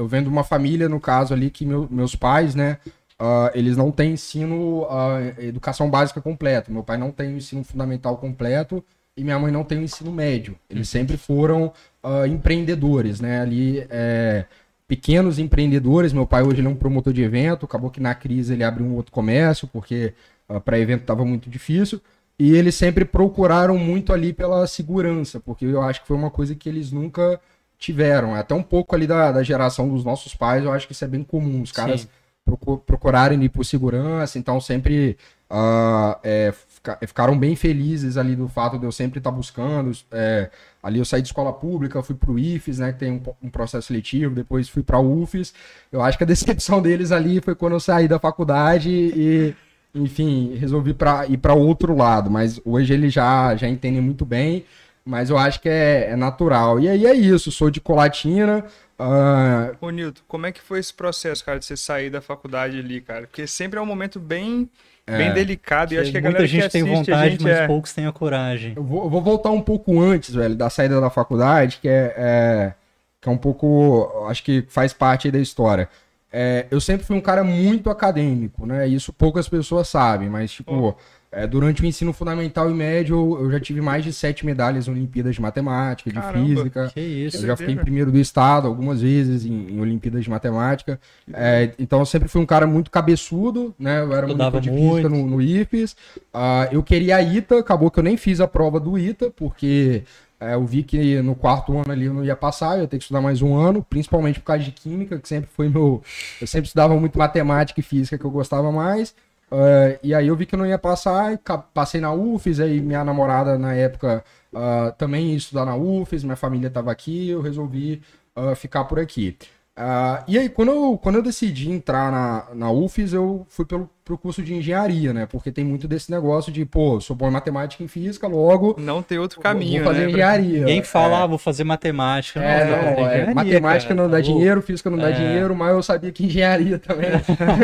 eu venho de uma família, no caso ali, que meu, meus pais, né, uh, eles não têm ensino, uh, educação básica completa. Meu pai não tem o ensino fundamental completo e minha mãe não tem o ensino médio. Eles sempre foram uh, empreendedores, né, ali, é, pequenos empreendedores. Meu pai hoje ele é um promotor de evento, acabou que na crise ele abriu um outro comércio, porque para evento estava muito difícil. E eles sempre procuraram muito ali pela segurança, porque eu acho que foi uma coisa que eles nunca tiveram. Até um pouco ali da, da geração dos nossos pais, eu acho que isso é bem comum. Os caras procurarem ir por segurança, então sempre uh, é, ficaram bem felizes ali do fato de eu sempre estar tá buscando. É, ali eu saí de escola pública, fui para o IFES, né, que tem um, um processo seletivo, depois fui para o UFES. Eu acho que a decepção deles ali foi quando eu saí da faculdade e, enfim, resolvi pra, ir para outro lado. Mas hoje eles já, já entendem muito bem mas eu acho que é, é, natural. E aí é isso, sou de Colatina. Uh... Ô, Nilton, como é que foi esse processo, cara, de você sair da faculdade ali, cara? Porque sempre é um momento bem, é, bem delicado e acho que a galera Muita gente tem vontade, mas é... poucos têm a coragem. Eu vou, eu vou, voltar um pouco antes, velho, da saída da faculdade, que é, é que é um pouco, acho que faz parte da história. É, eu sempre fui um cara muito acadêmico, né? Isso poucas pessoas sabem, mas, tipo, é, durante o ensino fundamental e médio, eu já tive mais de sete medalhas em Olimpíadas de Matemática, de Caramba, Física. Que isso, eu já fiquei em primeiro do estado algumas vezes em, em Olimpíadas de Matemática. É, então eu sempre fui um cara muito cabeçudo, né? Eu era muito de Física no, no IFES. Uh, eu queria a ITA, acabou que eu nem fiz a prova do ITA, porque é, eu vi que no quarto ano ali eu não ia passar, eu ia ter que estudar mais um ano, principalmente por causa de Química, que sempre foi meu... Eu sempre estudava muito Matemática e Física, que eu gostava mais. Uh, e aí eu vi que eu não ia passar, passei na UFES, aí minha namorada na época uh, também ia estudar na UFES, minha família estava aqui, eu resolvi uh, ficar por aqui. Uh, e aí, quando eu, quando eu decidi entrar na, na UFES, eu fui pelo, pro curso de engenharia, né? Porque tem muito desse negócio de, pô, sou bom em matemática e física, logo. Não tem outro caminho, vou fazer né? engenharia. Ninguém fala, é. ah, vou fazer matemática. É, não, não, é, matemática cara, não dá tá dinheiro, física não dá é. dinheiro, mas eu sabia que engenharia também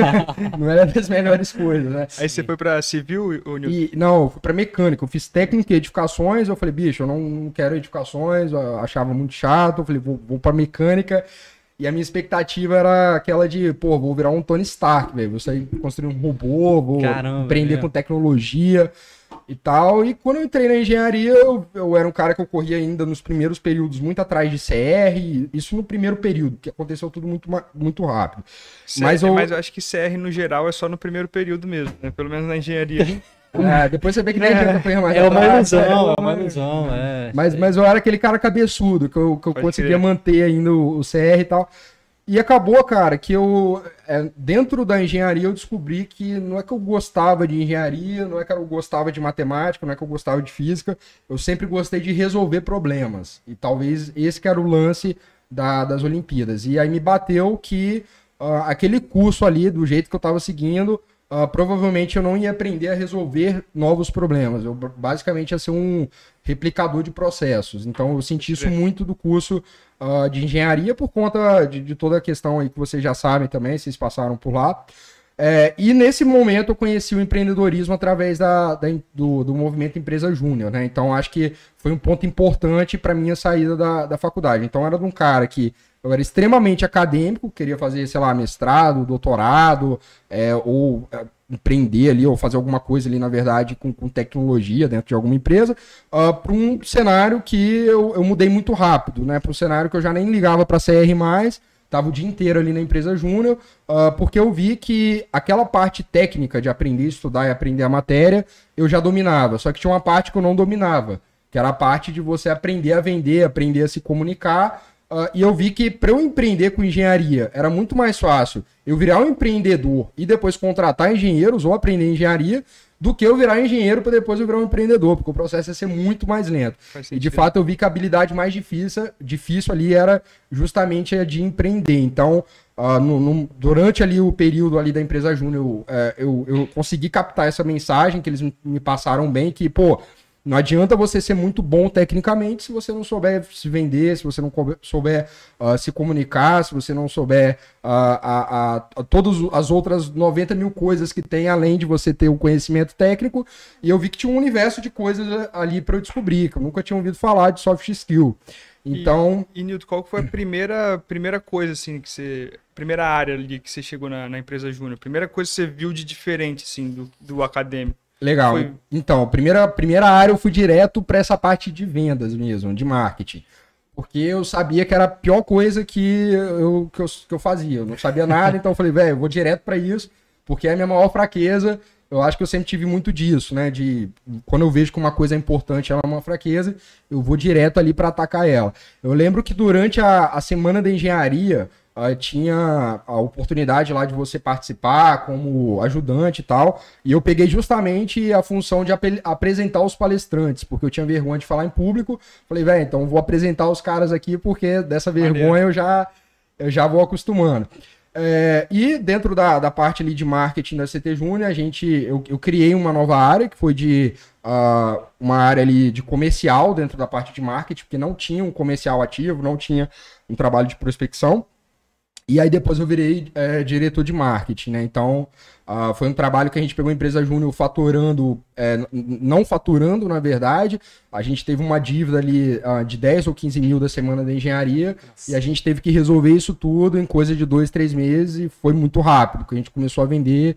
não era das melhores coisas, né? Aí você foi pra civil, ou e, Não, eu fui pra mecânica. Eu fiz técnica e edificações, eu falei, bicho, eu não, não quero edificações, eu achava muito chato, eu falei, vou, vou pra mecânica. E a minha expectativa era aquela de, pô, vou virar um Tony Stark, velho. Vou sair construir um robô, vou Caramba, aprender com tecnologia e tal. E quando eu entrei na engenharia, eu, eu era um cara que eu corria ainda nos primeiros períodos muito atrás de CR. Isso no primeiro período, que aconteceu tudo muito, muito rápido. CR, mas, eu... mas eu acho que CR no geral é só no primeiro período mesmo, né? Pelo menos na engenharia. É, depois você vê que nem adianta correr mais. É uma ilusão, é uma ilusão, é. Mas, mas eu era aquele cara cabeçudo, que eu, que eu conseguia manter ainda o, o CR e tal. E acabou, cara, que eu, é, dentro da engenharia, eu descobri que não é que eu gostava de engenharia, não é que eu gostava de matemática, não é que eu gostava de física, eu sempre gostei de resolver problemas. E talvez esse que era o lance da, das Olimpíadas. E aí me bateu que uh, aquele curso ali, do jeito que eu estava seguindo, uh, provavelmente eu não ia aprender a resolver novos problemas. Eu basicamente ia ser um replicador de processos. Então eu senti isso muito do curso uh, de engenharia por conta de, de, toda a questão aí que vocês já sabem também, vocês passaram por lá. É, e nesse momento eu conheci o empreendedorismo através da, da do, do, movimento Empresa Júnior, né? Então acho que foi um ponto importante para minha saída da, da faculdade. Então era de um cara que eu era extremamente acadêmico, queria fazer, sei lá, mestrado, doutorado, é, ou é, empreender ali, ou fazer alguma coisa ali, na verdade, com, com tecnologia dentro de alguma empresa, uh, ah, para um cenário que eu, eu mudei muito rápido, né? Para um cenário que eu já nem ligava para CR mais, estava o dia inteiro ali na empresa júnior, uh, porque eu vi que aquela parte técnica de aprender, estudar e aprender a matéria, eu já dominava, só que tinha uma parte que eu não dominava, que era a parte de você aprender a vender, aprender a se comunicar, Uh, e eu vi que para eu empreender com engenharia era muito mais fácil eu virar um empreendedor e depois contratar engenheiros ou aprender engenharia do que eu virar engenheiro para depois eu virar um empreendedor, porque o processo ia ser muito mais lento. E de fato eu vi que a habilidade mais difícil, difícil ali era justamente a de empreender. Então, uh, no, no, durante ali o período ali da empresa Júnior, uh, eu, eu consegui captar essa mensagem que eles me passaram bem, que, pô, não adianta você ser muito bom tecnicamente se você não souber se vender, se você não souber uh, se comunicar, se você não souber uh, a, a, a, todas as outras 90 mil coisas que tem, além de você ter o conhecimento técnico. E eu vi que tinha um universo de coisas ali para eu descobrir, que eu nunca tinha ouvido falar de soft skill. Então. E, e Nilton, qual foi a primeira, primeira coisa, assim, que você. Primeira área ali que você chegou na, na empresa Júnior? Primeira coisa que você viu de diferente, assim, do, do acadêmico? Legal. Foi... Então, a primeira, primeira área eu fui direto para essa parte de vendas mesmo, de marketing. Porque eu sabia que era a pior coisa que eu, que eu, que eu fazia. Eu não sabia nada, então eu falei, velho, eu vou direto para isso, porque é a minha maior fraqueza. Eu acho que eu sempre tive muito disso, né? De quando eu vejo que uma coisa é importante, ela é uma fraqueza, eu vou direto ali para atacar ela. Eu lembro que durante a, a semana da engenharia, uh, tinha a oportunidade lá de você participar como ajudante e tal. E eu peguei justamente a função de ap apresentar os palestrantes, porque eu tinha vergonha de falar em público. Falei, velho, então vou apresentar os caras aqui, porque dessa vergonha eu já, eu já vou acostumando. É, e dentro da, da parte ali de marketing da CT Júnior, a gente, eu, eu criei uma nova área, que foi de uh, uma área ali de comercial dentro da parte de marketing, porque não tinha um comercial ativo, não tinha um trabalho de prospecção. E aí depois eu virei é, diretor de marketing, né? Então, uh, foi um trabalho que a gente pegou a empresa júnior faturando, é, não faturando, na verdade. A gente teve uma dívida ali uh, de 10 ou 15 mil da semana da engenharia Nossa. e a gente teve que resolver isso tudo em coisa de dois, três meses e foi muito rápido, porque a gente começou a vender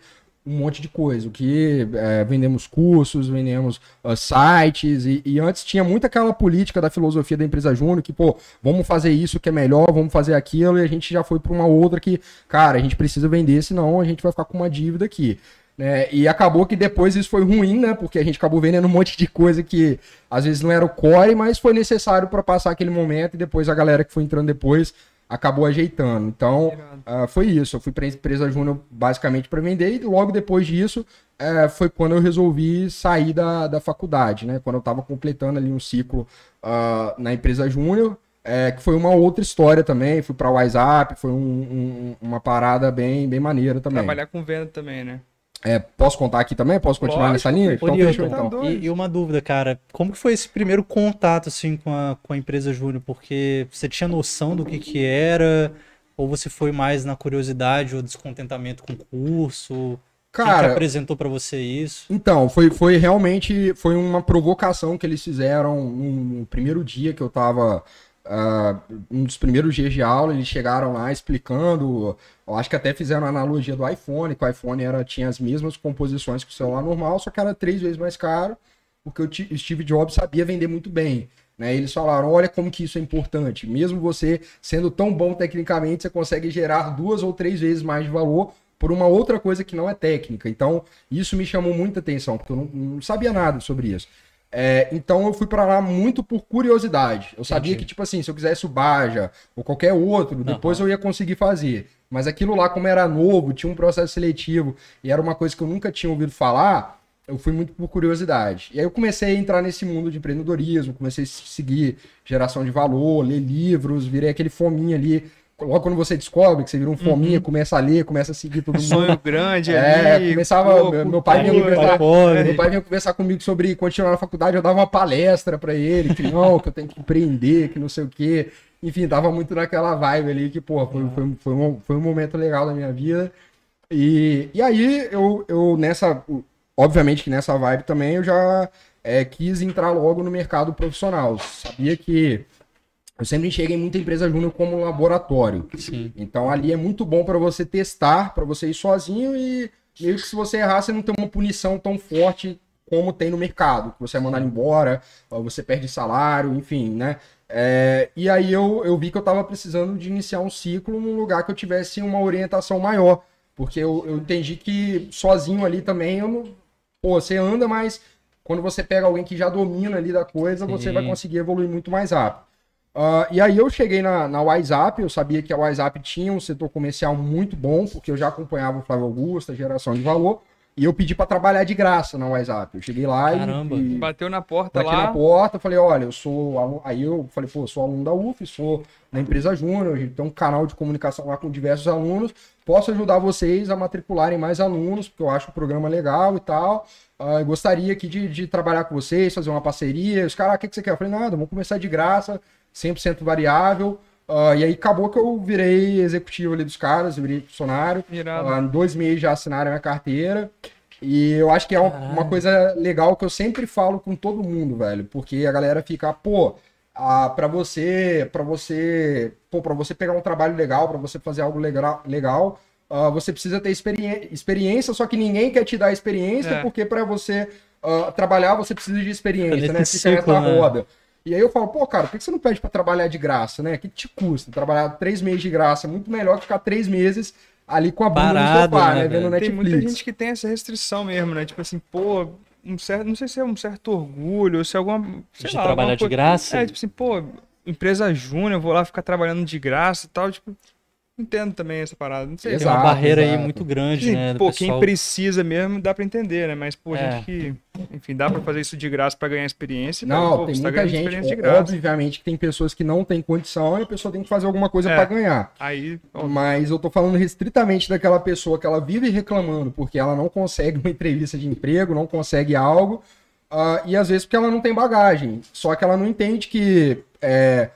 um monte de coisa. O que é, vendemos cursos, vendemos uh, sites, e, e, antes tinha muito aquela política da filosofia da empresa júnior, que, pô, vamos fazer isso que é melhor, vamos fazer aquilo, e a gente já foi para uma outra que, cara, a gente precisa vender, senão a gente vai ficar com uma dívida aqui. Né? E acabou que depois isso foi ruim, né? Porque a gente acabou vendendo um monte de coisa que às vezes não era o core, mas foi necessário para passar aquele momento e depois a galera que foi entrando depois acabou ajeitando. Então, uh, foi isso. Eu fui para a empresa Júnior basicamente para vender e logo depois disso uh, foi quando eu resolvi sair da, da faculdade, né? Quando eu estava completando ali um ciclo uh, na empresa Júnior, é, que foi uma outra história também. Fui para o WhatsApp, foi um, um, uma parada bem, bem maneira também. Trabalhar com venda também, né? É, posso contar aqui também? Posso continuar Lógico, nessa linha? Então, fechou, então. E, e, uma dúvida, cara. Como que foi esse primeiro contato, assim, com a, com a empresa Júnior? Porque você tinha noção do que que era? Ou você foi mais na curiosidade ou descontentamento com o curso? Cara, Quem apresentou para você isso? Então, foi, foi realmente foi uma provocação que eles fizeram no, no primeiro dia que eu tava Uh, um dos primeiros dias de aula, eles chegaram lá explicando. Eu acho que até fizeram a analogia do iPhone, que o iPhone era, tinha as mesmas composições que o celular normal, só que era três vezes mais caro, porque o Steve Jobs sabia vender muito bem. Né? Eles falaram: olha como que isso é importante. Mesmo você sendo tão bom tecnicamente, você consegue gerar duas ou três vezes mais de valor por uma outra coisa que não é técnica. Então, isso me chamou muita atenção, porque eu não, não sabia nada sobre isso. É, então eu fui para lá muito por curiosidade. Eu sabia Entendi. que, tipo assim, se eu quisesse o Baja ou qualquer outro, depois uhum. eu ia conseguir fazer. Mas aquilo lá, como era novo, tinha um processo seletivo e era uma coisa que eu nunca tinha ouvido falar, eu fui muito por curiosidade. E aí eu comecei a entrar nesse mundo de empreendedorismo, comecei a seguir geração de valor, ler livros, virei aquele fominho ali logo quando você descobre que você vira um fominha, uhum. começa a ler, começa a seguir todo mundo. Sonho grande é, ali. Começava, meu, meu pai vinha conversar, meu pai vinha conversar comigo sobre continuar na faculdade, eu dava uma palestra para ele, que não, que eu tenho que empreender, que não sei o quê. Enfim, tava muito naquela vibe ali que, pô, foi, foi, foi, um, foi um momento legal da minha vida. E, e aí eu, eu nessa, obviamente que nessa vibe também eu já é, quis entrar logo no mercado profissional. Sabia que eu sempre enxerguei muita empresa júnior como um laboratório. Sim. Então ali é muito bom para você testar, para você ir sozinho e meio que se você errar, você não tem uma punição tão forte como tem no mercado, que você é mandado embora, você perde salário, enfim, né? É, e aí eu, eu vi que eu estava precisando de iniciar um ciclo num lugar que eu tivesse uma orientação maior, porque eu, eu entendi que sozinho ali também eu não. Pô, você anda, mas quando você pega alguém que já domina ali da coisa, Sim. você vai conseguir evoluir muito mais rápido. Uh, e aí eu cheguei na, na WhatsApp, eu sabia que a WhatsApp tinha um setor comercial muito bom, porque eu já acompanhava o Flávio Augusto, a geração de valor, e eu pedi para trabalhar de graça na WhatsApp. Eu cheguei lá Caramba. e, Bateu na porta lá. na porta, falei, olha, eu sou aluno... Aí eu falei, pô, sou aluno da UF, sou na empresa Júnior, a gente tem um canal de comunicação lá com diversos alunos, posso ajudar vocês a matricularem mais alunos, porque eu acho o programa legal e tal. Uh, gostaria aqui de, de, trabalhar com vocês, fazer uma parceria. Os caras, ah, o que, que você quer? Eu falei, nada, vamos começar de graça 100% variável. Uh, e aí acabou que eu virei executivo ali dos caras, eu virei funcionário. Uh, em dois meses já assinaram a minha carteira. E eu acho que é uma, uma coisa legal que eu sempre falo com todo mundo, velho. Porque a galera fica, pô, ah, para você, para você, para você pegar um trabalho legal, para você fazer algo legal, legal uh, você precisa ter experi experiência, só que ninguém quer te dar experiência, é. porque para você uh, trabalhar você precisa de experiência, né? Fica nessa né? roda. E aí eu falo, pô, cara, por que você não pede para trabalhar de graça, né? O que te custa? Trabalhar três meses de graça é muito melhor que ficar três meses ali com a bunda Parado, no sofá, né? né? Vendo Netflix. Tem muita gente que tem essa restrição mesmo, né? Tipo assim, pô, um certo, não sei se é um certo orgulho, se é alguma. Sei de lá, trabalhar de graça? É, tipo assim, pô, empresa júnior, vou lá ficar trabalhando de graça e tal, tipo. Entendo também essa parada. Não sei. Tem uma barreira exato. aí muito grande, Sim, né? Pô, pessoal... quem precisa mesmo dá pra entender, né? Mas, pô, é. gente que. Enfim, dá pra fazer isso de graça pra ganhar experiência. Não, pô, tem tá muita tá gente. De graça. Obviamente que tem pessoas que não têm condição e a pessoa tem que fazer alguma coisa é. pra ganhar. Aí. Mas eu tô falando restritamente daquela pessoa que ela vive reclamando porque ela não consegue uma entrevista de emprego, não consegue algo. Uh, e às vezes porque ela não tem bagagem. Só que ela não entende que. É,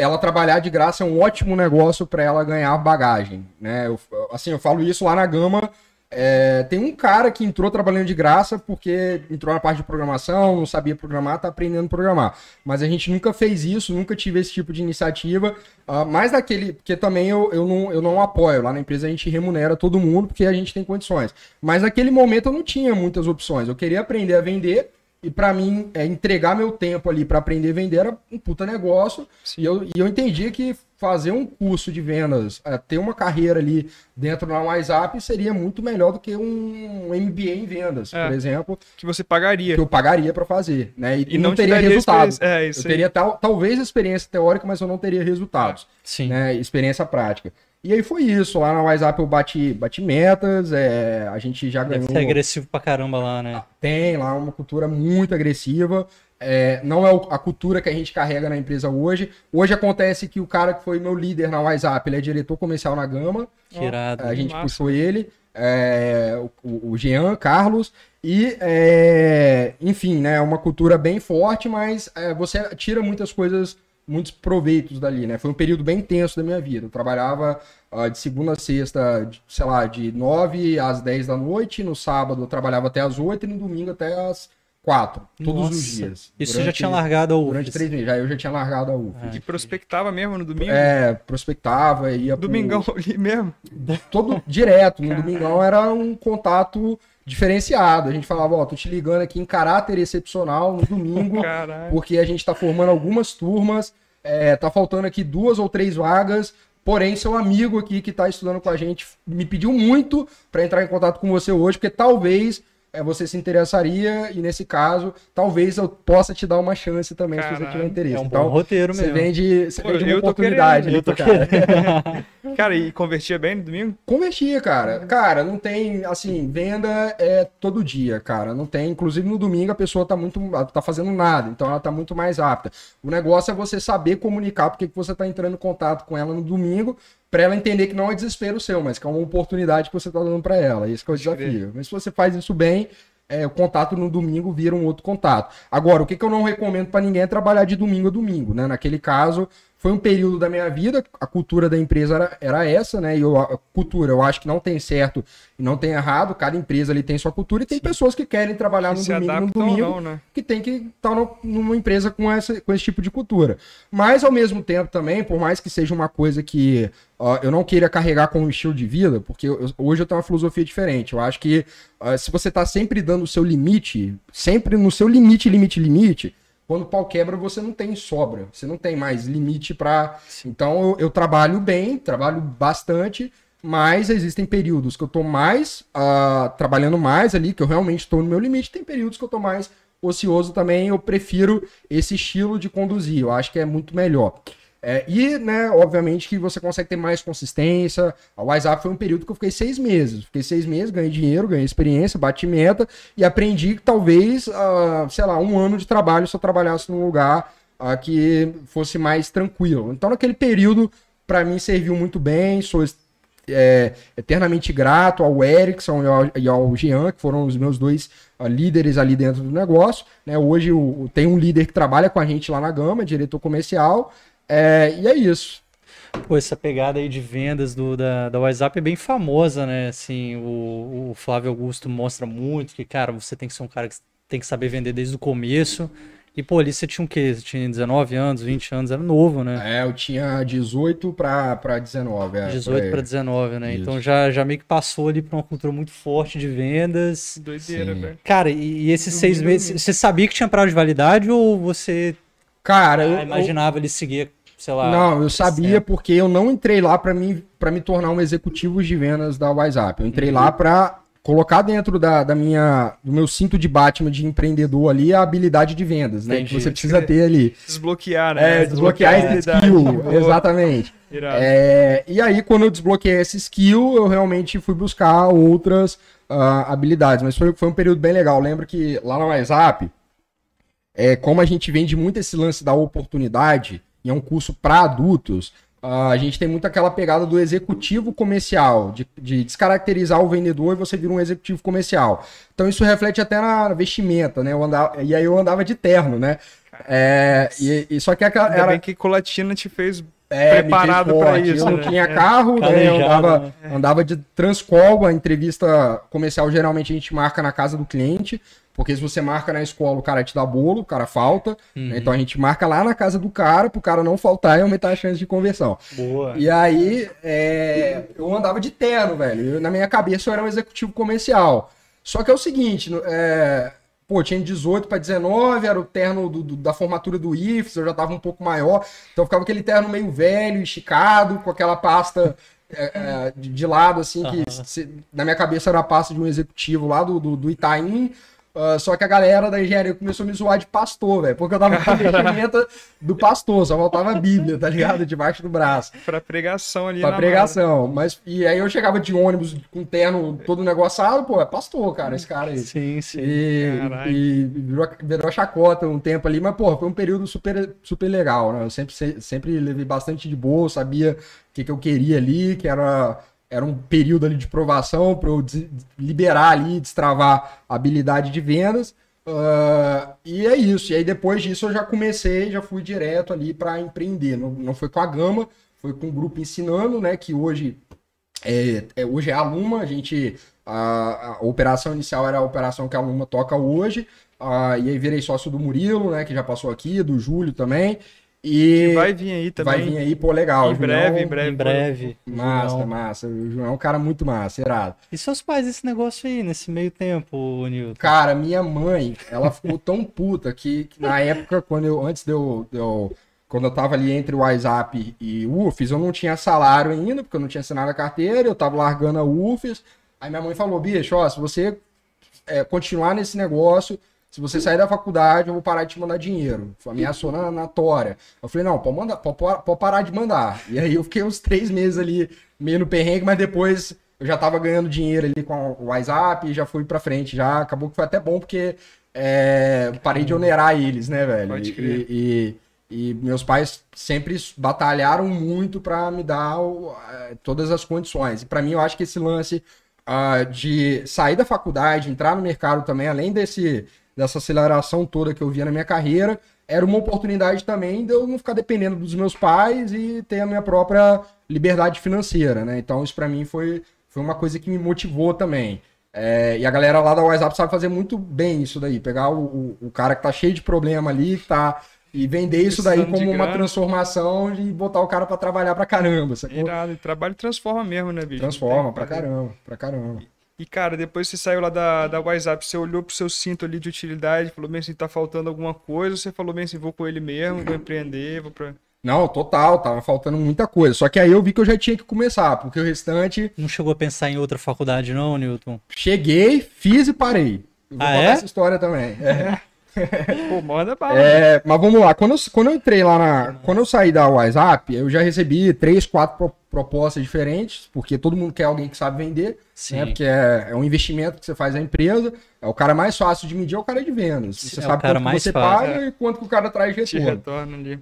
ela trabalhar de graça é um ótimo negócio para ela ganhar bagagem, né? Eu, assim, eu falo isso lá na Gama. É, tem um cara que entrou trabalhando de graça porque entrou na parte de programação, não sabia programar, tá aprendendo a programar. Mas a gente nunca fez isso, nunca tive esse tipo de iniciativa. Uh, mais daquele, porque também eu, eu, não, eu não apoio. Lá na empresa a gente remunera todo mundo porque a gente tem condições. Mas naquele momento eu não tinha muitas opções. Eu queria aprender a vender e para mim, é, entregar meu tempo ali para aprender a vender era um puta negócio. E eu, e eu entendi que fazer um curso de vendas, é, ter uma carreira ali dentro da WhatsApp seria muito melhor do que um MBA em vendas, é, por exemplo. Que você pagaria. Que eu pagaria para fazer. Né? E, e não, não teria resultado. É, eu teria tal, talvez experiência teórica, mas eu não teria resultados. Sim. Né? Experiência prática. E aí foi isso. Lá na WhatsApp eu bati, bati metas, é, a gente já ganhou. Deve ser agressivo pra caramba lá, né? Tem lá uma cultura muito agressiva. É, não é a cultura que a gente carrega na empresa hoje. Hoje acontece que o cara que foi meu líder na WhatsApp, ele é diretor comercial na Gama. Que irado. A gente puxou ele. É, o, o Jean Carlos. E, é, enfim, né? É uma cultura bem forte, mas é, você tira muitas coisas muitos proveitos dali, né? Foi um período bem intenso da minha vida. Eu trabalhava uh, de segunda a sexta, de, sei lá, de 9 às 10 da noite. No sábado eu trabalhava até às 8 e no domingo até às 4. Todos Nossa. os dias. Isso durante, já tinha largado a UF? Durante três meses. Já, eu já tinha largado a UF. É. E prospectava mesmo no domingo? É, prospectava, ia Domingão pro... ali mesmo? Todo direto. No domingão era um contato diferenciado. A gente falava, ó, tô te ligando aqui em caráter excepcional no domingo, Caralho. porque a gente tá formando algumas turmas, é, tá faltando aqui duas ou três vagas, porém seu amigo aqui que tá estudando com a gente me pediu muito para entrar em contato com você hoje, porque talvez é, você se interessaria e nesse caso, talvez eu possa te dar uma chance também Caralho, se você tiver interesse. É um então, roteiro mesmo. Você vende, você Pô, vende uma oportunidade querendo, ali, cara. Cara, e convertia bem no domingo? Convertia, cara. Cara, não tem, assim, venda é todo dia, cara. Não tem, inclusive no domingo a pessoa tá muito, tá fazendo nada, então ela tá muito mais apta. O negócio é você saber comunicar porque que você tá entrando em contato com ela no domingo, para ela entender que não é desespero seu, mas que é uma oportunidade que você está dando para ela. Esse é o desafio. Mas se você faz isso bem, é, o contato no domingo vira um outro contato. Agora, o que, que eu não recomendo para ninguém é trabalhar de domingo a domingo, né? Naquele caso, foi um período da minha vida, a cultura da empresa era, era essa, né? E eu, a cultura, eu acho que não tem certo e não tem errado, cada empresa ali tem sua cultura e tem Sim. pessoas que querem trabalhar no domingo, no domingo, não, né? que tem que estar tá numa empresa com, essa, com esse tipo de cultura. Mas, ao mesmo tempo também, por mais que seja uma coisa que uh, eu não queira carregar como estilo de vida, porque eu, hoje eu tenho uma filosofia diferente. Eu acho que uh, se você está sempre dando o seu limite, sempre no seu limite, limite, limite, quando o pau quebra, você não tem sobra, você não tem mais limite para. Então eu, eu, trabalho bem, trabalho bastante, mas existem períodos que eu tô mais uh, trabalhando mais ali, que eu realmente estou no meu limite, tem períodos que eu tô mais ocioso também, eu prefiro esse estilo de conduzir, eu acho que é muito melhor. É, e, né, obviamente que você consegue ter mais consistência. A WhatsApp foi um período que eu fiquei seis meses. Fiquei seis meses, ganhei dinheiro, ganhei experiência, bati meta e aprendi que talvez, uh, sei lá, um ano de trabalho se eu trabalhasse num lugar uh, que fosse mais tranquilo. Então, naquele período, para mim, serviu muito bem. Sou é, eternamente grato ao Erickson e ao, e ao Jean, que foram os meus dois uh, líderes ali dentro do negócio. Né? Hoje o, tem um líder que trabalha com a gente lá na Gama, diretor comercial. É, e é isso. Pô, essa pegada aí de vendas do, da, da WhatsApp é bem famosa, né? Assim, o, o Flávio Augusto mostra muito que, cara, você tem que ser um cara que tem que saber vender desde o começo. E, pô, ali você tinha o quê? Você tinha 19 anos, 20 anos, era novo, né? É, eu tinha 18 pra, pra 19. É, 18 para 19, né? Isso. Então já, já meio que passou ali pra uma cultura muito forte de vendas. Doideira, velho. Cara, e, e esses seis meses, você sabia que tinha prazo de validade ou você Cara, ah, eu, imaginava eu... ele seguir, sei lá. Não, eu sabia porque eu não entrei lá para mim para me tornar um executivo de vendas da WhatsApp. Eu entrei uhum. lá para colocar dentro da, da minha do meu cinto de Batman de empreendedor ali a habilidade de vendas, né? Entendi. Que você precisa ter ali. Desbloquear, né? É, desbloquear, desbloquear esse skill, exatamente. É, e aí, quando eu desbloqueei esse skill, eu realmente fui buscar outras uh, habilidades. Mas foi, foi um período bem legal. Lembro que lá no WhatsApp, é, como a gente vende muito esse lance da oportunidade, e é um curso para adultos, Uh, a gente tem muito aquela pegada do executivo comercial, de, de, descaracterizar o vendedor e você vira um executivo comercial. Então isso reflete até na vestimenta, né? Eu andava, e aí eu andava de terno, né? É, e, e, só que aquela, Ainda era... bem que Colatina te fez é, preparado para isso. Eu não né? tinha carro, né? eu andava, né? andava de Transcol, a entrevista comercial geralmente a gente marca na casa do cliente. Porque se você marca na escola, o cara te dá bolo, o cara falta. Né? Uhum. Né? Então a gente marca lá na casa do cara, pro cara não faltar e aumentar a chance de conversão. Boa. E aí, é... eu andava de terno, velho. Eu, na minha cabeça eu era um executivo comercial. Só que é o seguinte, é... pô, tinha 18 para 19, era o terno do, do, da formatura do IFES, eu já tava um pouco maior. Então ficava aquele terno meio velho, esticado, com aquela pasta é, é, de, lado, assim, uhum. que se, na minha cabeça era a pasta de um executivo lá do, do, do Itaim. Uh, só que a galera da engenharia começou a me zoar de pastor, velho. Porque eu tava com vestimenta do pastor, só faltava a Bíblia, tá ligado? Debaixo do braço. Pra pregação ali, Pra pregação. Mas, e aí eu chegava de ônibus com terno todo negociado, pô, é pastor, cara, esse cara aí. Sim, sim. E, e virou, virou chacota um tempo ali, mas, pô, foi um período super, super legal, né? Eu sempre, sempre levei bastante de boa, sabia o que, que eu queria ali, que era era um período ali de provação para eu liberar ali, destravar a habilidade de vendas. Uh, e é isso. E aí depois disso eu já comecei, já fui direto ali para empreender. Não, não foi com a Gama, foi com o grupo ensinando, né? Que hoje é, é hoje é a Luma. A gente a, a, operação inicial era a operação que a Luma toca hoje. Uh, e aí virei sócio do Murilo, né? Que já passou aqui, do Júlio também. E que vai vir aí também. Vai vir aí, pô, legal. Em breve, em breve. Em breve. Massa, João. massa. O João é um cara muito massa, irado. E seus pais, esse negócio aí, nesse meio tempo, Nilton? Cara, minha mãe, ela ficou tão puta que, que, na época, quando eu, antes de eu, de eu, quando eu tava ali entre o WhatsApp e o UFES, eu não tinha salário ainda, porque eu não tinha assinado a carteira, eu tava largando a UFES. Aí minha mãe falou, bicho, ó, se você é, continuar nesse negócio, se você sair da faculdade, eu vou parar de te mandar dinheiro. Ameaçou na, na tora. Eu falei, não, pode, mandar, pode, pode parar de mandar. E aí eu fiquei uns três meses ali, meio no perrengue, mas depois eu já tava ganhando dinheiro ali com o WhatsApp e já fui pra frente. Já acabou que foi até bom, porque é, parei de onerar eles, né, velho? Pode crer. E, e, e meus pais sempre batalharam muito para me dar o, todas as condições. E para mim, eu acho que esse lance uh, de sair da faculdade, entrar no mercado também, além desse dessa aceleração toda que eu via na minha carreira, era uma oportunidade também de eu não ficar dependendo dos meus pais e ter a minha própria liberdade financeira, né? Então isso para mim foi, foi uma coisa que me motivou também. É, e a galera lá da WhatsApp sabe fazer muito bem isso daí, pegar o, o, o cara que tá cheio de problema ali, tá e vender isso daí como uma transformação e botar o cara para trabalhar pra caramba. Sacou? Irado, trabalho transforma mesmo, né, bicho? Transforma pra caramba, pra caramba. E, cara, depois você saiu lá da, da WhatsApp, você olhou pro seu cinto ali de utilidade, falou bem assim, tá faltando alguma coisa, você falou bem assim, vou com ele mesmo, vou empreender, vou pra... Não, total, tava faltando muita coisa. Só que aí eu vi que eu já tinha que começar, porque o restante. Não chegou a pensar em outra faculdade, não, Newton? Cheguei, fiz e parei. Eu vou ah, contar é? essa história também. É. Pô, manda bala. É, mas vamos lá. Quando eu, quando eu entrei lá na. Quando eu saí da WhatsApp, eu já recebi três, quatro pro, propostas diferentes, porque todo mundo quer alguém que sabe vender. Sim. Né, porque é, é, um investimento que você faz na empresa. É o cara mais fácil de medir é o cara de vendas. Você é sabe quanto você fácil, paga é. e quanto que o cara traz de retorno. retorno ali.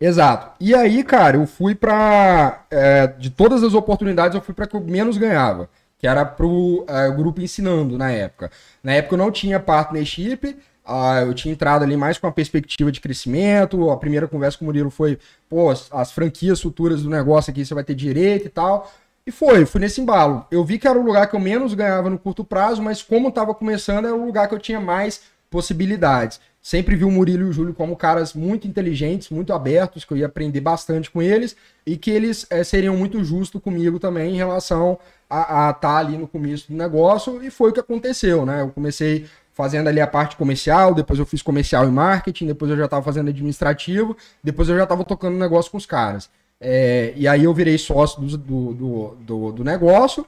Exato. E aí, cara, eu fui pra. É, de todas as oportunidades, eu fui para que eu menos ganhava. Que era pro é, grupo ensinando na época. Na época eu não tinha partnership. Ah, eu tinha entrado ali mais com a perspectiva de crescimento. A primeira conversa com o Murilo foi, pô, as, as franquias futuras do negócio aqui você vai ter direito e tal. E foi, fui nesse embalo. Eu vi que era o lugar que eu menos ganhava no curto prazo, mas como estava começando, era o lugar que eu tinha mais possibilidades. sempre vi o Murilo e o Júlio como caras muito inteligentes, muito abertos, que eu ia aprender bastante com eles e que eles é, seriam muito justos comigo também em relação a estar tá ali no começo do negócio e foi o que aconteceu, né? Eu comecei fazendo ali a parte comercial, depois eu fiz comercial e marketing, depois eu já estava fazendo administrativo, depois eu já estava tocando negócio com os caras. É, e aí eu virei sócio do, do, do, do negócio.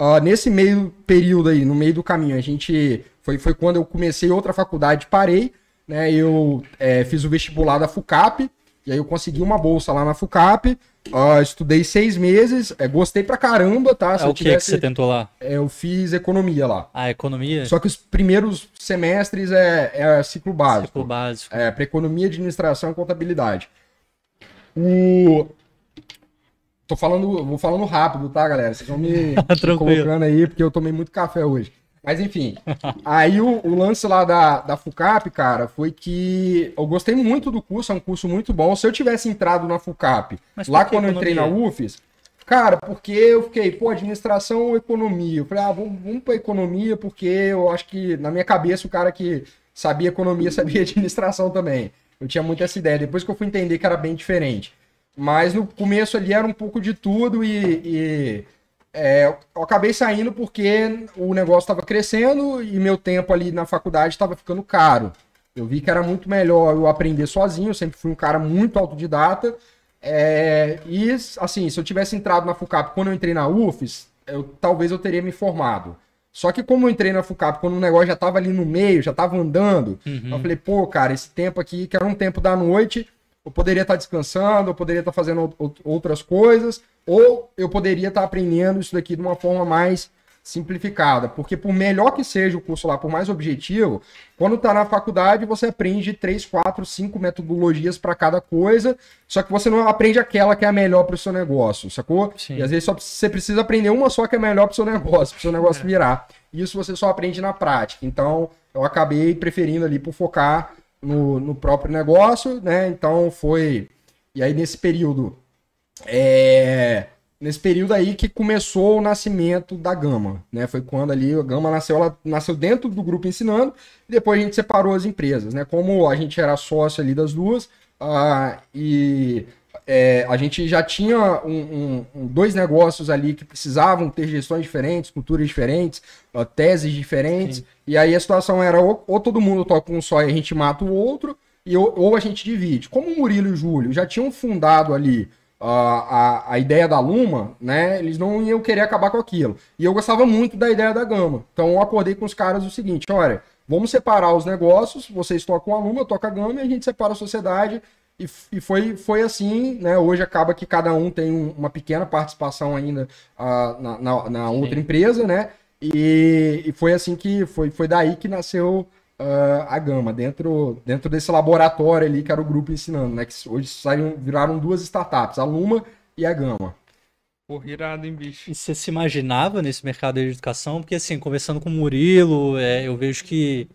Uh, nesse meio período aí, no meio do caminho, a gente. Foi, foi quando eu comecei outra faculdade, parei né? Eu é, fiz o vestibular da FUCAP, e aí eu consegui uma bolsa lá na FUCAP. Uh, estudei seis meses, é, gostei pra caramba, tá? Se é o tivesse, que você tentou lá? É, eu fiz economia lá. Ah, economia? Só que os primeiros semestres é, é ciclo básico. Ciclo básico. É, pra economia, administração e contabilidade. O... Tô falando, vou falando rápido, tá, galera? Vocês vão me colocando aí, porque eu tomei muito café hoje. Mas enfim, aí o, o, lance lá da, da FUCAP, cara, foi que eu gostei muito do curso, é um curso muito bom. Se eu tivesse entrado na FUCAP, lá quando eu entrei na UFES, cara, porque eu fiquei, pô, administração ou economia? Eu falei, ah, vamos, vamos pra economia, porque eu acho que na minha cabeça o cara que sabia economia sabia administração também. Eu tinha muito essa ideia. Depois que eu fui entender que era bem diferente. Mas no começo ali era um pouco de tudo e, e é, eu acabei saindo porque o negócio estava crescendo e meu tempo ali na faculdade estava ficando caro. Eu vi que era muito melhor eu aprender sozinho, eu sempre fui um cara muito autodidata. É, e, assim, se eu tivesse entrado na FUCAP quando eu entrei na UFES, eu, talvez eu teria me formado. Só que como eu entrei na FUCAP quando o negócio já estava ali no meio, já estava andando, uhum. eu falei, pô, cara, esse tempo aqui, que era um tempo da noite, eu poderia estar descansando, eu poderia estar fazendo outras coisas, ou eu poderia estar aprendendo isso daqui de uma forma mais simplificada. Porque por melhor que seja o curso lá, por mais objetivo, quando está na faculdade você aprende três, quatro, cinco metodologias para cada coisa, só que você não aprende aquela que é a melhor para o seu negócio, sacou? Sim. E às vezes só, você precisa aprender uma só que é melhor para o seu negócio, para o seu negócio é. virar. Isso você só aprende na prática. Então, eu acabei preferindo ali por focar no, no próprio negócio, né? Então foi. E aí nesse período. É, nesse período aí que começou o nascimento da Gama, né? Foi quando ali a Gama nasceu, ela nasceu dentro do grupo ensinando, e depois a gente separou as empresas, né? Como a gente era sócio ali das duas, uh, e é, a gente já tinha um, um, dois negócios ali que precisavam ter gestões diferentes, culturas diferentes, uh, teses diferentes. Sim. E aí a situação era ou, ou, todo mundo toca um só e a gente mata o outro, e, ou, ou a gente divide. Como o Murilo e o Júlio já tinham fundado ali uh, a, a ideia da Luma, né? Eles não iam querer acabar com aquilo. E eu gostava muito da ideia da Gama. Então eu acordei com os caras o seguinte: olha, vamos separar os negócios, vocês tocam a Luma, eu toco a Gama e a gente separa a sociedade e, e foi, foi assim, né? Hoje acaba que cada um tem uma pequena participação ainda uh, na, na, na outra empresa, né? E, e, foi assim que foi, foi daí que nasceu uh, a Gama, dentro, dentro desse laboratório ali que era o grupo ensinando, né? Que hoje saíram, viraram duas startups, a Luma e a Gama. Porra, irado, hein, bicho? E você se imaginava nesse mercado de educação? Porque, assim, conversando com o Murilo, é, eu vejo que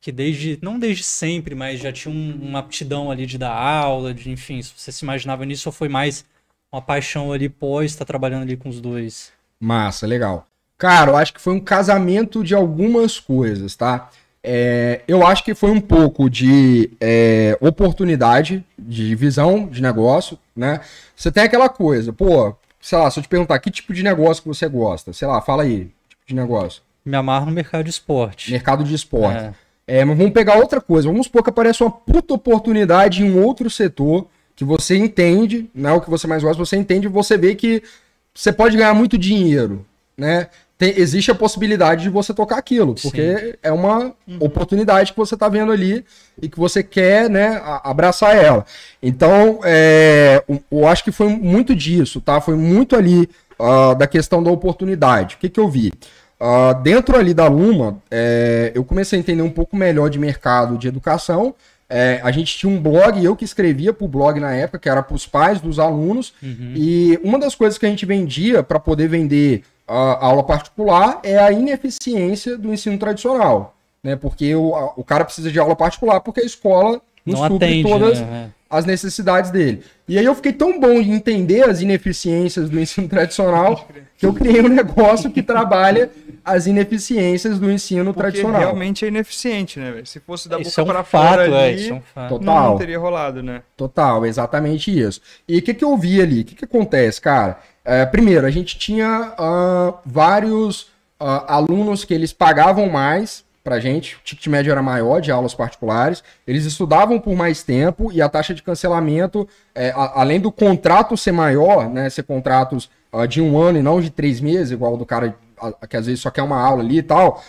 que desde, não desde sempre, mas já tinha um, uma aptidão ali de dar aula, de, enfim, se você se imaginava nisso ou foi mais uma paixão ali pós estar tá trabalhando ali com os dois? Massa, legal. Cara, eu acho que foi um casamento de algumas coisas, tá? É, eu acho que foi um pouco de é, oportunidade, de visão de negócio, né? Você tem aquela coisa, pô, sei lá, se eu te perguntar que tipo de negócio que você gosta, sei lá, fala aí, tipo de negócio. Me amarro no mercado de esporte. Mercado de esporte. É. É, mas vamos pegar outra coisa. Vamos supor que aparece uma puta oportunidade em um outro setor que você entende, né? O que você mais gosta, você entende e você vê que você pode ganhar muito dinheiro, né? Tem, existe a possibilidade de você tocar aquilo, porque Sim. é uma uhum. oportunidade que você está vendo ali e que você quer, né, abraçar ela. Então, é, eu acho que foi muito disso, tá? Foi muito ali uh, da questão da oportunidade. O que, que eu vi? Uh, dentro ali da Luma, é, eu comecei a entender um pouco melhor de mercado de educação. É, a gente tinha um blog, eu que escrevia para o blog na época, que era para os pais dos alunos. Uhum. E uma das coisas que a gente vendia para poder vender uh, aula particular é a ineficiência do ensino tradicional. Né? Porque o, a, o cara precisa de aula particular porque a escola não, não supre atende, todas né? as necessidades dele. E aí eu fiquei tão bom de entender as ineficiências do ensino tradicional que eu criei um negócio que trabalha as ineficiências do ensino Porque tradicional. realmente é ineficiente, né, velho? Se fosse da Isso boca é um pra fato, fora é, ali, isso é um fato. Total. não teria rolado, né? Total, exatamente isso. E o que, que eu vi ali? O que, que acontece, cara? É, primeiro, a gente tinha ah, vários ah, alunos que eles pagavam mais pra gente, o ticket médio era maior de aulas particulares, eles estudavam por mais tempo e a taxa de cancelamento, é, a- além do contrato ser maior, né, ser contratos ah, de um ano e não de três meses, igual do cara ah, que às vezes só quer uma aula ali e tal,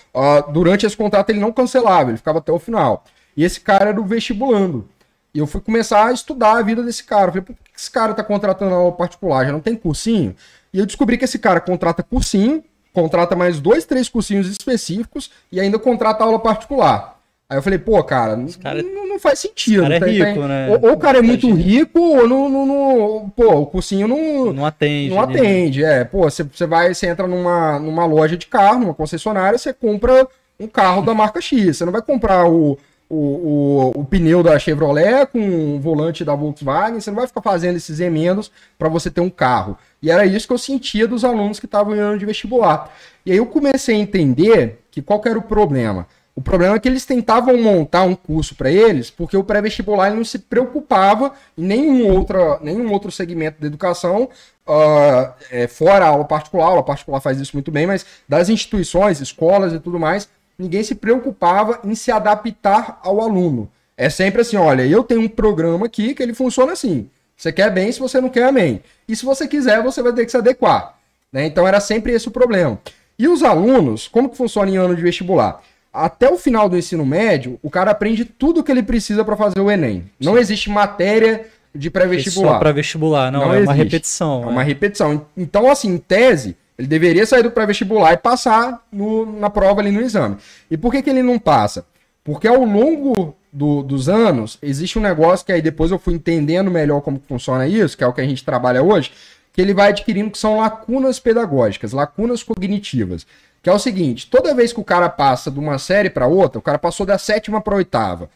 durante esse contrato ele não cancelava, ele ficava até o final. E esse cara era o vestibulando. E eu fui começar a estudar a vida desse cara. Eu falei, por que esse cara tá contratando aula particular? Já não tem cursinho? E eu descobri que esse cara contrata cursinho, contrata mais dois, três cursinhos específicos e ainda contrata aula particular. Aí eu falei, pô, cara, cara- não, não faz sentido. cara é Tem- tem- rico, né? Ou, ou o cara é muito rico, ou não, não, não- pô, o cursinho não, Não atende. não né? atende, é. Pô, você, você vai, você entra numa, numa loja de carro, numa concessionária, você compra um carro da marca X. Você não vai comprar o, o, o, o pneu da Chevrolet com o volante da Volkswagen, você não vai ficar fazendo esses emendos para você ter um carro. E era isso que eu sentia dos alunos que estavam em ano de vestibular. E aí eu comecei a entender que qual que era o problema. O problema é que eles tentavam montar um curso para eles, porque o pré-vestibular não se preocupava em nenhum, outra, nenhum outro segmento da educação, ah, é, fora a aula particular, a aula particular faz isso muito bem, mas das instituições, escolas e tudo mais, ninguém se preocupava em se adaptar ao aluno. É sempre assim, olha, eu tenho um programa aqui que ele funciona assim. Você quer bem, se você não quer, amém. E se você quiser, você vai ter que se adequar. né? Então era sempre esse o problema. E os alunos, como que funciona em ano de vestibular? Até o final do ensino médio, o cara aprende tudo que ele precisa para fazer o Enem. Não existe matéria de pré-vestibular. Só para vestibular, não, Não é uma existe. repetição. É né? uma repetição. Então, assim, em tese, ele deveria sair do pré-vestibular e passar no- na prova ali no exame. E por que, que ele não passa? Porque ao longo do- dos anos, existe um negócio que aí depois eu fui entendendo melhor como funciona isso, que é o que a gente trabalha hoje, que ele vai adquirindo que são lacunas pedagógicas, lacunas cognitivas. Que é o seguinte, toda vez que o cara passa de uma série para outra, o cara passou da sétima para oitava,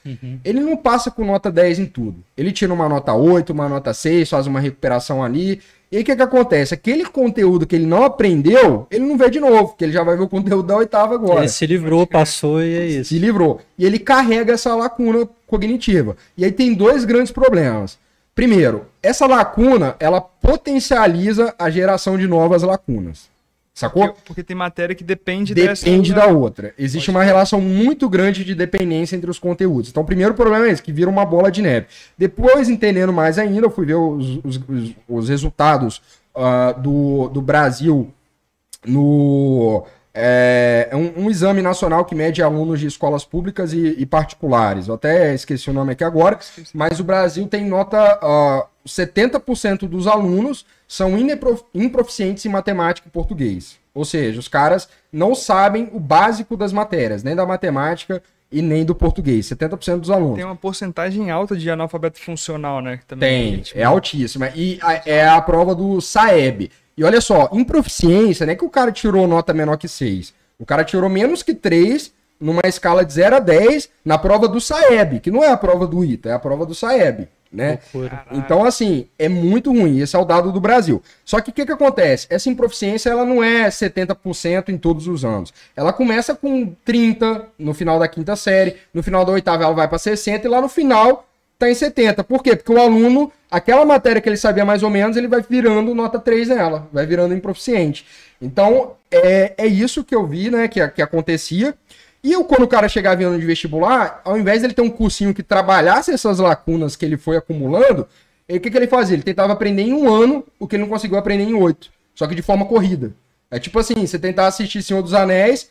ele não passa com nota 10 em tudo. Ele tira uma nota 8, uma nota 6, faz uma recuperação ali. E aí o que, que acontece? Aquele conteúdo que ele não aprendeu, ele não vê de novo, porque ele já vai ver o conteúdo da oitava agora. Ele se livrou, passou e é isso. Se livrou. E ele carrega essa lacuna cognitiva. E aí tem dois grandes problemas. Primeiro, essa lacuna, ela potencializa a geração de novas lacunas. Sacou? Porque, porque tem matéria que depende, dessa. Depende né? da outra. Existe uma relação muito grande de dependência entre os conteúdos. Então, o primeiro problema é esse, que vira uma bola de neve. Depois, entendendo mais ainda, eu fui ver os, os, os- os resultados ah, do, do Brasil no. É é um, um exame nacional que mede alunos de escolas públicas e, e particulares. Eu até esqueci o nome aqui agora, mas o Brasil tem nota. ah, 70% dos alunos são improficientes em matemática e português. Ou seja, os caras não sabem o básico das matérias, nem da matemática e nem do português. 70% dos alunos. Tem uma porcentagem alta de analfabeto funcional, né? também, Tem, tipo, é altíssima. E a- é a prova do SAEB. E olha só, improficiência, não é que o cara tirou nota menor que 6. O cara tirou menos que 3 numa escala de 0 a 10 na prova do SAEB, que não é a prova do ITA, é a prova do SAEB, né? Loucura. Então, assim, é muito ruim. Esse é o dado do Brasil. Só que o que, que acontece? Essa improficiência ela não é 70% em todos os anos. Ela começa com 30 no final da quinta série, no final da oitava ela vai para 60 e lá no final tá em 70. Por quê? Porque o aluno, aquela matéria que ele sabia mais ou menos, ele vai virando nota 3 nela, vai virando improficiente. Então, é, é isso que eu vi, né, que, que acontecia. E eu, quando o cara chegava em ano de vestibular, ao invés dele ter um cursinho que trabalhasse essas lacunas que ele foi acumulando, o que, que ele fazia? Ele tentava aprender em um ano o que ele não conseguiu aprender em oito. Só que de forma corrida. É tipo assim, você tentar assistir Senhor dos Anéis,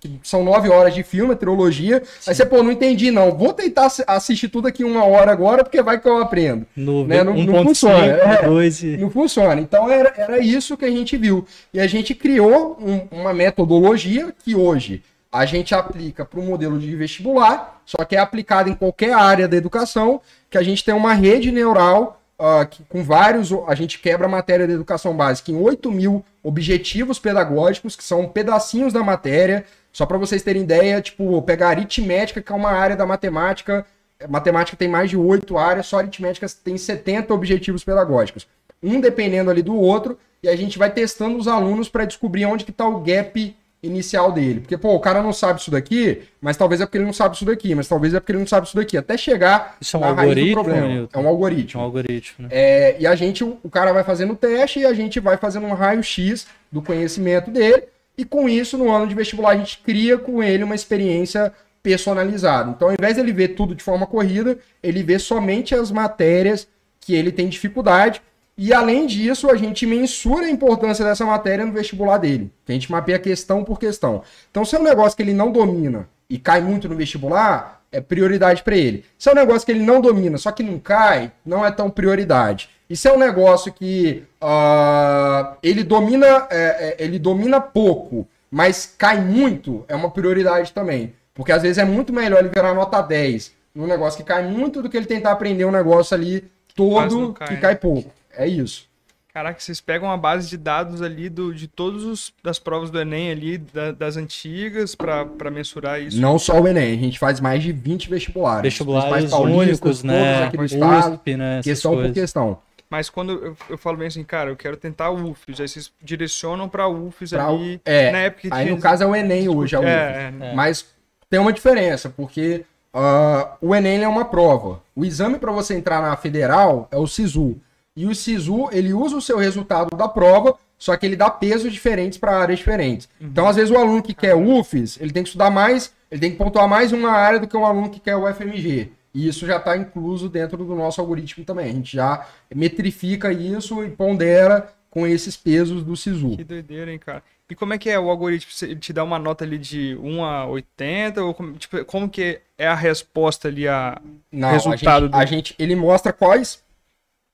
que são nove horas de filme, é trilogia, aí você, pô, não entendi não, vou tentar assi- assistir tudo aqui uma hora agora, porque vai que eu aprendo. No Né, não- não 1.5, funciona, é. 2 e... Não funciona. Então era, era isso que a gente viu. E a gente criou um- uma metodologia que hoje a gente aplica para o modelo de vestibular, só que é aplicado em qualquer área da educação, que a gente tem uma rede neural ah, que, com vários. A gente quebra a matéria da educação básica em 8 mil objetivos pedagógicos, que são pedacinhos da matéria. Só para vocês terem ideia, tipo, pegar aritmética, que é uma área da matemática. Matemática tem mais de oito áreas, só aritmética tem 70 objetivos pedagógicos. Um dependendo ali do outro, e a gente vai testando os alunos para descobrir onde que está o gap inicial dele. Porque, pô, o cara não sabe isso daqui, mas talvez é porque ele não sabe isso daqui, mas talvez é porque ele não sabe isso daqui. Até chegar isso é um algoritmo, É um algoritmo. É um algoritmo, né? É, e a gente, o cara vai fazendo o teste e a gente vai fazendo um raio-x do conhecimento dele. E com isso, no ano de vestibular, a gente cria com ele uma experiência personalizada. Então, ao invés de ele ver tudo de forma corrida, ele vê somente as matérias que ele tem dificuldade e além disso, a gente mensura a importância dessa matéria no vestibular dele. A gente mapeia questão por questão. Então, se é um negócio que ele não domina e cai muito no vestibular, é prioridade para ele. Se é um negócio que ele não domina, só que não cai, não é tão prioridade. E se é um negócio que uh, ele domina, é, é, ele domina pouco, mas cai muito, é uma prioridade também. Porque às vezes é muito melhor ele virar nota 10 num negócio que cai muito do que ele tentar aprender um negócio ali todo que cai pouco. É isso. Caraca, vocês pegam a base de dados ali do, de todos os das provas do Enem ali, da, das antigas, para mensurar isso? Não só o Enem, a gente faz mais de 20 vestibulares. Vestibulares únicos, né? Aqui do estado, USP, né? Questão coisas. por questão. Mas quando eu, eu, falo bem assim, cara, eu quero tentar UFES, aí vocês direcionam para UFES pra, ali, é, na época que Aí tinha... no caso é o Enem hoje, é o é, é, Mas tem uma diferença, porque uh, o Enem é uma prova. O exame para você entrar na federal é o SISU. E o SISU, ele usa o seu resultado da prova, só que ele dá pesos diferentes para áreas diferentes. Uhum. Então, às vezes, o aluno que quer UFES, ele tem que estudar mais, ele tem que pontuar mais uma área do que um aluno que quer o FMG. E isso já está incluso dentro do nosso algoritmo também. A gente já metrifica isso e pondera com esses pesos do SISU. Que doideira, hein, cara? E como é que é o algoritmo? Ele te dá uma nota ali de 1 a 80? Ou como, tipo, como que é a resposta ali, a Não, resultado? A gente, do... a gente, ele mostra quais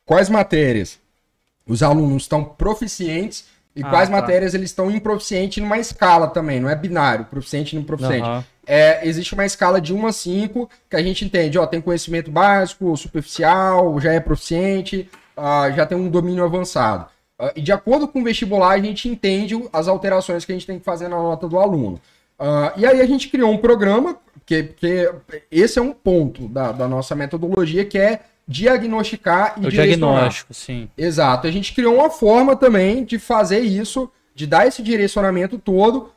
quais matérias os alunos estão proficientes e ah, quais tá. matérias eles estão improficientes numa escala também, não é binário, proficiente e não proficiente. Uhum. É, existe uma escala de 1 a 5 que a gente entende, ó, tem conhecimento básico, superficial, já é proficiente, uh, já tem um domínio avançado. Uh, e de acordo com o vestibular, a gente entende as alterações que a gente tem que fazer na nota do aluno. Uh, e aí a gente criou um programa, que, que esse é um ponto da, da nossa metodologia, que é diagnosticar e o diagnóstico, sim. Exato. A gente criou uma forma também de fazer isso, de dar esse direcionamento todo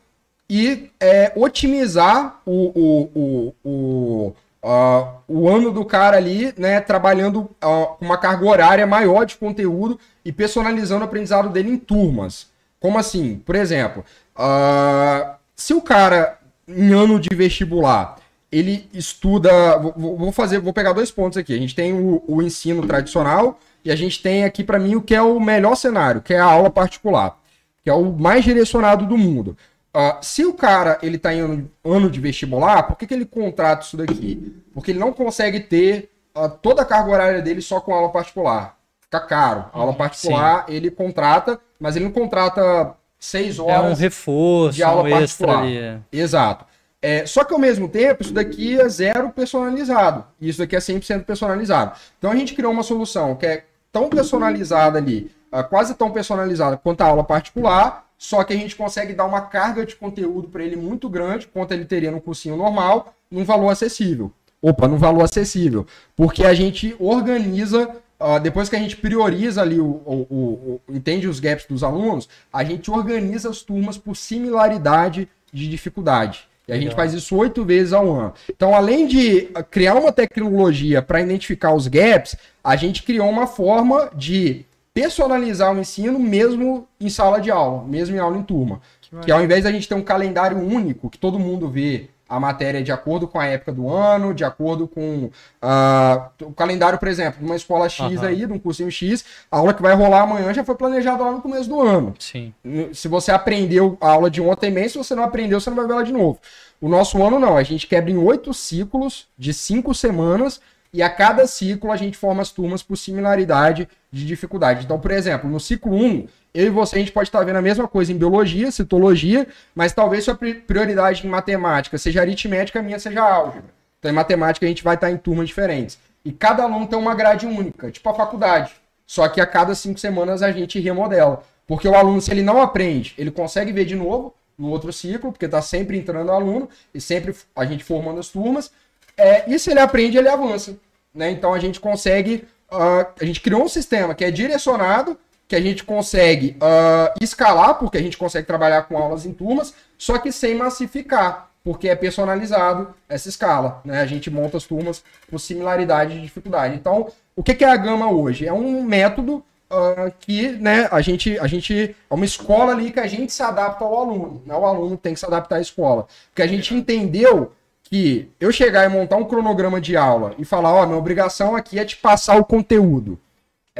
e é, otimizar o, o, o, o, uh, o ano do cara ali, né, trabalhando uh, uma carga horária maior de conteúdo e personalizando o aprendizado dele em turmas. Como assim? Por exemplo, uh, se o cara em ano de vestibular ele estuda. Vou fazer, vou pegar dois pontos aqui. A gente tem o, o ensino tradicional e a gente tem aqui para mim o que é o melhor cenário, que é a aula particular, que é o mais direcionado do mundo. Uh, se o cara ele está em ano, ano, de vestibular, por que, que ele contrata isso daqui? Porque ele não consegue ter uh, toda a carga horária dele só com aula particular. Fica caro. A aula particular Sim. ele contrata, mas ele não contrata seis horas é um reforço, de aula um particular. Ali, é. Exato. É, só que ao mesmo tempo, isso daqui é zero personalizado. Isso daqui é 100% personalizado. Então a gente criou uma solução que é tão personalizada ali, uh, quase tão personalizada quanto a aula particular, só que a gente consegue dar uma carga de conteúdo para ele muito grande, quanto ele teria no cursinho normal, num valor acessível. Opa, num valor acessível. Porque a gente organiza, uh, depois que a gente prioriza ali, o, o, o, entende os gaps dos alunos, a gente organiza as turmas por similaridade de dificuldade. E a gente faz isso oito vezes ao ano. Então, além de criar uma tecnologia para identificar os gaps, a gente criou uma forma de personalizar o ensino mesmo em sala de aula, mesmo em aula em turma. Que, que ao invés da gente ter um calendário único, que todo mundo vê a matéria de acordo com a época do ano, de acordo com uh, o calendário, por exemplo, de uma escola X uhum. aí, de um cursinho X, a aula que vai rolar amanhã já foi planejada lá no começo do ano. Sim. Se você aprendeu a aula de ontem mesmo, se você não aprendeu, você não vai ver ela de novo. O nosso ano não, a gente quebra em oito ciclos de cinco semanas e a cada ciclo a gente forma as turmas por similaridade de dificuldade. Então, por exemplo, no ciclo 1, eu e você a gente pode estar vendo a mesma coisa em biologia, citologia, mas talvez sua prioridade em matemática seja aritmética, a minha seja álgebra. Então, em matemática a gente vai estar em turmas diferentes. E cada aluno tem uma grade única, tipo a faculdade. Só que a cada cinco semanas a gente remodela. Porque o aluno, se ele não aprende, ele consegue ver de novo no outro ciclo, porque está sempre entrando aluno e sempre a gente formando as turmas. É, e se ele aprende, ele avança. Né? Então a gente consegue. Uh, a gente criou um sistema que é direcionado que a gente consegue uh, escalar, porque a gente consegue trabalhar com aulas em turmas, só que sem massificar, porque é personalizado essa escala. Né? A gente monta as turmas por similaridade de dificuldade. Então, o que, que é a Gama hoje? É um método uh, que né, a, gente, a gente. É uma escola ali que a gente se adapta ao aluno. Né? O aluno tem que se adaptar à escola. Porque a gente entendeu que eu chegar e montar um cronograma de aula e falar, ó, oh, minha obrigação aqui é te passar o conteúdo.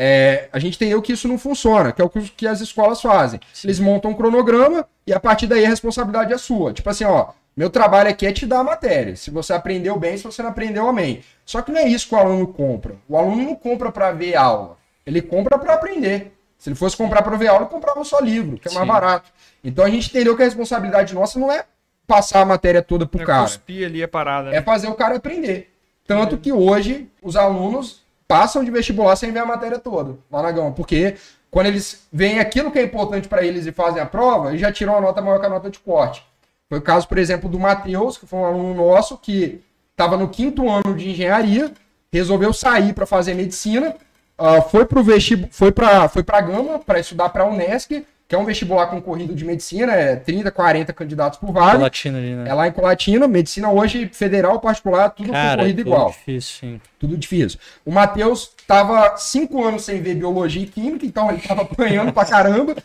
É, a gente entendeu que isso não funciona, que é o que as escolas fazem. Sim. Eles montam um cronograma e a partir daí a responsabilidade é sua. Tipo assim, ó, meu trabalho aqui é te dar a matéria. Se você aprendeu bem, se você não aprendeu, amém. Só que não é isso que o aluno compra. O aluno não compra para ver aula. Ele compra para aprender. Se ele fosse comprar para ver aula, ele comprava só livro, que é mais Sim. barato. Então a gente entendeu que a responsabilidade nossa não é passar a matéria toda pro é cara. Cuspir ali a parada. Né? É fazer o cara aprender. Tanto que hoje os alunos passam de vestibular sem ver a matéria toda lá na Gama, porque quando eles veem aquilo que é importante para eles e fazem a prova, eles já tiram a nota maior que a nota de corte. Foi o caso, por exemplo, do Matheus, que foi um aluno nosso que estava no quinto ano de engenharia, resolveu sair para fazer medicina, uh, foi para foi para foi para Gama para estudar para a Unesc, que é um vestibular concorrido de medicina, é 30, 40 candidatos por vaga. Colatina ali, né? É lá em Colatina, medicina hoje federal, particular, tudo Cara, concorrido tudo igual. difícil, sim. Tudo difícil. O Matheus estava cinco anos sem ver biologia e química, então ele estava apanhando pra caramba.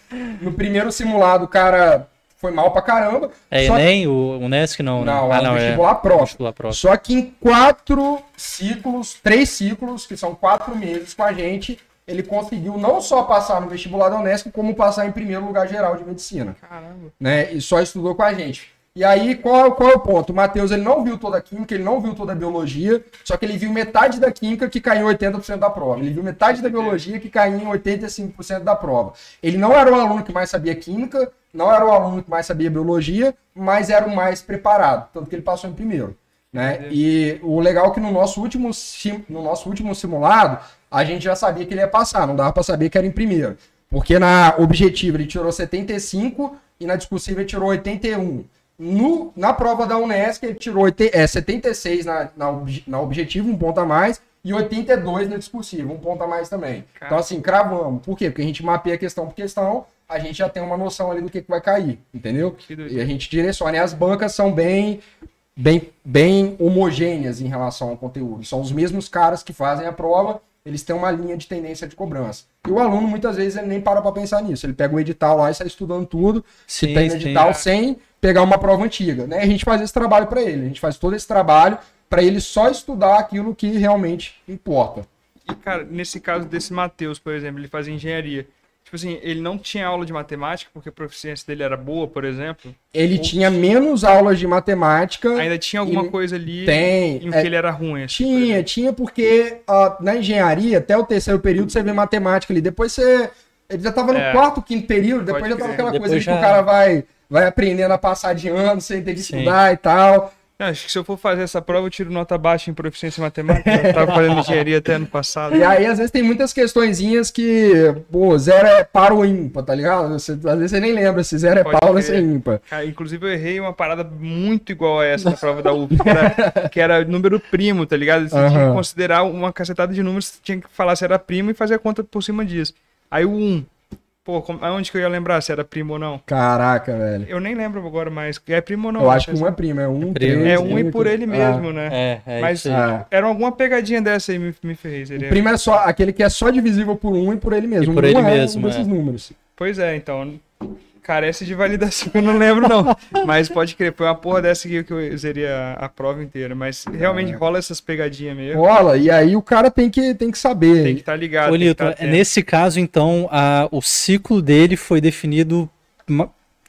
No primeiro simulado, o cara foi mal pra caramba. É Enem, que... o Unesc não, né? Não, ah, não, vestibular, é. vestibular próximo. Só que em quatro ciclos, três ciclos, que são quatro meses com a gente, ele conseguiu não só passar no vestibular da Unesco, como passar em primeiro lugar geral de medicina. Caramba. Né? E só estudou com a gente. E aí, qual, qual é o ponto? O Matheus, ele não viu toda a química, ele não viu toda a biologia, só que ele viu metade da química que caiu em 80% da prova. Ele viu metade da biologia que caiu em 85% da prova. Ele não era o aluno que mais sabia química, não era o aluno que mais sabia biologia, mas era o mais preparado, tanto que ele passou em primeiro. Né? E o legal é que no nosso, último, no nosso último simulado, a gente já sabia que ele ia passar, não dava para saber que era em primeiro. Porque na objetiva ele tirou 75 e na discursiva ele tirou 81. No, na prova da Unesc, ele tirou é, 76 na, na, na objetiva, um ponto a mais, e 82 na discursiva, um ponto a mais também. Cara. Então, assim, cravamos. Por quê? Porque a gente mapeia questão por questão, a gente já tem uma noção ali do que, que vai cair, entendeu? E a gente direciona. E as bancas são bem, bem, bem homogêneas em relação ao conteúdo. São os mesmos caras que fazem a prova, eles têm uma linha de tendência de cobrança. E o aluno, muitas vezes, ele nem para para pensar nisso. Ele pega o edital lá e sai estudando tudo, sim, se tem edital, sim. sem pegar uma prova antiga. Né? A gente faz esse trabalho para ele. A gente faz todo esse trabalho para ele só estudar aquilo que realmente importa. E, cara, nesse caso desse Matheus, por exemplo, ele faz engenharia. Tipo assim, ele não tinha aula de matemática porque a proficiência dele era boa, por exemplo? Ele Ou... tinha menos aulas de matemática. Ainda tinha alguma coisa ali tem, em é, que ele era ruim? Assim, tinha, tinha porque uh, na engenharia, até o terceiro período, você vê matemática ali. Depois você. Ele já tava no é, quarto, quinto período, depois já tava aquela depois coisa já... que o cara vai, vai aprendendo a passar de ano sem ter que Sim. estudar e tal. Acho que se eu for fazer essa prova, eu tiro nota baixa em proficiência matemática. Eu tava fazendo engenharia até ano passado. E aí, às vezes, tem muitas questõezinhas que, pô, zero é par ou ímpar, tá ligado? Você, às vezes você nem lembra se zero é par ou se é ímpar. Cara, inclusive, eu errei uma parada muito igual a essa na prova da UF, que era, que era número primo, tá ligado? Você uhum. tinha que considerar uma cacetada de números, tinha que falar se era primo e fazer a conta por cima disso. Aí o 1, Pô, aonde que eu ia lembrar se era primo ou não? Caraca, velho. Eu nem lembro agora mais. É primo ou não? Eu acho que um é primo, é um, é primo. É um e por ele mesmo, ah, né? É, é Mas ah. era alguma pegadinha dessa aí, me, me fez. Ele o primo é só aquele que é só divisível por um e por ele mesmo. E por um ele é mesmo, um desses é. números. Pois é, então carece de validação, eu não lembro não. Mas pode crer, foi uma porra dessa que eu usaria a prova inteira. Mas realmente é. rola essas pegadinhas mesmo. Rola, e aí o cara tem que, tem que saber. Tem que estar tá ligado. Ô, Lito, tá nesse caso, então, a, o ciclo dele foi definido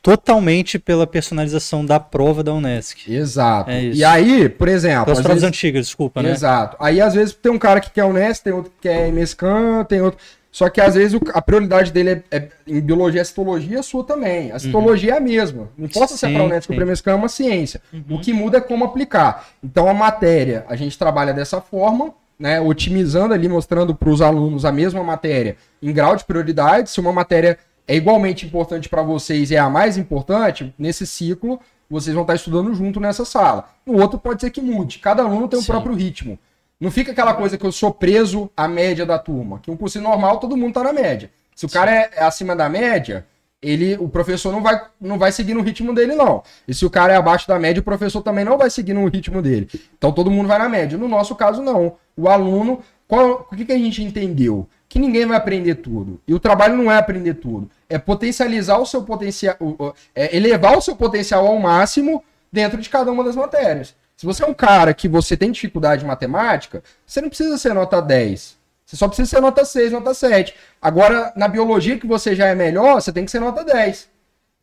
totalmente pela personalização da prova da Unesc. Exato. É e aí, por exemplo. Pelas provas vezes... antigas, desculpa, né? Exato. Aí, às vezes, tem um cara que quer Unesc, tem outro que quer MSCAN, tem outro. Só que às vezes a prioridade dele é, é em biologia e citologia, a sua também. A citologia uhum. é a mesma. Não importa se é para o Unesco ou para é uma ciência. Uhum. O que muda é como aplicar. Então a matéria, a gente trabalha dessa forma, né, otimizando ali, mostrando para os alunos a mesma matéria em grau de prioridade. Se uma matéria é igualmente importante para vocês e é a mais importante, nesse ciclo vocês vão estar estudando junto nessa sala. No outro pode ser que mude. Cada aluno tem o Sim. próprio ritmo. Não fica aquela coisa que eu sou preso à média da turma. Que um curso normal, todo mundo tá na média. Se o cara é, é, acima da média, ele, o professor não vai, não vai seguir no ritmo dele, não. E se o cara é abaixo da média, o professor também não vai seguir no ritmo dele. Então todo mundo vai na média. No nosso caso, não. O aluno, qual, o que, que a gente entendeu? Que ninguém vai aprender tudo. E o trabalho não é aprender tudo. É potencializar o seu potencial, é elevar o seu potencial ao máximo dentro de cada uma das matérias. Se você é um cara que você tem dificuldade em matemática, você não precisa ser nota 10. Você só precisa ser nota 6, nota 7. Agora, na biologia que você já é melhor, você tem que ser nota 10.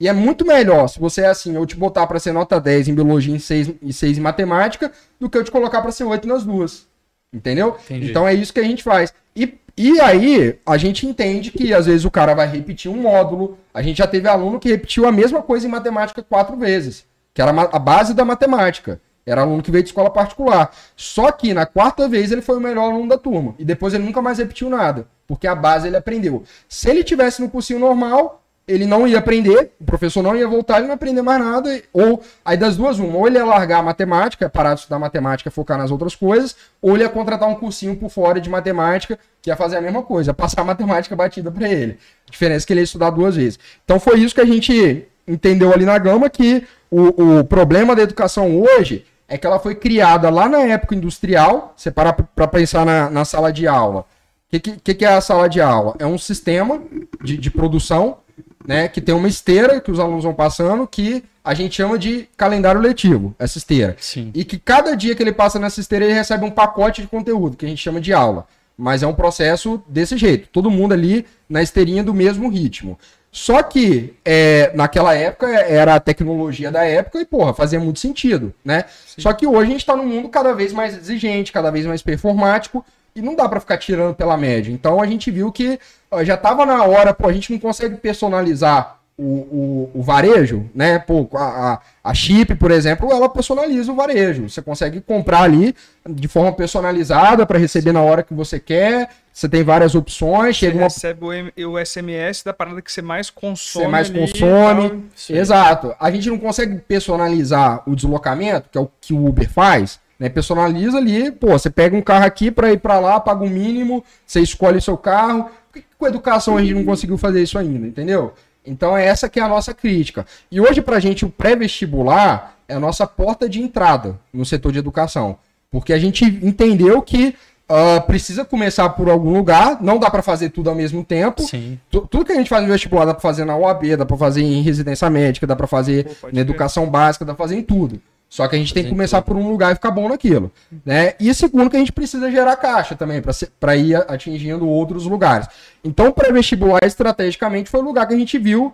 E é muito melhor se você é assim, eu te botar para ser nota 10 em biologia e 6, e 6 em matemática, do que eu te colocar para ser 8 nas duas. Entendeu? Entendi. Então é isso que a gente faz. E, e aí, a gente entende que às vezes o cara vai repetir um módulo. A gente já teve aluno que repetiu a mesma coisa em matemática quatro vezes, que era a base da matemática. Era aluno que veio de escola particular. Só que na quarta vez ele foi o melhor aluno da turma. E depois ele nunca mais repetiu nada. Porque a base ele aprendeu. Se ele tivesse no cursinho normal, ele não ia aprender, o professor não ia voltar, ele não ia aprender mais nada. Ou aí das duas, uma, ou ele ia largar a matemática, parar de estudar matemática, focar nas outras coisas, ou ele ia contratar um cursinho por fora de matemática, que ia fazer a mesma coisa, passar a matemática batida para ele. A diferença é que ele ia estudar duas vezes. Então foi isso que a gente entendeu ali na gama, que o, o problema da educação hoje é que ela foi criada lá na época industrial. Você para para pensar na, na, sala de aula. O que, que, que, é a sala de aula? É um sistema de, de produção né, que tem uma esteira que os alunos vão passando que a gente chama de calendário letivo, essa esteira. Sim. E que cada dia que ele passa nessa esteira ele recebe um pacote de conteúdo, que a gente chama de aula. Mas é um processo desse jeito, todo mundo ali na esteirinha do mesmo ritmo. Só que é, naquela época era a tecnologia da época e, porra, fazia muito sentido, né? Sim. Só que hoje a gente está num mundo cada vez mais exigente, cada vez mais performático e não dá para ficar tirando pela média. Então a gente viu que ó, já estava na hora, pô, a gente não consegue personalizar o, o, o, varejo, né? Pô, a, a, chip, por exemplo, ela personaliza o varejo. Você consegue comprar ali de forma personalizada para receber na hora que você quer. Você tem várias opções. Você uma... recebe o, o SMS da parada que você mais consome. Você mais consome. Exato. A gente não consegue personalizar o deslocamento, que é o que o Uber faz. Né? Personaliza ali, pô, você pega um carro aqui para ir para lá, paga o um mínimo, você escolhe o seu carro. Por que com a educação a gente não conseguiu fazer isso ainda, entendeu? Então é essa que é a nossa crítica. E hoje pra gente o pré-vestibular é a nossa porta de entrada no setor de educação, porque a gente entendeu que uh, precisa começar por algum lugar, não dá para fazer tudo ao mesmo tempo. Sim. Tudo que a gente faz no vestibular dá para fazer na UAB, dá para fazer em residência médica, dá para fazer Pô, na educação básica, dá para fazer em tudo. Só que a gente tem que começar por um lugar e ficar bom naquilo. Né? E segundo, que a gente precisa gerar caixa também, para ir atingindo outros lugares. Então, pré-vestibular, estrategicamente, foi o lugar que a gente viu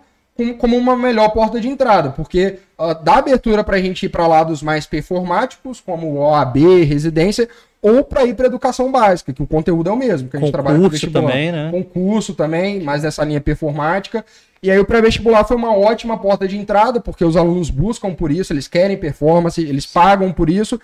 como uma melhor porta de entrada, porque uh, dá abertura para a gente ir para lados mais performáticos, como OAB, residência, ou para ir para educação básica, que o conteúdo é o mesmo, que a gente Concurso trabalha com vestibular. também, né? Concurso também, mais nessa linha performática. E aí o pré-vestibular foi uma ótima porta de entrada, porque os alunos buscam por isso, eles querem performance, eles pagam por isso.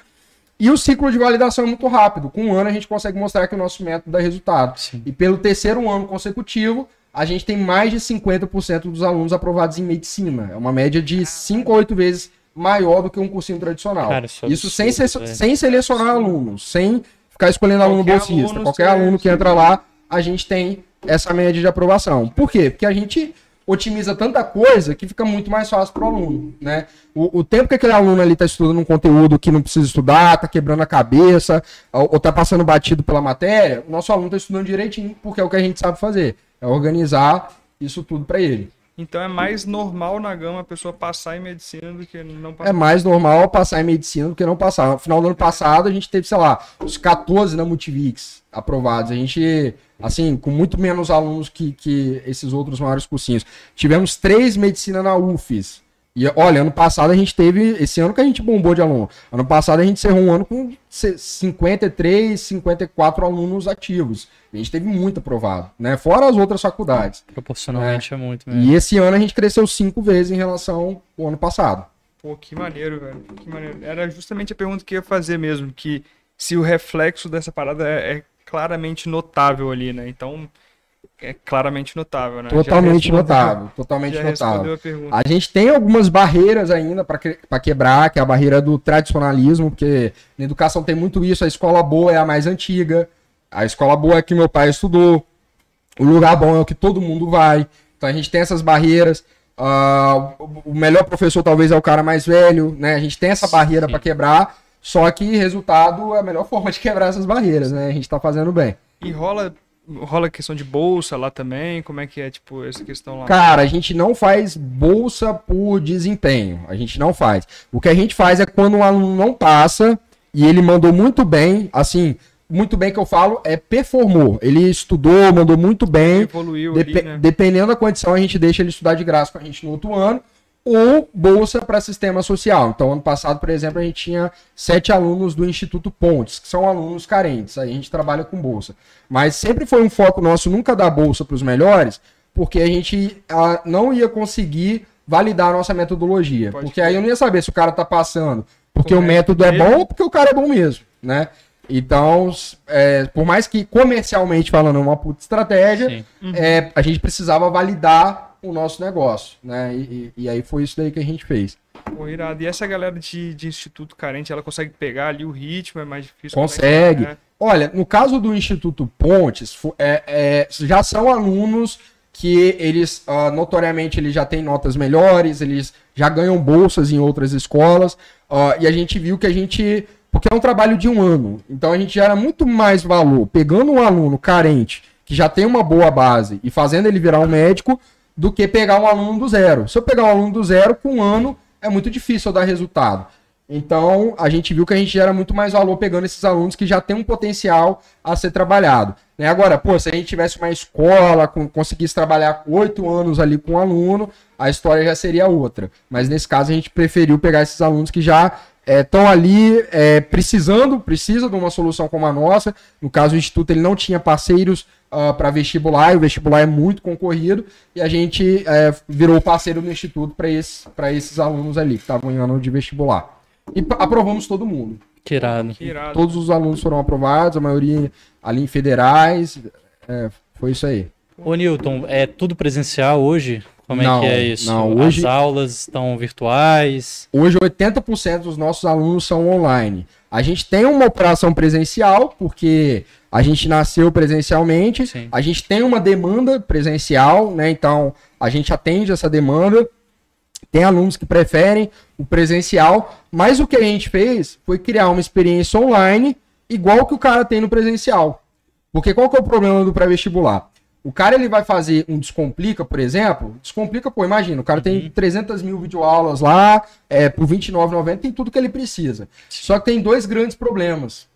E o ciclo de validação é muito rápido. Com um ano a gente consegue mostrar que o nosso método dá resultado. Sim. E pelo terceiro ano consecutivo, a gente tem mais de 50% dos alunos aprovados em medicina. É uma média de 5 a 8 vezes maior do que um cursinho tradicional. Cara, isso, é isso sem, sem selecionar alunos, sem ficar escolhendo aluno bolsista. Aluno Qualquer aluno que entra lá, a gente tem essa média de aprovação. Por quê? Porque a gente otimiza tanta coisa que fica muito mais fácil para o aluno, né? O, o, tempo que aquele aluno ali está estudando um conteúdo que não precisa estudar, está quebrando a cabeça, ou está passando batido pela matéria, o nosso aluno está estudando direitinho, porque é o que a gente sabe fazer, é organizar isso tudo para ele. Então é mais normal na gama a pessoa passar em medicina do que não passar. É mais normal passar em medicina do que não passar. No final do ano passado a gente teve, sei lá, os 14 na Multivix aprovados. A gente, assim, com muito menos alunos que, que esses outros maiores cursinhos. Tivemos três medicina na UFES. E olha, ano passado a gente teve. Esse ano que a gente bombou de aluno. Ano passado a gente encerrou um ano com 53, 54 alunos ativos. A gente teve muito aprovado, né? Fora as outras faculdades. Proporcionalmente é, é muito mesmo. E esse ano a gente cresceu cinco vezes em relação ao ano passado. Pô, que maneiro, velho. Que maneiro. Era justamente a pergunta que eu ia fazer mesmo, que se o reflexo dessa parada é, é claramente notável ali, né? Então, é claramente notável, né? Totalmente notável, totalmente notável. A, a, gente tem algumas barreiras ainda para quebrar, que é a barreira do tradicionalismo, porque na educação tem muito isso, a escola boa é a mais antiga, a escola boa é que meu pai estudou, O lugar bom é o que todo mundo vai. Então a gente tem essas barreiras. Uh, o melhor professor talvez é o cara mais velho, né? A gente tem essa barreira para quebrar. Só que resultado é a melhor forma de quebrar essas barreiras, né? A gente tá fazendo bem. E rola rola questão de bolsa lá também? Como é que é, tipo, essa questão lá? Cara, a gente não faz bolsa por desempenho. A gente não faz. O que a gente faz é quando um aluno não passa e ele mandou muito bem, assim, muito bem que eu falo, é performou. Ele estudou, mandou muito bem. Evoluiu Dep ali, né? Dependendo da condição, a gente deixa ele estudar de graça com a gente no outro ano ou bolsa para sistema social. Então, ano passado, por exemplo, a gente tinha sete alunos do Instituto Pontes, que são alunos carentes. Aí a gente trabalha com bolsa. Mas sempre foi um foco nosso nunca dar bolsa para os melhores, porque a gente a, não ia conseguir validar a nossa metodologia. Pode porque aí eu não ia saber se o cara está passando porque o método é bom ou porque o cara é bom mesmo, né? Então, é, por mais que comercialmente falando é uma puta estratégia, uhum. é, a gente precisava validar o nosso negócio, né? E, e, e, aí foi isso daí que a gente fez. Pô, irado. E essa galera de, de Instituto Carente, ela consegue pegar ali o ritmo, é mais difícil? É consegue. É Olha, no caso do Instituto Pontes, é, é, já são alunos que eles, uh, notoriamente, eles já têm notas melhores, eles já ganham bolsas em outras escolas, uh, e a gente viu que a gente... Porque é um trabalho de um ano, então a gente gera muito mais valor pegando um aluno carente, que já tem uma boa base, e fazendo ele virar um médico, do que pegar um aluno do zero. Se eu pegar um aluno do zero, com um ano é muito difícil eu dar resultado. Então, a gente viu que a gente gera muito mais valor pegando esses alunos que já têm um potencial a ser trabalhado. Né? Agora, pô, se a gente tivesse uma escola, com, conseguisse trabalhar oito anos ali com um aluno, a história já seria outra. Mas nesse caso, a gente preferiu pegar esses alunos que já estão é, ali é, precisando, precisa de uma solução como a nossa. No caso, o Instituto ele não tinha parceiros uh, para vestibular, e o vestibular é muito concorrido, e a gente é, virou parceiro do Instituto para esses, esses alunos ali que estavam em ano de vestibular. E aprovamos todo mundo. Que irado. Que irado. Todos os alunos foram aprovados, a maioria ali em federais. É, foi isso aí. Ô Newton, é tudo presencial hoje? Como não, é que é isso? Não, hoje, As aulas estão virtuais? Hoje 80% dos nossos alunos são online. A gente tem uma operação presencial, porque a gente nasceu presencialmente, Sim. a gente tem uma demanda presencial, né? Então a gente atende essa demanda. Tem alunos que preferem o presencial, mas o que a gente fez foi criar uma experiência online igual que o cara tem no presencial. Porque qual que é o problema do pré-vestibular? O cara ele vai fazer um Descomplica, por exemplo. Descomplica, pô, imagina, o cara uhum. tem 300 mil videoaulas lá, é, por R$29,90, tem tudo que ele precisa. Só que tem dois grandes problemas.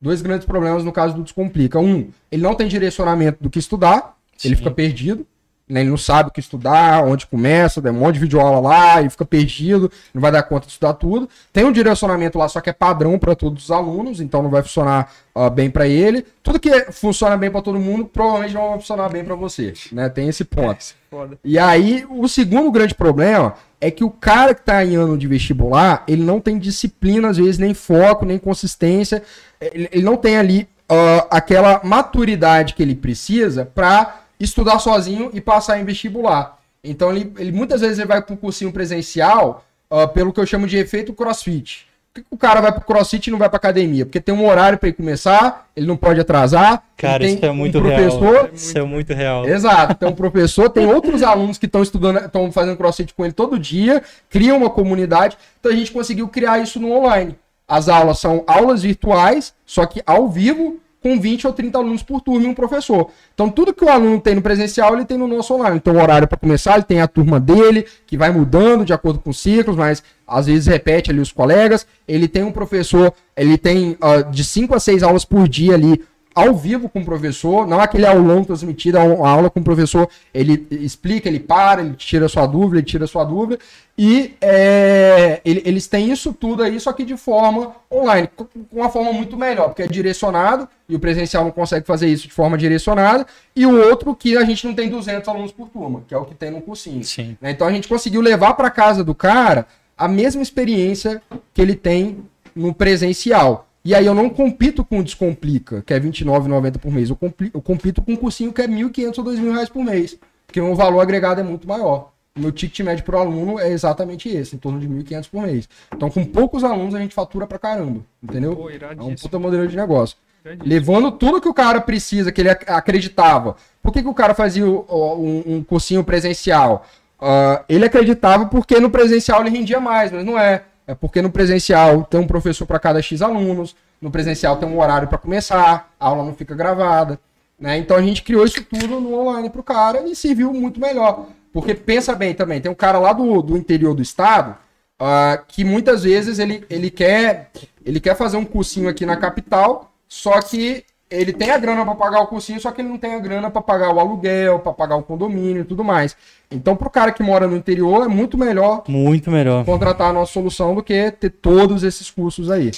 Dois grandes problemas no caso do Descomplica. Um, ele não tem direcionamento do que estudar, Sim. ele fica perdido. Né? Ele não sabe o que estudar, onde começa, tem um monte de videoaula lá e fica perdido, não vai dar conta de estudar tudo. Tem um direcionamento lá, só que é padrão para todos os alunos, então não vai funcionar uh, bem para ele. Tudo que funciona bem para todo mundo, provavelmente não vai funcionar bem para você, né? Tem esse ponto. É, e aí, o segundo grande problema é que o cara que está em ano de vestibular, ele não tem disciplina, às vezes, nem foco, nem consistência. Ele, ele não tem ali uh, aquela maturidade que ele precisa para estudar sozinho e passar em vestibular. Então ele, ele muitas vezes ele vai para o cursinho presencial uh, pelo que eu chamo de efeito crossfit. Por que o cara vai pro crossfit e não vai pra academia? Porque tem um horário para ele começar, ele não pode atrasar. Cara, isso é muito um professor... real. Isso é muito real. Exato. Tem um professor, tem outros alunos que estão estudando, estão fazendo crossfit com ele todo dia, criam uma comunidade. Então a gente conseguiu criar isso no online. As aulas são aulas virtuais, só que ao vivo, com 20 ou 30 alunos por turma e um professor. Então, tudo que o aluno tem no presencial, ele tem no nosso online. Então, o horário para começar, ele tem a turma dele, que vai mudando de acordo com os ciclos, mas às vezes repete ali os colegas. Ele tem um professor, ele tem uh, de 5 a 6 aulas por dia ali ao vivo com o professor, não aquele aulão transmitido, a aula com o professor, ele explica, ele para, ele tira sua dúvida, ele tira sua dúvida, e é, ele, eles têm isso tudo aí, só que de forma online, com uma forma muito melhor, porque é direcionado, e o presencial não consegue fazer isso de forma direcionada, e o outro que a gente não tem 200 alunos por turma, que é o que tem no cursinho. Sim. Né? Então a gente conseguiu levar para casa do cara a mesma experiência que ele tem no presencial. E aí eu não compito com o Descomplica, que é R$29,90 por mês. Eu, eu compito com um cursinho que é R$1.500 ou R$2.000 por mês. Porque o valor agregado é muito maior. O meu ticket médio por aluno é exatamente esse, em torno de 1.500 por mês. Então, com poucos alunos, a gente fatura pra caramba. Entendeu? Pô, é um puta modelo de negócio. Levando tudo que o cara precisa, que ele acreditava. Por que, que o cara fazia um, um cursinho presencial? Uh, ele acreditava porque no presencial ele rendia mais, mas não é. É porque no presencial tem um professor para cada X alunos, no presencial tem um horário para começar, a aula não fica gravada. Né? Então a gente criou isso tudo no online para o cara e serviu muito melhor. Porque pensa bem também, tem um cara lá do, do interior do estado uh, que muitas vezes ele, ele, quer, ele quer fazer um cursinho aqui na capital, só que ele tem a grana para pagar o cursinho, só que ele não tem a grana para pagar o aluguel, para pagar o condomínio e tudo mais. Então, para o cara que mora no interior, é muito melhor, muito melhor contratar a nossa solução do que ter todos esses cursos aí.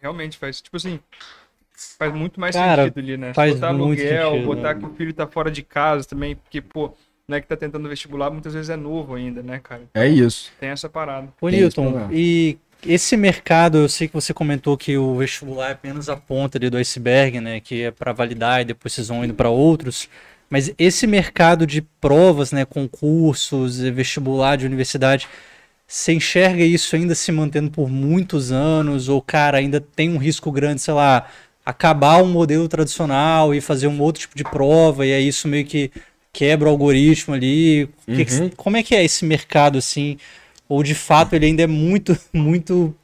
Realmente faz, tipo assim, faz muito mais cara, sentido ali, né? Faz botar aluguel, sentido, botar né? que o filho tá fora de casa também, porque, pô, né, que tá tentando vestibular, muitas vezes é novo ainda, né, cara? É isso. Tem essa parada. Ô, Newton, e esse mercado, eu sei que você comentou que o vestibular é apenas a ponta ali do iceberg, né? Que é para validar e depois vocês vão indo para outros. Mas esse mercado de provas, né? Concursos, vestibular de universidade, você enxerga isso ainda se mantendo por muitos anos? Ou, cara, ainda tem um risco grande, sei lá, acabar o um modelo tradicional e fazer um outro tipo de prova, e aí isso meio que quebra o algoritmo ali? Uhum. Que, como é que é esse mercado, assim? Ou de fato ele ainda é muito, muito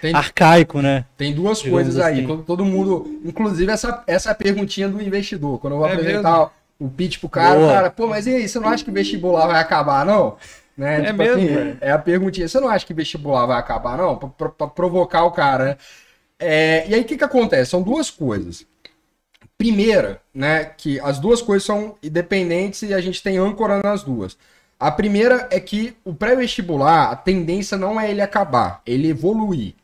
tem, arcaico, né? Tem duas Digamos coisas aí. Assim. Todo mundo, inclusive essa, essa é perguntinha do investidor. Quando eu vou é apresentar mesmo? o pitch pro cara, Boa. o cara, pô, mas e aí, você não acha que vestibular vai acabar, não? Né? É tipo mesmo, assim, é a perguntinha. Você não acha que vestibular vai acabar, não? Pra, pra, pra provocar o cara, né? É, e aí, o que que acontece? São duas coisas. Primeira, né, que as duas coisas são independentes e a gente tem âncora nas duas. A primeira é que o pré-vestibular, a tendência não é ele acabar, ele evoluir,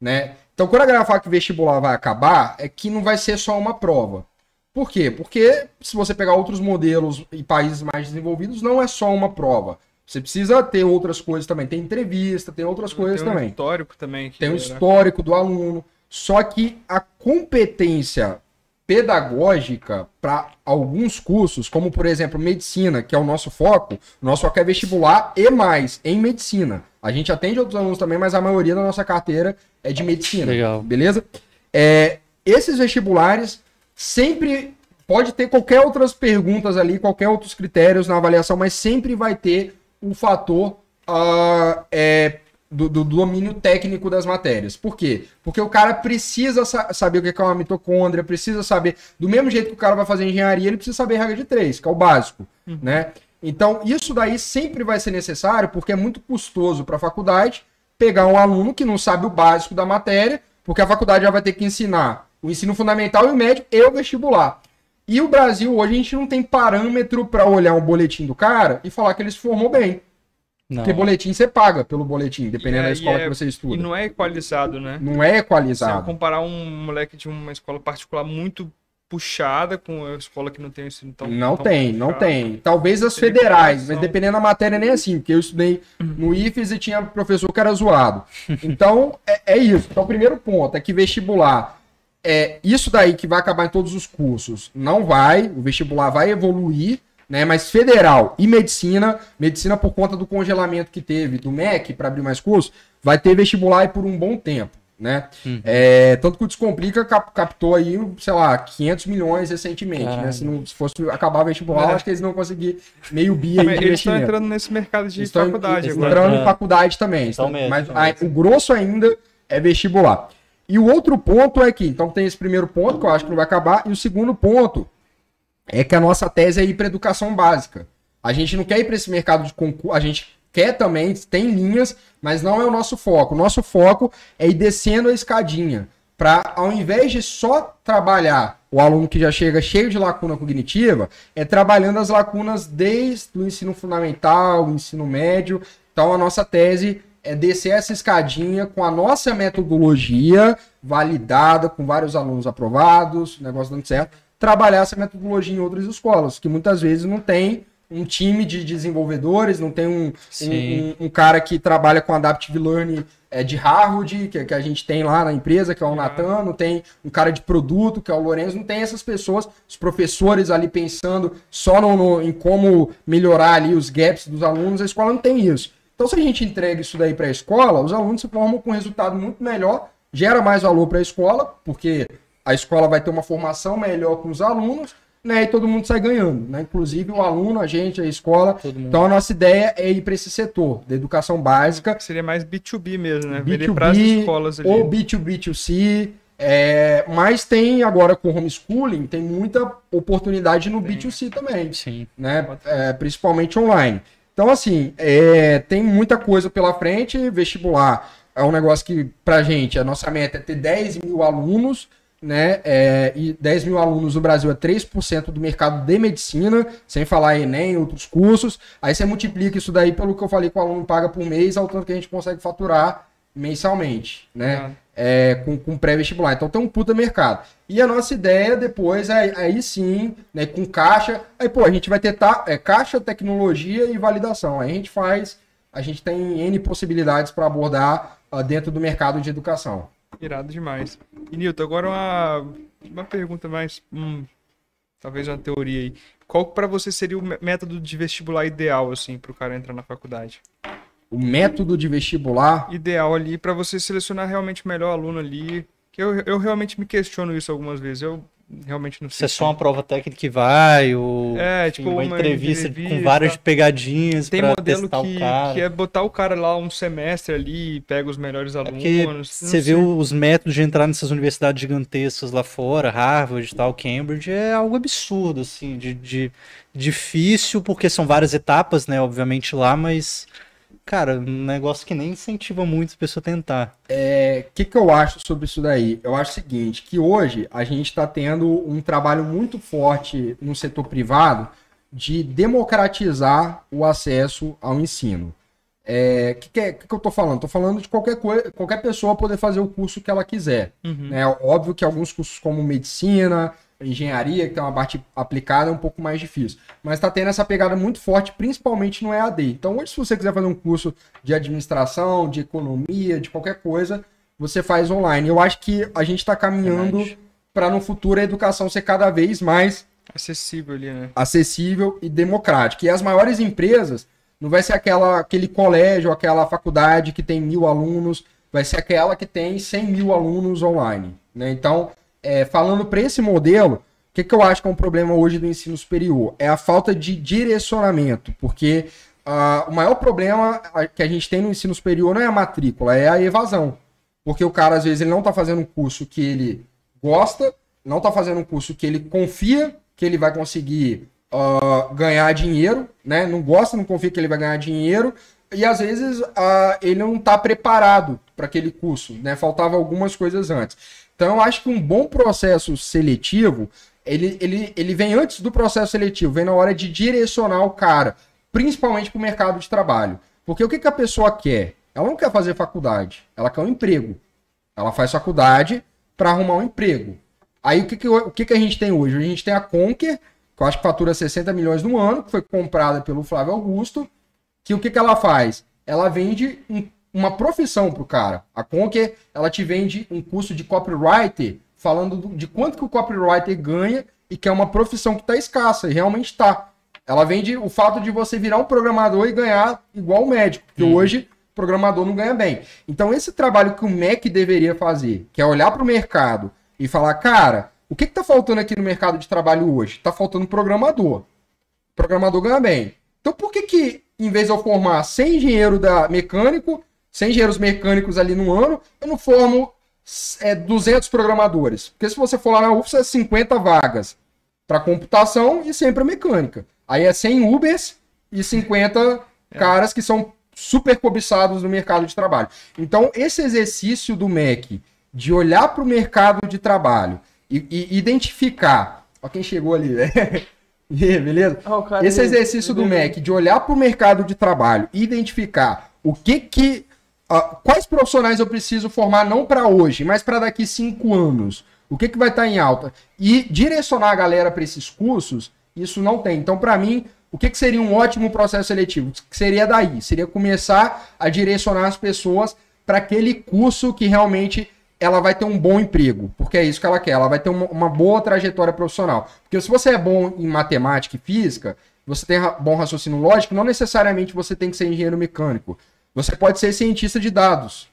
né? Então, quando a galera fala que vestibular vai acabar, é que não vai ser só uma prova. Por quê? Porque se você pegar outros modelos e países mais desenvolvidos, não é só uma prova. Você precisa ter outras coisas também. Tem entrevista, tem outras coisas tem um também. histórico também. tem o um histórico do aluno. Só que a competência pedagógica para alguns cursos, como por exemplo medicina, que é o nosso foco, nosso foco é vestibular e mais em medicina. A gente atende outros alunos também, mas a maioria da nossa carteira é de medicina. Legal. Beleza? É, esses vestibulares sempre pode ter qualquer outras perguntas ali, qualquer outros critérios na avaliação, mas sempre vai ter um fator uh, é, do, do, domínio técnico das matérias. Por quê? Porque o cara precisa sa saber o que é uma mitocôndria, precisa saber, do mesmo jeito que o cara vai fazer engenharia, ele precisa saber regra de três, que é o básico, uhum. né? Então, isso daí sempre vai ser necessário, porque é muito custoso para a faculdade pegar um aluno que não sabe o básico da matéria, porque a faculdade já vai ter que ensinar o ensino fundamental e o médio e o vestibular. E o Brasil, hoje, a gente não tem parâmetro para olhar um boletim do cara e falar que ele se formou bem. Não. Porque boletim você paga pelo boletim, dependendo é, da escola é, que você estuda. E não é equalizado, né? Não é equalizado. Se comparar um moleque de uma escola particular muito puxada com a escola que não tem ensino tão Não tão tem, puxado. não tem. Talvez as federais, mas dependendo da matéria nem assim, porque eu estudei no IFES e tinha professor que era zoado. Então, é, é isso. Então, o primeiro ponto é que vestibular é isso daí que vai acabar em todos os cursos. Não vai, o vestibular vai evoluir né? Mas federal e medicina, medicina por conta do congelamento que teve do MEC para abrir mais cursos, vai ter vestibular por um bom tempo, né? Uhum. É, tanto que o Descomplica cap, captou aí, sei lá, 500 milhões recentemente, né? Se, não, se fosse acabar o vestibular, é. acho que eles não conseguir meio bi aí de Eles estão entrando nesse mercado de estão, faculdade agora. entrando é. em faculdade também. Então, mesmo, mas a, o grosso ainda é vestibular. E o outro ponto é que, então tem esse primeiro ponto que eu acho que não vai acabar, e o segundo ponto é que a nossa tese é ir para educação básica. A gente não quer ir para esse mercado de concurso, a gente quer também, tem linhas, mas não é o nosso foco. O nosso foco é ir descendo a escadinha, para ao invés de só trabalhar o aluno que já chega cheio de lacuna cognitiva, é trabalhando as lacunas desde o ensino fundamental, o ensino médio. Então a nossa tese é descer essa escadinha com a nossa metodologia validada, com vários alunos aprovados, negócio dando certo, trabalhar essa metodologia em outras escolas, que muitas vezes não tem um time de desenvolvedores, não tem um, um, um, cara que trabalha com Adaptive Learning é, de Harvard, que, que a gente tem lá na empresa, que é o Natan, não tem um cara de produto, que é o Lourenço, não tem essas pessoas, os professores ali pensando só no, no, em como melhorar ali os gaps dos alunos, a escola não tem isso. Então, se a gente entrega isso daí para a escola, os alunos se formam com um resultado muito melhor, gera mais valor para a escola, porque a escola vai ter uma formação melhor com os alunos, né? E todo mundo sai ganhando, né? Inclusive o aluno, a gente, a escola. Então a nossa ideia é ir para esse setor da educação básica. Seria mais B2B mesmo, né? Vender para as escolas ali. Ou B2B2C. É, mas tem agora com homeschooling, tem muita oportunidade no Sim. B2C também. Sim. Né? É, principalmente online. Então, assim, é, tem muita coisa pela frente. Vestibular é um negócio que, pra gente, a nossa meta é ter 10 mil alunos né? É, e 10 mil alunos no Brasil é 3% do mercado de medicina, sem falar Enem, outros cursos. Aí você multiplica isso daí pelo que eu falei que o aluno paga por mês, ao tanto que a gente consegue faturar mensalmente, né? É, com, com pré-vestibular. Então tem um puta mercado. E a nossa ideia depois é aí sim, né, com caixa. Aí, pô, a gente vai ter ta, é, caixa, tecnologia e validação. Aí a gente faz, a gente tem N possibilidades para abordar uh, dentro do mercado de educação. Irado demais. E Nilton, agora uma, uma pergunta mais. Hum, talvez uma teoria aí. Qual para você seria o método de vestibular ideal, assim, para o cara entrar na faculdade? O método de vestibular? Ideal ali, para você selecionar realmente o melhor aluno ali. Que eu, eu realmente me questiono isso algumas vezes. Eu realmente não sei. Se é só uma prova técnica que vai, ou é, tipo, uma, uma entrevista, entrevista, com várias pegadinhas Tem modelo que, que é botar o cara lá um semestre ali, pega os melhores é alunos. você sei. vê os métodos de entrar nessas universidades gigantescas lá fora, Harvard e tal, Cambridge, é algo absurdo, assim, de, de difícil, porque são várias etapas, né, obviamente lá, mas cara, um negócio que nem incentiva muito a pessoa a tentar. É, o que, que eu acho sobre isso daí? Eu acho o seguinte, que hoje a gente está tendo um trabalho muito forte no setor privado de democratizar o acesso ao ensino. O é, que, que, é, que, que eu estou falando? Estou falando de qualquer, coisa, qualquer pessoa poder fazer o curso que ela quiser. Uhum. Né? Óbvio que alguns cursos como medicina, engenharia, que tem uma parte aplicada, é um pouco mais difícil. Mas está tendo essa pegada muito forte, principalmente no EAD. Então, hoje, se você quiser fazer um curso de administração, de economia, de qualquer coisa, você faz online. Eu acho que a gente está caminhando para no futuro a educação ser cada vez mais acessível ali, né? Acessível e democrática. E as maiores empresas não vai ser aquela, aquele colégio, aquela faculdade que tem mil alunos, vai ser aquela que tem 100 mil alunos online. Né? Então, é, falando para esse modelo, o que, que eu acho que é um problema hoje do ensino superior? É a falta de direcionamento, porque uh, o maior problema que a gente tem no ensino superior não é a matrícula, é a evasão. Porque o cara, às vezes, ele não está fazendo um curso que ele gosta, não está fazendo um curso que ele confia que ele vai conseguir uh, ganhar dinheiro, né? Não gosta, não confia que ele vai ganhar dinheiro, e às vezes uh, ele não está preparado para aquele curso, né? Faltava algumas coisas antes. Então eu acho que um bom processo seletivo, ele, ele, ele vem antes do processo seletivo, vem na hora de direcionar o cara, principalmente para o mercado de trabalho. Porque o que, que a pessoa quer? Ela não quer fazer faculdade, ela quer um emprego. Ela faz faculdade para arrumar um emprego. Aí o que, que, o que, que a gente tem hoje? A gente tem a Conquer, que eu acho que fatura 60 milhões no ano, que foi comprada pelo Flávio Augusto, que o que, que ela faz? Ela vende um uma profissão pro cara. A Conquer, ela te vende um curso de copywriter falando de quanto que o copywriter ganha e que é uma profissão que está escassa, e realmente está. Ela vende o fato de você virar um programador e ganhar igual o médico, porque uhum. hoje o programador não ganha bem. Então esse trabalho que o MEC deveria fazer, que é olhar para o mercado e falar, cara, o que está faltando aqui no mercado de trabalho hoje? Está faltando programador. O programador ganha bem. Então por que que, em vez de eu formar 100 engenheiro da mecânico, 100 engenheiros mecânicos ali no ano, eu não formo é, 200 programadores. Porque se você for lá na UFSA, é 50 vagas para computação e sempre mecânica. Aí é 100 Ubers e 50 é. caras que são super cobiçados no mercado de trabalho. Então, esse exercício do MEC de olhar para o mercado de trabalho e, e identificar. Ó, quem chegou ali, né? Beleza? Oh, esse exercício do MEC de olhar para o mercado de trabalho e identificar o que que Quais profissionais eu preciso formar não para hoje, mas para daqui cinco anos? O que, que vai estar tá em alta? E direcionar a galera para esses cursos, isso não tem. Então, para mim, o que, que seria um ótimo processo seletivo? Que seria daí? Seria começar a direcionar as pessoas para aquele curso que realmente ela vai ter um bom emprego, porque é isso que ela quer, ela vai ter uma, uma boa trajetória profissional. Porque se você é bom em matemática e física, você tem bom raciocínio lógico, não necessariamente você tem que ser engenheiro mecânico. Você pode ser cientista de dados.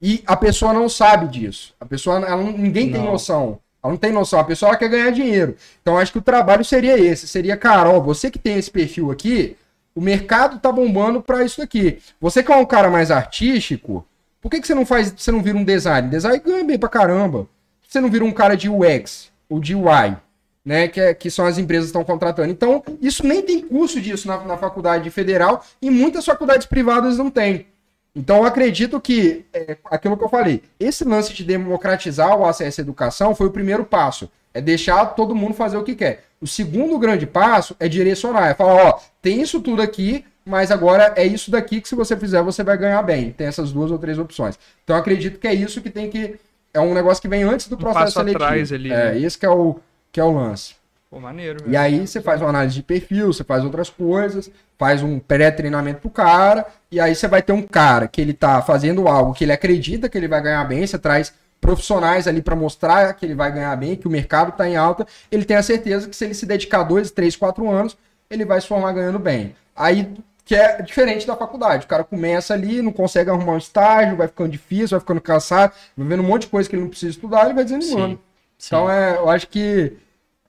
E a pessoa não sabe disso. A pessoa, ela, ninguém não. tem noção. Ela não tem noção. A pessoa quer ganhar dinheiro. Então acho que o trabalho seria esse. Seria, cara, ó, você que tem esse perfil aqui, o mercado tá bombando para isso aqui. Você que é um cara mais artístico, por que, que você não faz, você não vira um design? Design ganha bem pra caramba. Você não vira um cara de UX ou de UI, né? Que, é, que são as empresas que estão contratando. Então, isso nem tem curso disso na, na faculdade federal e muitas faculdades privadas não tem. Então, eu acredito que, é, aquilo que eu falei, esse lance de democratizar o acesso à educação foi o primeiro passo. É deixar todo mundo fazer o que quer. O segundo grande passo é direcionar. É falar, ó, tem isso tudo aqui, mas agora é isso daqui que se você fizer, você vai ganhar bem. Tem essas duas ou três opções. Então, eu acredito que é isso que tem que... É um negócio que vem antes do processo um seletivo. Atrás ali, é, né? esse que é o, que é o lance. Pô, maneiro. E aí você faz uma análise de perfil, você faz outras coisas, faz um pré-treinamento pro cara, e aí você vai ter um cara que ele tá fazendo algo que ele acredita que ele vai ganhar bem, você traz profissionais ali para mostrar que ele vai ganhar bem, que o mercado tá em alta, ele tem a certeza que se ele se dedicar dois, três, quatro anos, ele vai se formar ganhando bem. Aí que é diferente da faculdade. O cara começa ali, não consegue arrumar um estágio, vai ficando difícil, vai ficando cansado, vai vendo um monte de coisa que ele não precisa estudar, ele vai desanimando. Sim, sim. Então é, eu acho que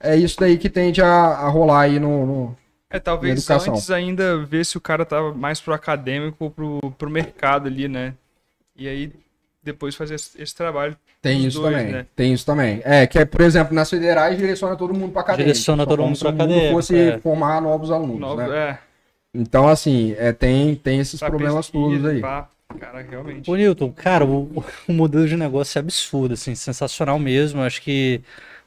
é isso daí que tende a, a rolar aí no, no é, talvez antes ainda ver se o cara tá mais pro acadêmico ou pro, pro mercado ali, né? E aí depois fazer esse, esse trabalho. Tem isso dois, também. Né? Tem isso também. É, que é, por exemplo, nas federais direciona todo mundo para acadêmico. Direciona todo mundo para acadêmico. fosse é. formar novos alunos, Novo, né? É. Então, assim, é, tem, tem esses pra problemas todos aí. Pá. Cara, realmente. Ô, Newton, cara, o, o modelo de negócio é absurdo, assim, sensacional mesmo. Acho que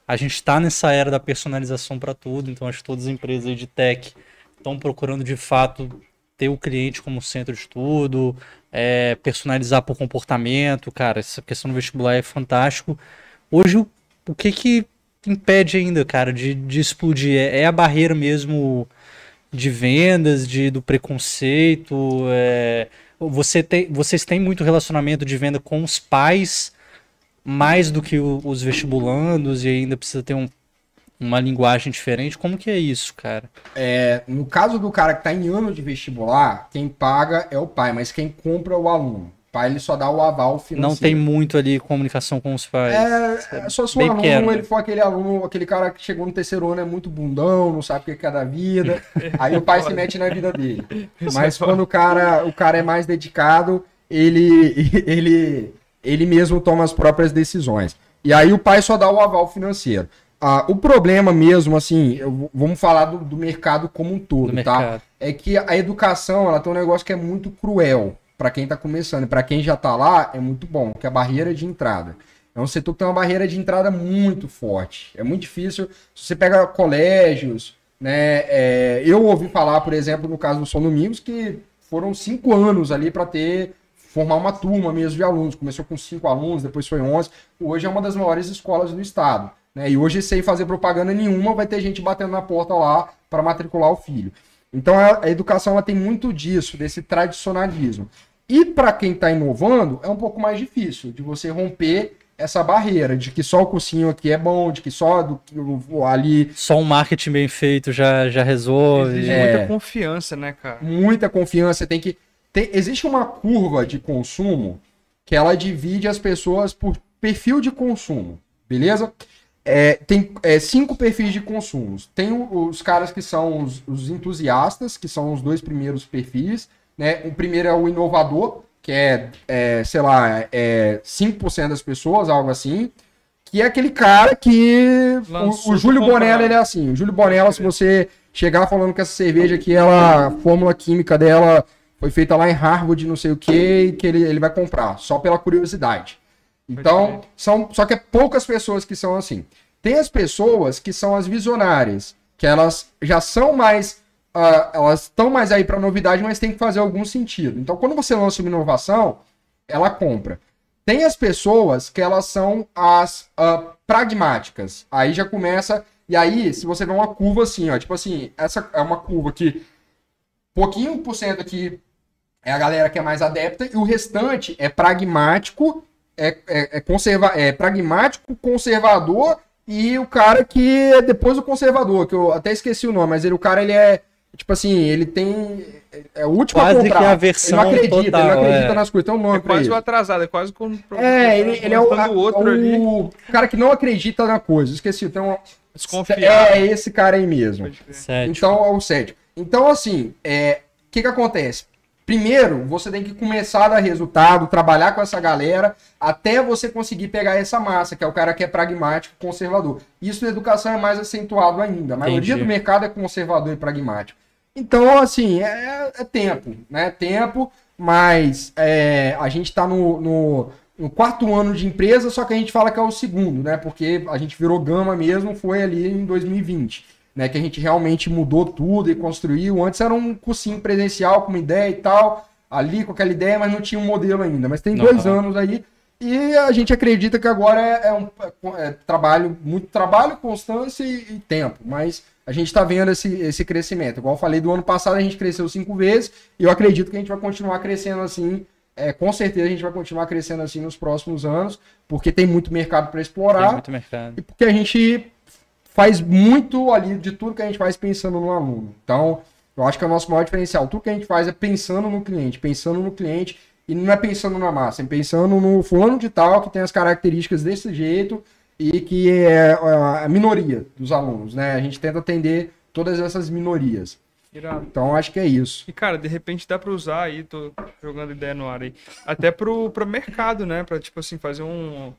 a gente está nessa era da personalização para tudo, então acho que todas as empresas de tech estão procurando de fato ter o cliente como centro de tudo, é, personalizar por comportamento, cara, essa questão do vestibular é fantástico. Hoje, o, o que que impede ainda, cara, de, de explodir? É, é a barreira mesmo de vendas, de, do preconceito? É, você tem, vocês têm muito relacionamento de venda com os pais mais do que o, os vestibulandos e ainda precisa ter um, uma linguagem diferente. Como que é isso, cara? É, no caso do cara que está em ano de vestibular, quem paga é o pai, mas quem compra é o aluno. O pai ele só dá o aval financeiro. Não tem muito ali comunicação com os pais. É, é só se o aluno quero, ele for aquele aluno, aquele cara que chegou no terceiro ano é muito bundão, não sabe o que é da vida. aí o pai se mete na vida dele. Mas quando o cara, o cara é mais dedicado, ele ele ele mesmo toma as próprias decisões. E aí o pai só dá o aval financeiro. Ah, o problema mesmo, assim, eu, vamos falar do, do, mercado como um todo, do tá? Mercado. É que a educação, ela tem um negócio que é muito cruel para quem está começando. E para quem já está lá, é muito bom, que é a barreira de entrada. É um setor que tem uma barreira de entrada muito forte. É muito difícil. Se você pega colégios, né? É, eu ouvi falar, por exemplo, no caso do São Domingos, que foram cinco anos ali para ter formar uma turma mesmo de alunos. Começou com cinco alunos, depois foi 11. Hoje é uma das maiores escolas do estado. Né? E hoje, sem fazer propaganda nenhuma, vai ter gente batendo na porta lá para matricular o filho. Então, a, a educação ela tem muito disso, desse tradicionalismo. E para quem está inovando, é um pouco mais difícil de você romper essa barreira de que só o cursinho aqui é bom, de que só do, ali. Só um marketing bem feito já, já resolve. Exige é, muita confiança, né, cara? Muita confiança. Tem que. Tem, existe uma curva de consumo que ela divide as pessoas por perfil de consumo, beleza? É, tem é, cinco perfis de consumos. Tem os caras que são os, os, entusiastas, que são os dois primeiros perfis. Né? O primeiro é o inovador, que é, é sei lá, é 5% das pessoas, algo assim. Que é aquele cara que. o, o Júlio Bonella, ele é assim. O Júlio Bonella, se você chegar falando que essa cerveja aqui, ela, a fórmula química dela foi feita lá em Harvard, não sei o que, e que ele, ele vai comprar, só pela curiosidade. Então, são, só que é poucas pessoas que são assim. Tem as pessoas que são as visionárias, que elas já são mais. Uh, elas estão mais aí para novidade, mas tem que fazer algum sentido. Então, quando você lança uma inovação, ela compra. Tem as pessoas que elas são as uh, pragmáticas. Aí já começa. E aí, se você vê uma curva assim, ó, tipo assim, essa é uma curva que pouquinho por cento aqui é a galera que é mais adepta, e o restante é pragmático, é, é, é, conserva é pragmático, conservador, e o cara que é depois do conservador, que eu até esqueci o nome, mas ele, o cara ele é, Tipo assim, ele tem. É o último quase contrato. que a versão ele não acredita, total, ele não acredita é. nas coisas. Então, é quase o atrasado, é quase como. É, ele, ele é o, a, outro o, ali. o cara que não acredita na coisa. Esqueci, então. Desconfiar. É esse cara aí mesmo. Então, é o cético. Então, assim, é, o que que acontece? Primeiro, você tem que começar a dar resultado, trabalhar com essa galera, até você conseguir pegar essa massa, que é o cara que é pragmático, conservador. Isso na educação é mais acentuado ainda. A maioria Entendi. do mercado é conservador e pragmático. Então, assim, é, é tempo, né? Tempo, mas é, a gente está no, no, no, quarto ano de empresa, só que a gente fala que é o segundo, né? Porque a gente virou gama mesmo, foi ali em 2020 né? Que a gente realmente mudou tudo e construiu. Antes era um cursinho presencial com uma ideia e tal, ali com aquela ideia, mas não tinha um modelo ainda. Mas tem dois anos aí e a gente acredita que agora é, é um é, é trabalho, muito trabalho, constância e, e tempo. Mas a gente está vendo esse, esse crescimento. Igual eu falei, do ano passado a gente cresceu cinco vezes e eu acredito que a gente vai continuar crescendo assim. É, com certeza a gente vai continuar crescendo assim nos próximos anos, porque tem muito mercado para explorar. Tem muito mercado. E porque a gente faz muito ali de tudo que a gente faz pensando no aluno. Então, eu acho que é o nosso maior diferencial. Tudo que a gente faz é pensando no cliente, pensando no cliente e não é pensando na massa, é pensando no fulano de tal que tem as características desse jeito e que é a minoria dos alunos, né? A gente tenta atender todas essas minorias. Irado. Então acho que é isso. E cara, de repente dá para usar aí, tô jogando ideia no ar aí, até pro, pro mercado, né? Para tipo assim fazer um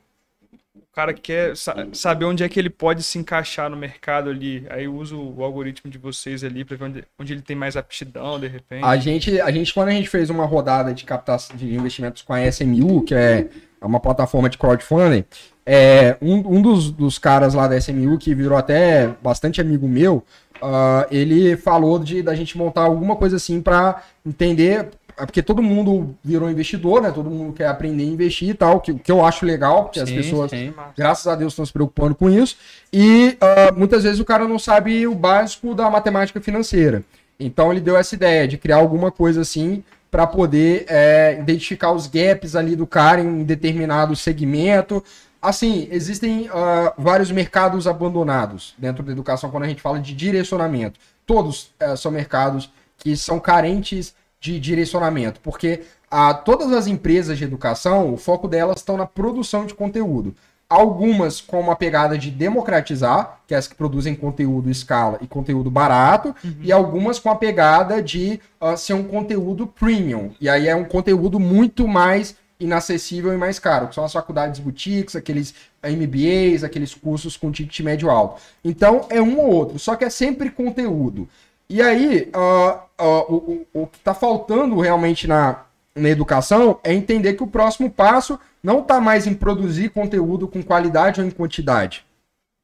cara quer saber onde é que ele pode se encaixar no mercado ali. Aí usa o algoritmo de vocês ali para ver onde, onde, ele tem mais aptidão, de repente. A gente, a gente, quando a gente fez uma rodada de captação de investimentos com a SMU, que é uma plataforma de crowdfunding, é, um, um dos, dos caras lá da SMU, que virou até bastante amigo meu, uh, ele falou de da gente montar alguma coisa assim para entender é porque todo mundo virou investidor, né? Todo mundo quer aprender a investir e tal, que, que eu acho legal, porque sim, as pessoas, sim, graças a Deus, estão se preocupando com isso. E uh, muitas vezes o cara não sabe o básico da matemática financeira. Então ele deu essa ideia de criar alguma coisa assim para poder é, identificar os gaps ali do cara em um determinado segmento. Assim, existem uh, vários mercados abandonados dentro da educação quando a gente fala de direcionamento. Todos uh, são mercados que são carentes de direcionamento, porque a, todas as empresas de educação, o foco delas estão na produção de conteúdo. Algumas com uma pegada de democratizar, que é as que produzem conteúdo escala e conteúdo barato, uhum. e algumas com a pegada de uh, ser um conteúdo premium. E aí é um conteúdo muito mais inacessível e mais caro, que são as faculdades boutiques, aqueles MBAs, aqueles cursos com ticket médio alto. Então é um ou outro, só que é sempre conteúdo. E aí, uh, uh, o, o, que está faltando realmente na, na educação é entender que o próximo passo não está mais em produzir conteúdo com qualidade ou em quantidade,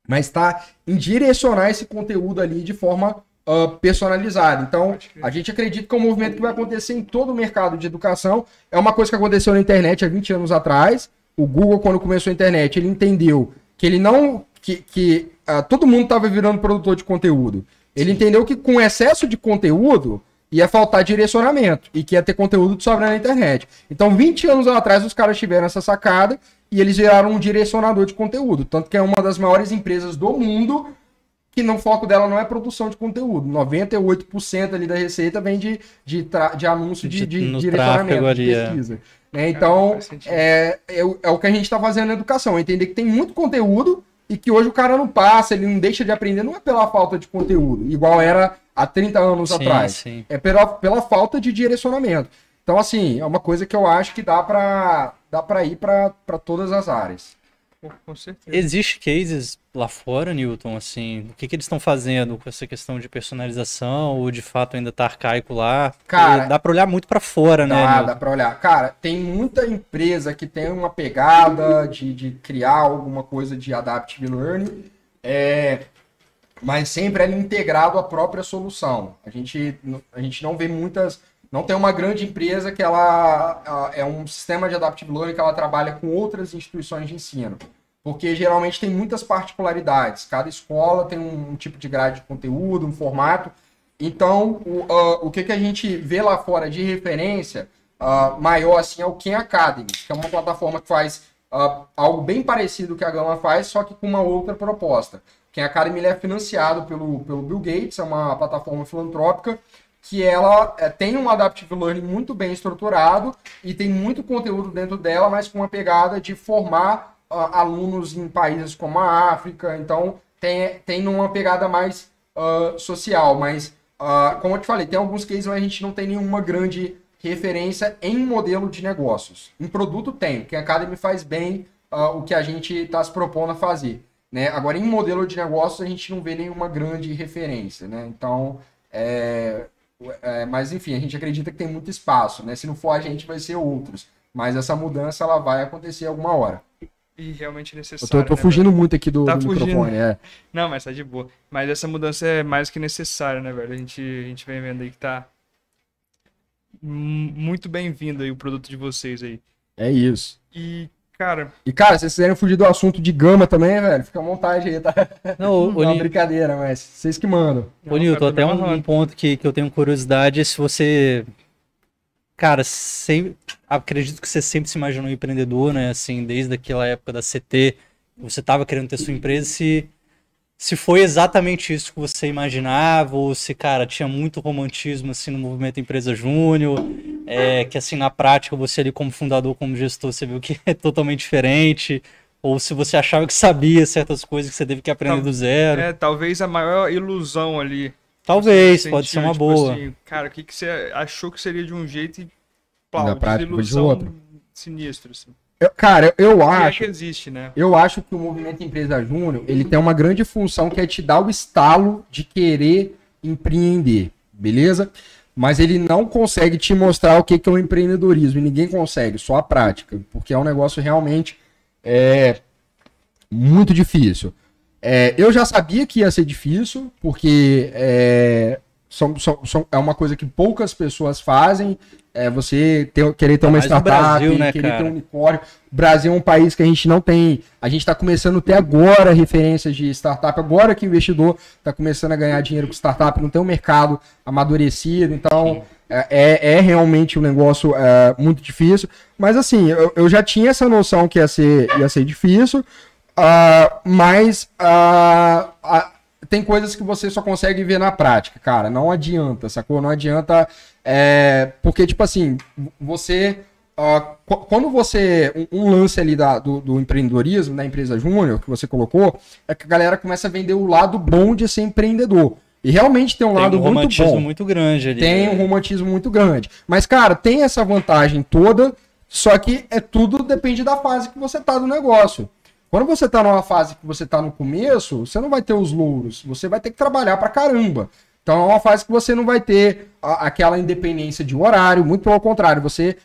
mas está em direcionar esse conteúdo ali de forma uh, personalizada. Então, a gente acredita que é um movimento que vai acontecer em todo o mercado de educação. É uma coisa que aconteceu na internet há 20 anos atrás. O Google, quando começou a internet, ele entendeu que ele não. que, que uh, todo mundo estava virando produtor de conteúdo. Ele Sim. entendeu que com excesso de conteúdo ia faltar direcionamento e que ia ter conteúdo de sobra na internet. Então, 20 anos atrás, os caras tiveram essa sacada e eles viraram um direcionador de conteúdo. Tanto que é uma das maiores empresas do mundo que no foco dela não é produção de conteúdo. 98% ali da receita vem de, de, de anúncio de, de, de direcionamento, de pesquisa. Né? Então, é, é, é, o que a gente está fazendo na educação. Entender que tem muito conteúdo e que hoje o cara não passa, ele não deixa de aprender, não é pela falta de conteúdo, igual era há 30 anos sim, atrás. Sim. É pela, pela falta de direcionamento. Então, assim, é uma coisa que eu acho que dá para dá pra ir para todas as áreas. Com certeza. Existe cases lá fora, Newton, assim, o que, que eles estão fazendo com essa questão de personalização ou de fato ainda tá arcaico lá? Cara, dá para olhar muito para fora, dá, né? Dá, dá para olhar. Cara, tem muita empresa que tem uma pegada de, de criar alguma coisa de adaptive learning, é, mas sempre é integrado à própria solução. A gente, a gente não vê muitas não tem uma grande empresa que ela é um sistema de adaptive learning que ela trabalha com outras instituições de ensino. Porque geralmente tem muitas particularidades. Cada escola tem um, tipo de grade de conteúdo, um formato. Então, o, uh, o que, que a gente vê lá fora de referência uh, maior assim é o Khan Academy, que é uma plataforma que faz uh, algo bem parecido que a Gama faz, só que com uma outra proposta. Khan Academy é financiado pelo, pelo Bill Gates, é uma plataforma filantrópica que ela é, tem um Adaptive Learning muito bem estruturado e tem muito conteúdo dentro dela, mas com uma pegada de formar uh, alunos em países como a África. Então, tem, tem uma pegada mais uh, social. Mas, uh, como eu te falei, tem alguns cases onde a gente não tem nenhuma grande referência em modelo de negócios. Em produto tem, que a Academy faz bem o que a gente está se propondo a fazer. Né? Agora, em modelo de negócios, a gente não vê nenhuma grande referência. Né? Então, é, é, mas enfim, a gente acredita que tem muito espaço, né? Se não for a gente, vai ser outros. Mas essa mudança ela vai acontecer alguma hora. E realmente necessário. Eu tô, eu tô né, fugindo velho? muito aqui do, tá do microfone, é. Não, mas tá de boa. Mas essa mudança é mais que necessária, né, velho? A gente, a gente vem vendo aí que tá muito bem-vindo aí o produto de vocês aí. É isso. E Cara. E, cara, se vocês quiserem fugir do assunto de gama também, velho, fica à vontade aí, tá? Não, Não, é brincadeira, mas vocês que mandam. Ô, Nilton, até um, um, ponto que, que eu tenho curiosidade é se você. Cara, sempre, acredito que você sempre se imaginou empreendedor, né? Assim, desde aquela época da CT, você estava querendo ter sua empresa, se se foi exatamente isso que você imaginava, ou se, cara, tinha muito romantismo, assim, no movimento Empresa Júnior, é, que, assim, na prática, você ali como fundador, como gestor, você viu que é totalmente diferente, ou se você achava que sabia certas coisas que você teve que aprender Tal, do zero. É, talvez a maior ilusão ali. Talvez, pode ser uma tipo boa. Assim, cara, o que, que você achou que seria de um jeito e, plau, desilusão de outro. sinistro, assim. Eu, cara, eu é acho. que existe, né? Eu acho que o movimento Empresa Júnior ele tem uma grande função que é te dar o estalo de querer empreender, beleza? Mas ele não consegue te mostrar o que, que é o empreendedorismo. E ninguém consegue, só a prática. Porque é um negócio realmente é, muito difícil. É, eu já sabia que ia ser difícil, porque é, são, são, são, é uma coisa que poucas pessoas fazem. É você ter, querer ter uma startup, Brasil, né, querer cara? ter um unicórnio. O Brasil é um país que a gente não tem. A gente está começando a ter agora referências de startup, agora que o investidor está começando a ganhar dinheiro com startup, não tem um mercado amadurecido, então é, é, é, realmente um negócio é, muito difícil. Mas assim, eu, eu, já tinha essa noção que ia ser, ia ser difícil, uh, mas uh, uh, tem coisas que você só consegue ver na prática, cara. Não adianta, sacou? Não adianta é, porque, tipo assim, você. Uh, quando você. Um, um lance ali da, do, do, empreendedorismo, da empresa júnior, que você colocou, é que a galera começa a vender o lado bom de ser empreendedor. E realmente tem um tem lado um muito bom. Tem um romantismo muito grande ali. Tem né? um romantismo muito grande. Mas, cara, tem essa vantagem toda, só que é tudo depende da fase que você tá do negócio. Quando você tá numa fase que você tá no começo, você não vai ter os louros. Você vai ter que trabalhar pra caramba. Então é uma fase que você não vai ter a, aquela independência de horário, muito pelo contrário, você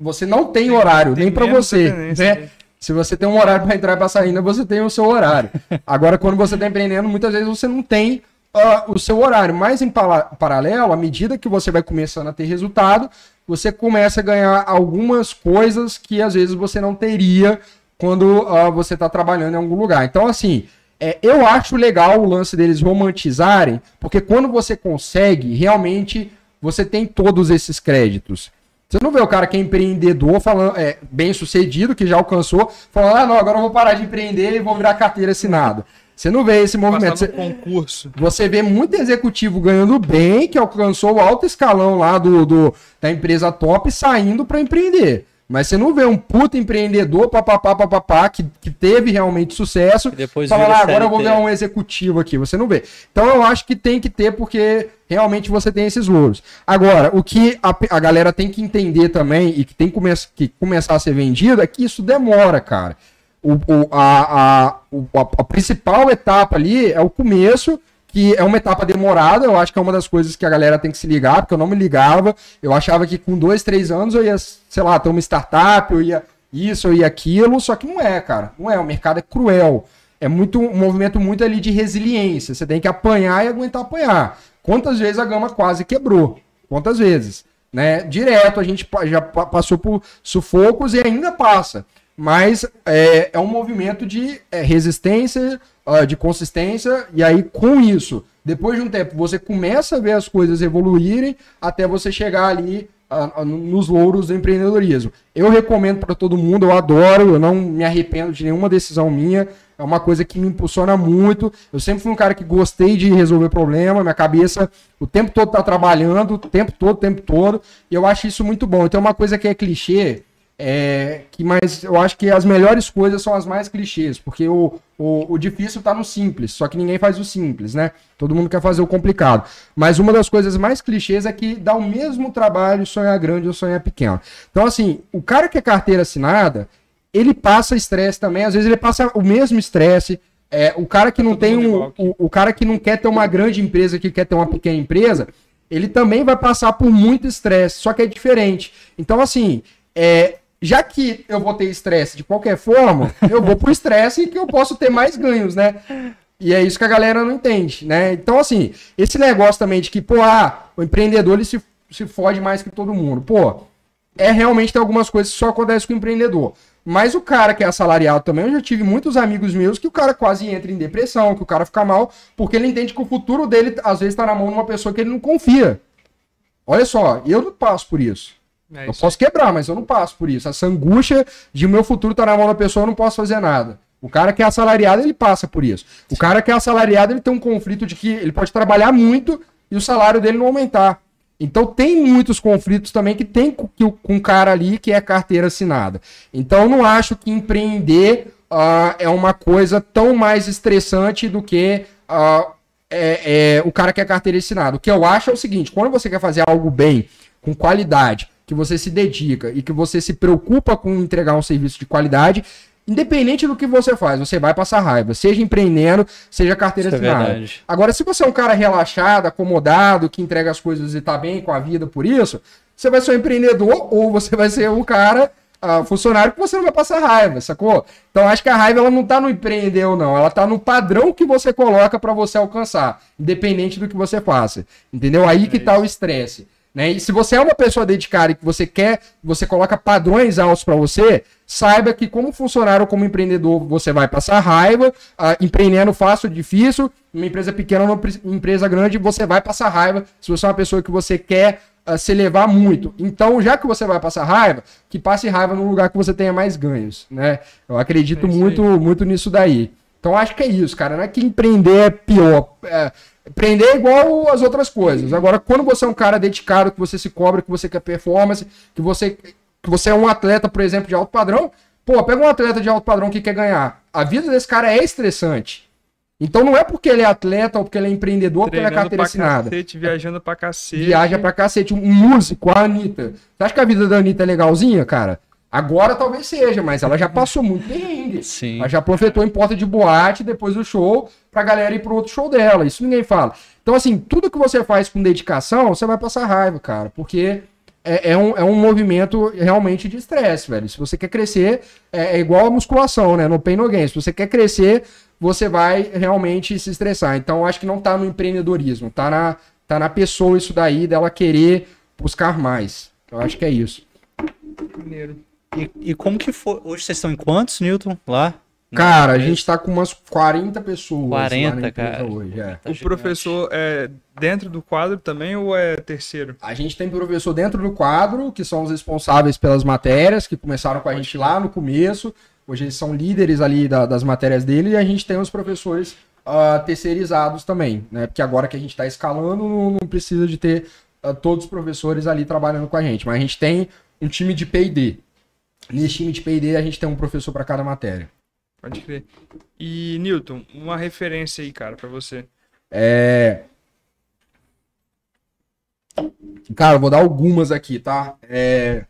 você não tem horário tem nem para você, né? né? Se você tem um horário para entrar e para sair, você tem o seu horário. Agora, quando você está empreendendo, muitas vezes você não tem uh, o seu horário. Mas em paralelo, à medida que você vai começando a ter resultado, você começa a ganhar algumas coisas que às vezes você não teria quando uh, você está trabalhando em algum lugar. Então, assim, é, eu acho legal o lance deles romantizarem, porque quando você consegue, realmente você tem todos esses créditos. Você não vê o cara que é empreendedor, falando, é, bem sucedido, que já alcançou, falando, ah, não, agora eu vou parar de empreender e vou virar carteira assinada. Você não vê esse movimento. Você, concurso. você vê muito executivo ganhando bem, que alcançou o alto escalão lá do, do da empresa top, saindo para empreender. Mas você não vê um puta empreendedor, papapá, papapá, que, que teve realmente sucesso, e depois falar, ah, agora eu vou ver um executivo aqui. Você não vê. Então eu acho que tem que ter, porque realmente você tem esses louros. Agora, o que a, a galera tem que entender também, e que tem que, come que começar a ser vendido, é que isso demora, cara. O, o, a, a, a, a principal etapa ali é o começo, que é uma etapa demorada, eu acho que é uma das coisas que a galera tem que se ligar, porque eu não me ligava, eu achava que com dois, três anos eu ia, sei lá, ter uma startup, eu ia isso, eu ia aquilo, só que não é, cara, não é, o mercado é cruel, é muito um movimento muito ali de resiliência, você tem que apanhar e aguentar apanhar. Quantas vezes a gama quase quebrou? Quantas vezes? Né? Direto a gente já passou por sufocos e ainda passa. Mas é, é um movimento de é, resistência, de consistência, e aí com isso, depois de um tempo, você começa a ver as coisas evoluírem até você chegar ali nos louros do empreendedorismo. Eu recomendo para todo mundo, eu adoro, eu não me arrependo de nenhuma decisão minha. é uma coisa que me impulsiona muito. Eu sempre fui um cara que gostei de resolver problema, minha cabeça o tempo todo tá trabalhando, o tempo todo, o tempo todo, e eu acho isso muito bom. Então, uma coisa que é clichê, é, que mas eu acho que as melhores coisas são as mais clichês, porque o, o, o difícil está no simples, só que ninguém faz o simples, né? Todo mundo quer fazer o complicado. Mas uma das coisas mais clichês é que dá o mesmo trabalho sonhar grande ou sonhar pequeno. Então, assim, o cara que é carteira assinada, ele passa estresse também, às vezes ele passa o mesmo estresse. É, o cara que não tem um, o, o cara que não quer ter uma grande empresa, que quer ter uma pequena empresa, ele também vai passar por muito estresse, só que é diferente. Então, assim, é, já que eu vou ter estresse de qualquer forma, eu vou pro estresse que eu posso ter mais ganhos, né? E é isso que a galera não entende, né? Então, assim, esse negócio também de que, pô, ah, o empreendedor ele se, se fode mais que todo mundo. Pô, é realmente tem algumas coisas que só acontecem com o empreendedor. Mas o cara que é assalariado também, eu já tive muitos amigos meus que o cara quase entra em depressão, que o cara fica mal, porque ele entende que o futuro dele, às vezes, tá na mão de uma pessoa que ele não confia. Olha só, eu não passo por isso. É eu posso quebrar, mas eu não passo por isso. Essa angústia de o meu futuro estar tá na mão da pessoa, eu não posso fazer nada. O cara que é assalariado, ele passa por isso. O cara que é assalariado, ele tem um conflito de que ele pode trabalhar muito e o salário dele não aumentar. Então tem muitos conflitos também que tem com, com um cara ali que é carteira assinada. Então eu não acho que empreender uh, é uma coisa tão mais estressante do que uh, é, é, o cara que é carteira assinada. O que eu acho é o seguinte: quando você quer fazer algo bem, com qualidade, que você se dedica e que você se preocupa com entregar um serviço de qualidade, independente do que você faz, você vai passar raiva, seja empreendendo, seja carteira Isso é assinada. É Agora, se você é um cara relaxado, acomodado, que entrega as coisas e tá bem com a vida por isso, você vai ser um empreendedor ou você vai ser um cara uh, funcionário que você não vai passar raiva, sacou? Então acho que a raiva ela não tá no empreender ou não, ela tá no padrão que você coloca para você alcançar, independente do que você faça. Entendeu? Aí que tá o estresse. Né? E se você é uma pessoa dedicada e que você quer, você coloca padrões altos para você, saiba que como funcionário ou como empreendedor você vai passar raiva, uh, empreendendo fácil difícil, uma empresa pequena ou uma empresa grande você vai passar raiva se você é uma pessoa que você quer uh, se levar muito. Então, já que você vai passar raiva, que passe raiva num lugar que você tenha mais ganhos, né? Eu acredito é muito, muito nisso daí. Então, acho que é isso, cara. Não é que empreender é pior. É, Prender é igual as outras coisas. Agora, quando você é um cara dedicado, que você se cobra, que você quer performance, que você, que você é um atleta, por exemplo, de alto padrão, pô, pega um atleta de alto padrão que quer ganhar. A vida desse cara é estressante. Então não é porque ele é atleta ou porque ele é empreendedor, porque ele é carteira assinada. Cacete, viajando pra cacete. Viaja pra cacete. Um músico, a Anitta. Você acha que a vida da Anitta é legalzinha, cara? Agora talvez seja, mas ela já passou muito perrengue. Sim. Ela já profetou em porta de boate depois do show pra galera ir pro outro show dela. Isso ninguém fala. Então, assim, tudo que você faz com dedicação, você vai passar raiva, cara. Porque é, é um, é um movimento realmente de estresse, velho. Se você quer crescer, é, é, igual a musculação, né? No pain no gain. Se você quer crescer, você vai realmente se estressar. Então, acho que não tá no empreendedorismo. Tá na, tá na pessoa isso daí, dela querer buscar mais. Eu acho que é isso. Primeiro. E, e como que foi? Hoje vocês estão em quantos, Newton, lá? Cara, a gente tá com umas 40 pessoas 40, cara. hoje. É. Tá o professor é dentro do quadro também ou é terceiro? A gente tem professor dentro do quadro, que são os responsáveis pelas matérias, que começaram com a gente lá no começo. Hoje eles são líderes ali da, das matérias dele e a gente tem os professores uh, terceirizados também, né? Porque agora que a gente está escalando, não, não, precisa de ter uh, todos os professores ali trabalhando com a gente. Mas a gente tem um time de P&D, Nesse time de P&D a gente tem um professor para cada matéria. Pode crer. E, Newton, uma referência aí, cara, para você. É... Cara, vou dar algumas aqui, tá? É...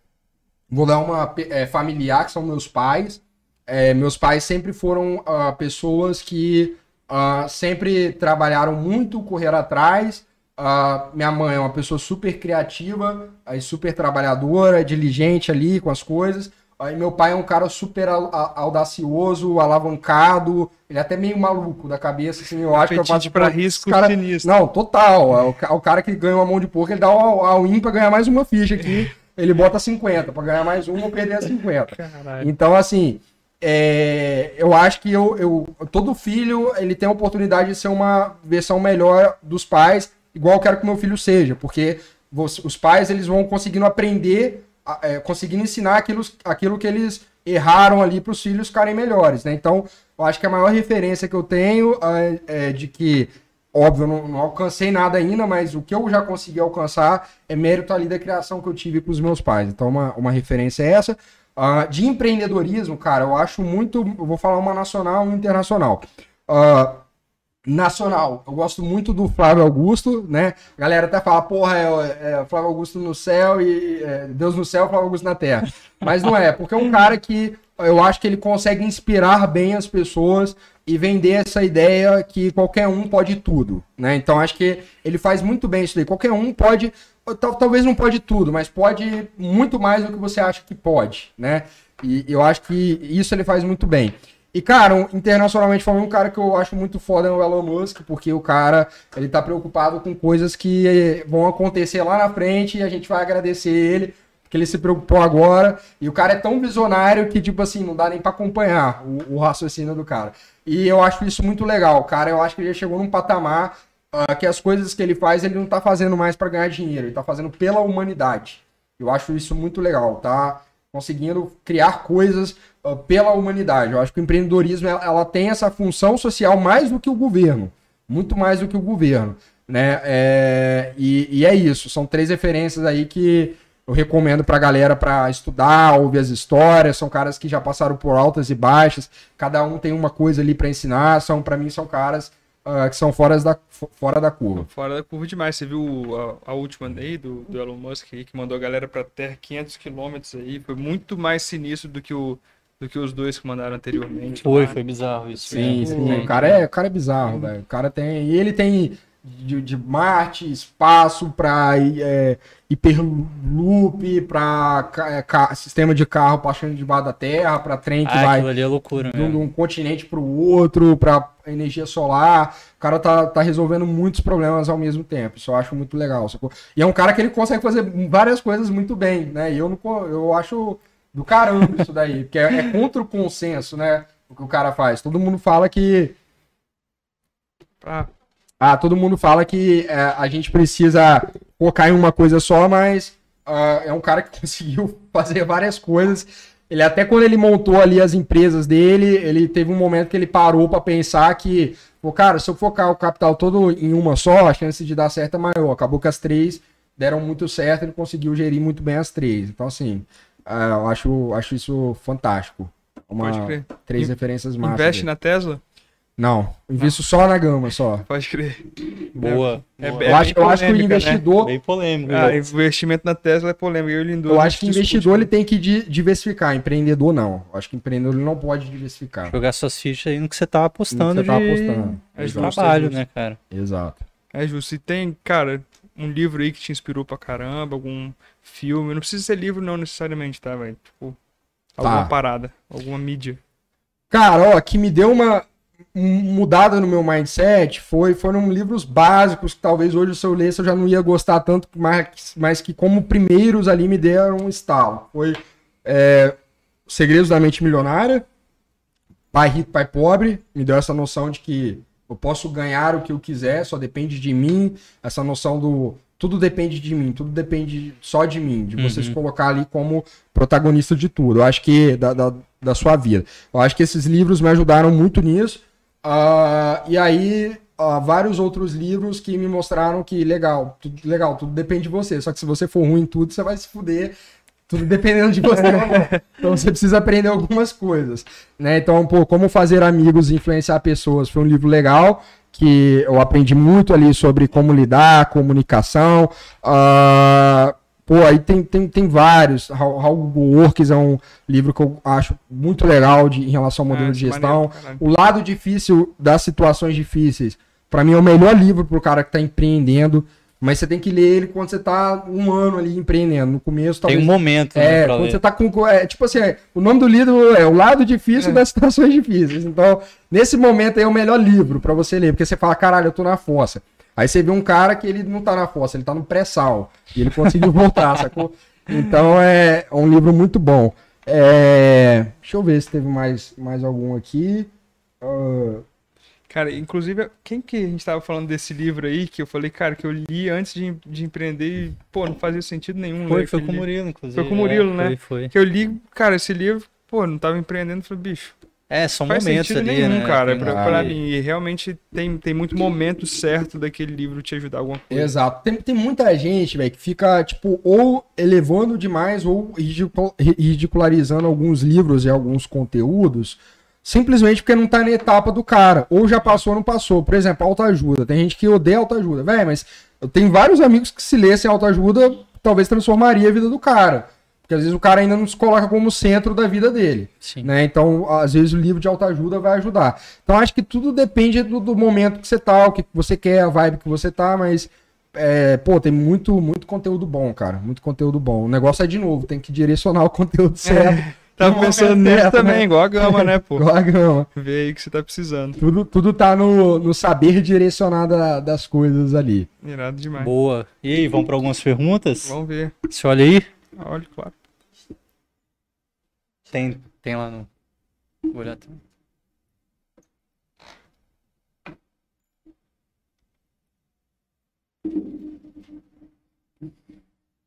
Vou dar uma é, familiar, que são meus pais. É, meus pais sempre foram uh, pessoas que uh, sempre trabalharam muito, correram atrás. Uh, minha mãe é uma pessoa super criativa, super trabalhadora, diligente ali com as coisas. Aí meu pai é um cara super audacioso, alavancado, ele é até meio maluco da cabeça, assim, eu acho que eu faço para risco cara... sinistro. Não, total. É o, é o, cara que ganha uma mão de porco, ele dá o all-in pra ganhar mais uma ficha aqui, ele bota 50, para ganhar mais uma perder a 50. Caralho. Então, assim, é... eu acho que eu, eu, todo filho, ele tem a oportunidade de ser uma versão melhor dos pais, igual eu quero que meu filho seja, porque os pais, eles vão conseguindo aprender é, conseguindo ensinar aquilo, aquilo que eles erraram ali para os filhos ficarem melhores, né? Então, eu acho que a maior referência que eu tenho é, é de que, óbvio, eu não, não, alcancei nada ainda, mas o que eu já consegui alcançar é mérito ali da criação que eu tive com os meus pais. Então, uma, uma referência é essa. Uh, de empreendedorismo, cara, eu acho muito. Eu vou falar uma nacional e internacional. Uh, nacional, eu gosto muito do Flávio Augusto, né? A galera até fala, porra, é, é Flávio Augusto no céu e é, Deus no céu, Flávio Augusto na terra. Mas não é, porque é um cara que eu acho que ele consegue inspirar bem as pessoas e vender essa ideia que qualquer um pode tudo, né? Então acho que ele faz muito bem isso daí. Qualquer um pode, talvez não pode tudo, mas pode muito mais do que você acha que pode, né? E eu acho que isso ele faz muito bem. E, cara, internacionalmente falando, um cara que eu acho muito foda é o Elon Musk, porque o cara, ele tá preocupado com coisas que vão acontecer lá na frente e a gente vai agradecer ele, porque ele se preocupou agora. E o cara é tão visionário que, tipo assim, não dá nem para acompanhar o, o, raciocínio do cara. E eu acho isso muito legal. Cara, eu acho que ele chegou num patamar uh, que as coisas que ele faz, ele não tá fazendo mais para ganhar dinheiro, ele tá fazendo pela humanidade. Eu acho isso muito legal, tá? Conseguindo criar coisas pela humanidade. Eu acho que o empreendedorismo ela, tem essa função social mais do que o governo, muito mais do que o governo, né? É, e, e, é isso. São três referências aí que eu recomendo para a galera para estudar, ouvir as histórias. São caras que já passaram por altas e baixas. Cada um tem uma coisa ali para ensinar. São para mim são caras uh, que são fora da, fora da curva. Fora da curva demais. Você viu a, a última aí do, do Elon Musk aí, que mandou a galera para Terra 500 quilômetros aí. Foi muito mais sinistro do que o do que os dois que mandaram anteriormente. Foi, foi bizarro isso. Sim, sim. O cara é, o cara é bizarro, velho. O cara tem. E ele tem de, de Marte, espaço para é, hiperloop, para é, sistema de carro passando debaixo da Terra, para trem que ah, vai ali é loucura, de, um continente para o outro, para energia solar. O cara tá, tá resolvendo muitos problemas ao mesmo tempo. Isso eu acho muito legal. Sacou? E é um cara que ele consegue fazer várias coisas muito bem, né? E eu, não, eu acho do caramba isso daí, porque é, é, contra o consenso, né? O que o cara faz. Todo mundo fala que. Ah, ah todo mundo fala que é, a gente precisa focar em uma coisa só, mas uh, é um cara que conseguiu fazer várias coisas. Ele até quando ele montou ali as empresas dele, ele teve um momento que ele parou para pensar que, pô, cara, se eu focar o capital todo em uma só, a chance de dar certo é maior. Acabou que as três deram muito certo, ele conseguiu gerir muito bem as três. Então, assim, é, eu acho, acho isso fantástico. Uma, Pode crer. Três In referências máximas. Investe na Tesla? Não, invisto só na gama, só. Pode crer. Boa. É, boa. É, eu, acho, eu acho que o né? investidor. Né? Bem polêmico. Ah, investimento na Tesla é polêmico. Eu, eu acho que o investidor ele tem que diversificar. Empreendedor, não. Eu acho que empreendedor ele não pode diversificar. Jogar suas fichas aí no que você tá apostando. No que você tá apostando. É de trabalho, né, cara? Exato. É justo. E tem, cara, um livro aí que te inspirou pra caramba, algum filme. Não precisa ser livro, não, necessariamente, tá, velho? Tipo, alguma tá. parada, alguma mídia. Cara, ó, que me deu uma mudada no meu mindset foi foram livros básicos que talvez hoje se eu lesse eu já não ia gostar tanto, mas, mas que como primeiros ali me deram um estalo. Foi é, Segredos da Mente Milionária, Pai Rico, Pai Pobre, me deu essa noção de que eu posso ganhar o que eu quiser, só depende de mim, essa noção do tudo depende de mim, tudo depende só de mim, de você uhum. se colocar ali como protagonista de tudo. Eu acho que da, da, da, sua vida. Eu acho que esses livros me ajudaram muito nisso. Uh, e aí, uh, vários outros livros que me mostraram que legal, tudo legal, tudo depende de você. Só que se você for ruim em tudo, você vai se fuder. Tudo dependendo de você. então você precisa aprender algumas coisas. Né? Então, pô, como fazer amigos e influenciar pessoas foi um livro legal que eu aprendi muito ali sobre como lidar, comunicação. Uh, pô, aí tem, tem, tem vários. How, How Works é um livro que eu acho muito legal de, em relação ao modelo é, de gestão. Maneiro, o lado difícil das situações difíceis, para mim é o melhor livro para o cara que está empreendendo. Mas você tem que ler ele quando você tá um ano ali empreendendo. No começo, talvez. Tem um momento, né, É, quando ler. você tá com. É, tipo assim, é, o nome do livro é O Lado Difícil é. das Situações Difíceis. Então, nesse momento aí é o melhor livro para você ler, porque você fala, caralho, eu tô na fossa. Aí você vê um cara que ele não tá na fossa, ele tá no pré-sal. E ele conseguiu voltar, sacou? Então é um livro muito bom. É... Deixa eu ver se teve mais, mais algum aqui. Uh... Cara, inclusive, quem que a gente tava falando desse livro aí, que eu falei, cara, que eu li antes de, de empreender e, pô, não fazia sentido nenhum. Foi, foi com o Murilo, inclusive. Foi com o Murilo, é, né? Foi, foi. Que eu li, cara, esse livro, pô, não tava empreendendo, falei, bicho. É, são faz momentos sentido ali, nenhum, né? cara, pra, pra, mim. E realmente tem, tem muito momento certo daquele livro te ajudar alguma coisa. Exato. Tem, tem muita gente, velho, que fica, tipo, ou elevando demais ou ridicularizando alguns livros e alguns conteúdos simplesmente porque não tá na etapa do cara. Ou já passou ou não passou. Por exemplo, autoajuda. Tem gente que odeia autoajuda. Velho, mas eu tenho vários amigos que se lessem autoajuda, talvez transformaria a vida do cara. Porque às vezes o cara ainda não se coloca como centro da vida dele. Sim. Né? Então, às vezes o livro de autoajuda vai ajudar. Então, acho que tudo depende do, do momento que você tá, o que você quer, a vibe que você tá, mas. É, pô, tem muito, muito conteúdo bom, cara. Muito conteúdo bom. O negócio é de novo, tem que direcionar o conteúdo certo. É. Tava pensando nisso também, né? igual a gama, né, pô? igual a gama. Vê aí que você tá precisando. Tudo, tudo tá no, no saber direcionar da, das coisas ali. Irado demais. Boa. E aí, vamos para algumas perguntas? Vamos ver. Você olha aí? Olha, claro. Tem, tem lá no. Vou olhar também.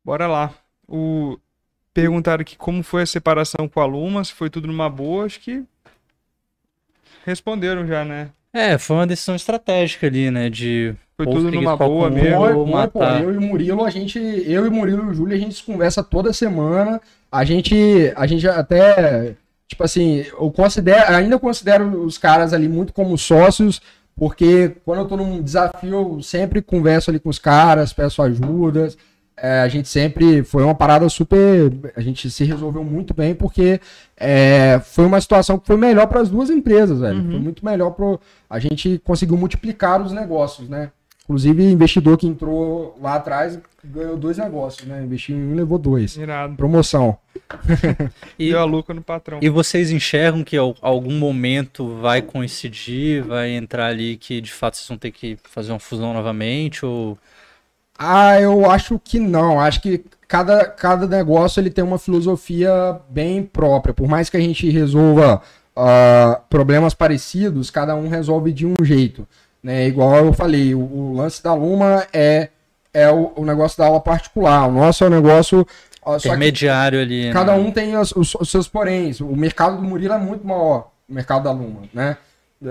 Bora lá. O Perguntaram aqui como foi a separação com a Luma, se foi tudo numa boa, acho que responderam já, né? É, foi uma decisão estratégica ali, né? De. Foi tudo numa boa mesmo. matar. eu e o Murilo, a gente. Eu e o Murilo e o Júlio, a gente se conversa toda semana. A gente. A gente até. Tipo assim, eu considero, ainda considero os caras ali muito como sócios, porque quando eu tô num desafio, eu sempre converso ali com os caras, peço ajudas é, a gente sempre foi uma parada super. A gente se resolveu muito bem porque é, foi uma situação que foi melhor para as duas empresas, velho. Uhum. Foi muito melhor para a gente conseguiu multiplicar os negócios, né? Inclusive, investidor que entrou lá atrás ganhou dois negócios, né? Investiu em um levou dois. Irado. Promoção. e, Deu a lucro no patrão. E vocês enxergam que algum momento vai coincidir, vai entrar ali que de fato vocês vão ter que fazer uma fusão novamente? Ou ah, eu acho que não. Acho que cada, cada negócio ele tem uma filosofia bem própria. Por mais que a gente resolva uh, problemas parecidos, cada um resolve de um jeito. Né? Igual eu falei, o, o lance da Luma é, é o, o, negócio da aula particular. O nosso é o negócio. Uh, Intermediário ali. Cada né? um tem os, os, os seus poréns. O mercado do Murilo é muito maior, o mercado da Luma, né?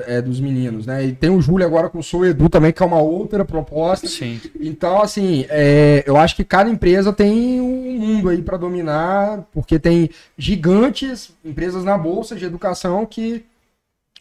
É, dos meninos, né? E tem o Júlio agora com o Sou Edu também, que é uma outra proposta. Sim. Então, assim, é, eu acho que cada empresa tem um mundo aí para dominar, porque tem gigantes, empresas na bolsa de educação que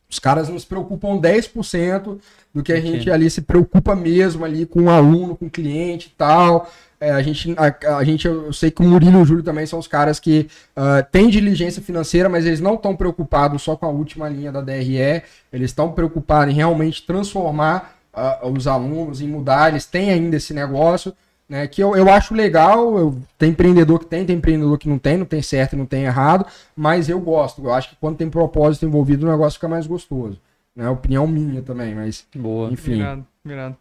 os caras não se preocupam 10% do que a gente ali se preocupa mesmo ali com o aluno, com o cliente e tal. É, a, gente, a, a, gente, eu sei que o Murilo e o Júlio também são os caras que uh, têm diligência financeira, mas eles não estão preocupados só com a última linha da DRE, eles estão preocupados em realmente transformar uh, os alunos, em mudar, eles têm ainda esse negócio, né, que eu, eu acho legal, eu, tem empreendedor que tem, tem empreendedor que não tem, não tem certo e não tem errado, mas eu gosto, eu acho que quando tem propósito envolvido o negócio fica mais gostoso. Né, opinião minha também, mas Boa. enfim. Mirado, mirado.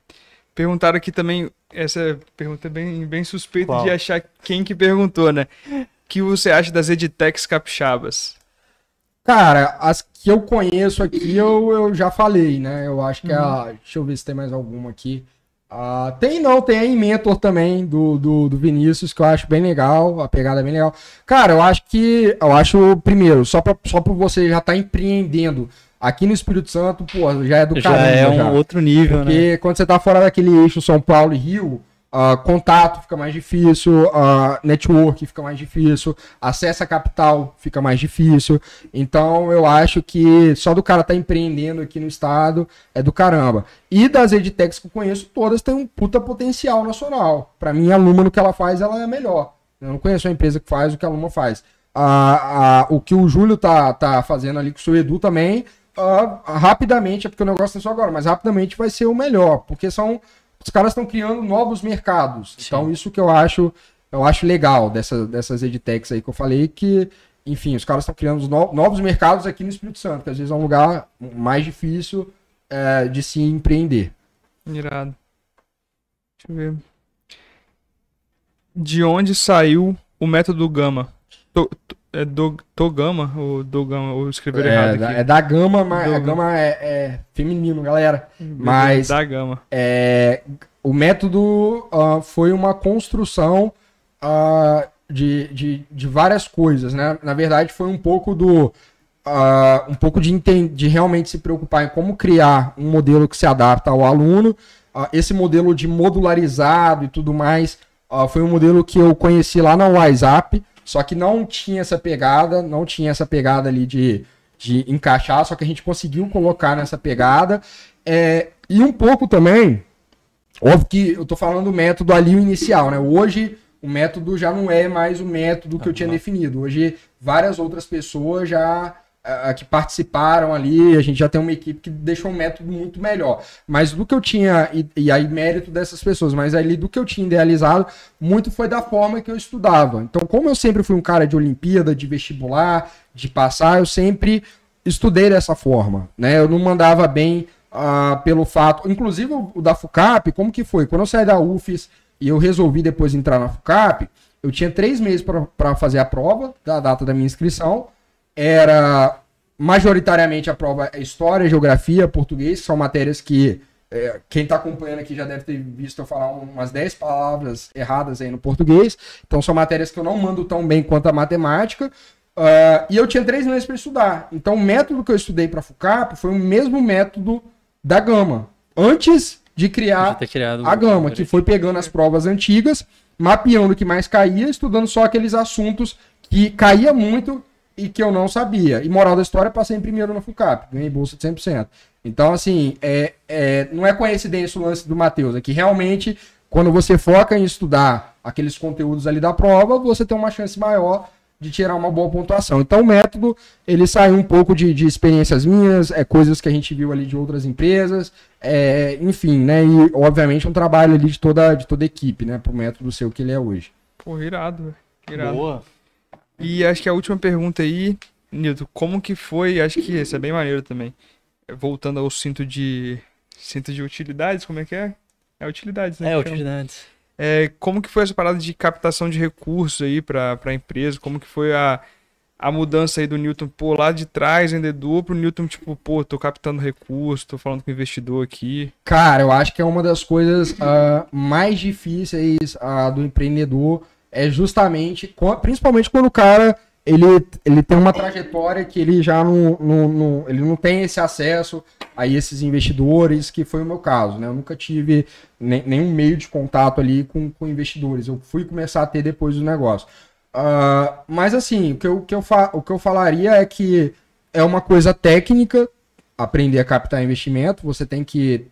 Perguntaram aqui também, essa pergunta é bem, bem suspeita Qual? de achar quem que perguntou, né? O que você acha das edtechs capixabas? Cara, as que eu conheço aqui eu, eu já falei, né? Eu acho que uhum. a. Deixa eu ver se tem mais alguma aqui. Uh, tem não, tem a Inventor também, do, do, do, Vinícius, que eu acho bem legal, a pegada é bem legal. Cara, eu acho que, eu acho, primeiro, só, pra, só você já estar tá empreendendo Aqui no Espírito Santo, pô, já é do caramba. Já é um já. outro nível, Porque né? Porque quando você tá fora daquele eixo São Paulo e Rio, uh, contato fica mais difícil, uh, network fica mais difícil, acesso a capital fica mais difícil. Então eu acho que só do cara tá empreendendo aqui no estado é do caramba. E das edtechs que eu conheço, todas têm um puta potencial nacional. Para mim, a Luma no que ela faz, ela é melhor. Eu não conheço uma empresa que faz o que a Luma faz. Uh, o que o Júlio tá, tá fazendo ali com o seu Edu também uh, rapidamente, é porque o negócio é só agora, mas rapidamente vai ser o melhor, porque são os caras estão criando novos mercados. Sim. Então isso que eu acho, eu acho legal dessa, dessas edtechs aí que eu falei que, enfim, os caras estão criando no, novos mercados aqui no Espírito Santo, que às vezes é um lugar mais difícil é, de se empreender. Irado. Deixa eu ver. De onde saiu o método Gama? Tô, tô, é do, Togama, ou Dogama, ou escrever é, errado aqui. É da Gama, mas do... a Gama é, é, feminino, galera. Mas da Gama. É, o método uh, foi uma construção uh, de, de, de várias coisas, né? Na verdade, foi um pouco do. Uh, um pouco de, de realmente se preocupar em como criar um modelo que se adapta ao aluno. Uh, esse modelo de modularizado e tudo mais uh, foi um modelo que eu conheci lá na WhatsApp, só que não tinha essa pegada, não tinha essa pegada ali de, de encaixar, só que a gente conseguiu colocar nessa pegada. É, e um pouco também, óbvio que eu tô falando do método ali o inicial, né? Hoje o método já não é mais o método que eu tinha definido. Hoje várias outras pessoas já uh, que participaram ali, a gente já tem uma equipe que deixou um método muito melhor. Mas do que eu tinha, e, e aí mérito dessas pessoas, mas ali do que eu tinha idealizado, muito foi da forma que eu estudava. Então, como eu sempre fui um cara de Olimpíada, de vestibular, de passar, eu sempre estudei dessa forma, né? Eu não mandava bem uh, pelo fato, inclusive o da FUCAP, como que foi? Quando eu saí da UFES e eu resolvi depois entrar na FUCAP, eu tinha três meses para fazer a prova da data da minha inscrição era majoritariamente a prova é História, Geografia, Português, são matérias que é, quem está acompanhando aqui já deve ter visto eu falar umas 10 palavras erradas aí no português. Então são matérias que eu não mando tão bem quanto a matemática. Uh, e eu tinha três meses para estudar. Então o método que eu estudei para FUCAP foi o mesmo método da Gama. Antes de criar a Gama, que foi pegando as provas antigas, mapeando o que mais caía, estudando só aqueles assuntos que caía muito e que eu não sabia. E moral da história, passei em primeiro no FUCAP, ganhei bolsa de 100%. Então, assim, é, é, não é coincidência o lance do Matheus, é que realmente, quando você foca em estudar aqueles conteúdos ali da prova, você tem uma chance maior de tirar uma boa pontuação. Então, o método, ele saiu um pouco de, de experiências minhas, é, coisas que a gente viu ali de outras empresas, é, enfim, né? E, obviamente, um trabalho ali de toda, de toda a equipe, né? Pro método ser o que ele é hoje. Pô, irado, irado. Boa. E acho que a última pergunta aí, Nilton, como que foi? Acho que esse é bem maneiro também. Voltando ao cinto de cinto de utilidades, como é que é? É utilidades, né? É, utilidades. É, como que foi essa parada de captação de recursos aí para a empresa? Como que foi a, a mudança aí do Newton, pô, lá de trás, vendedor, pro Newton, tipo, pô, tô captando recursos, tô falando com o investidor aqui? Cara, eu acho que é uma das coisas uh, mais difíceis uh, do empreendedor é justamente, principalmente quando o cara ele, ele tem uma trajetória que ele já não, não, não, ele não tem esse acesso a esses investidores, que foi o meu caso, né? Eu nunca tive nem, nenhum meio de contato ali com, com investidores. Eu fui começar a ter depois do negócio. Uh, mas assim, o que, eu, que eu fa o que eu falaria é que é uma coisa técnica aprender a captar investimento, você tem que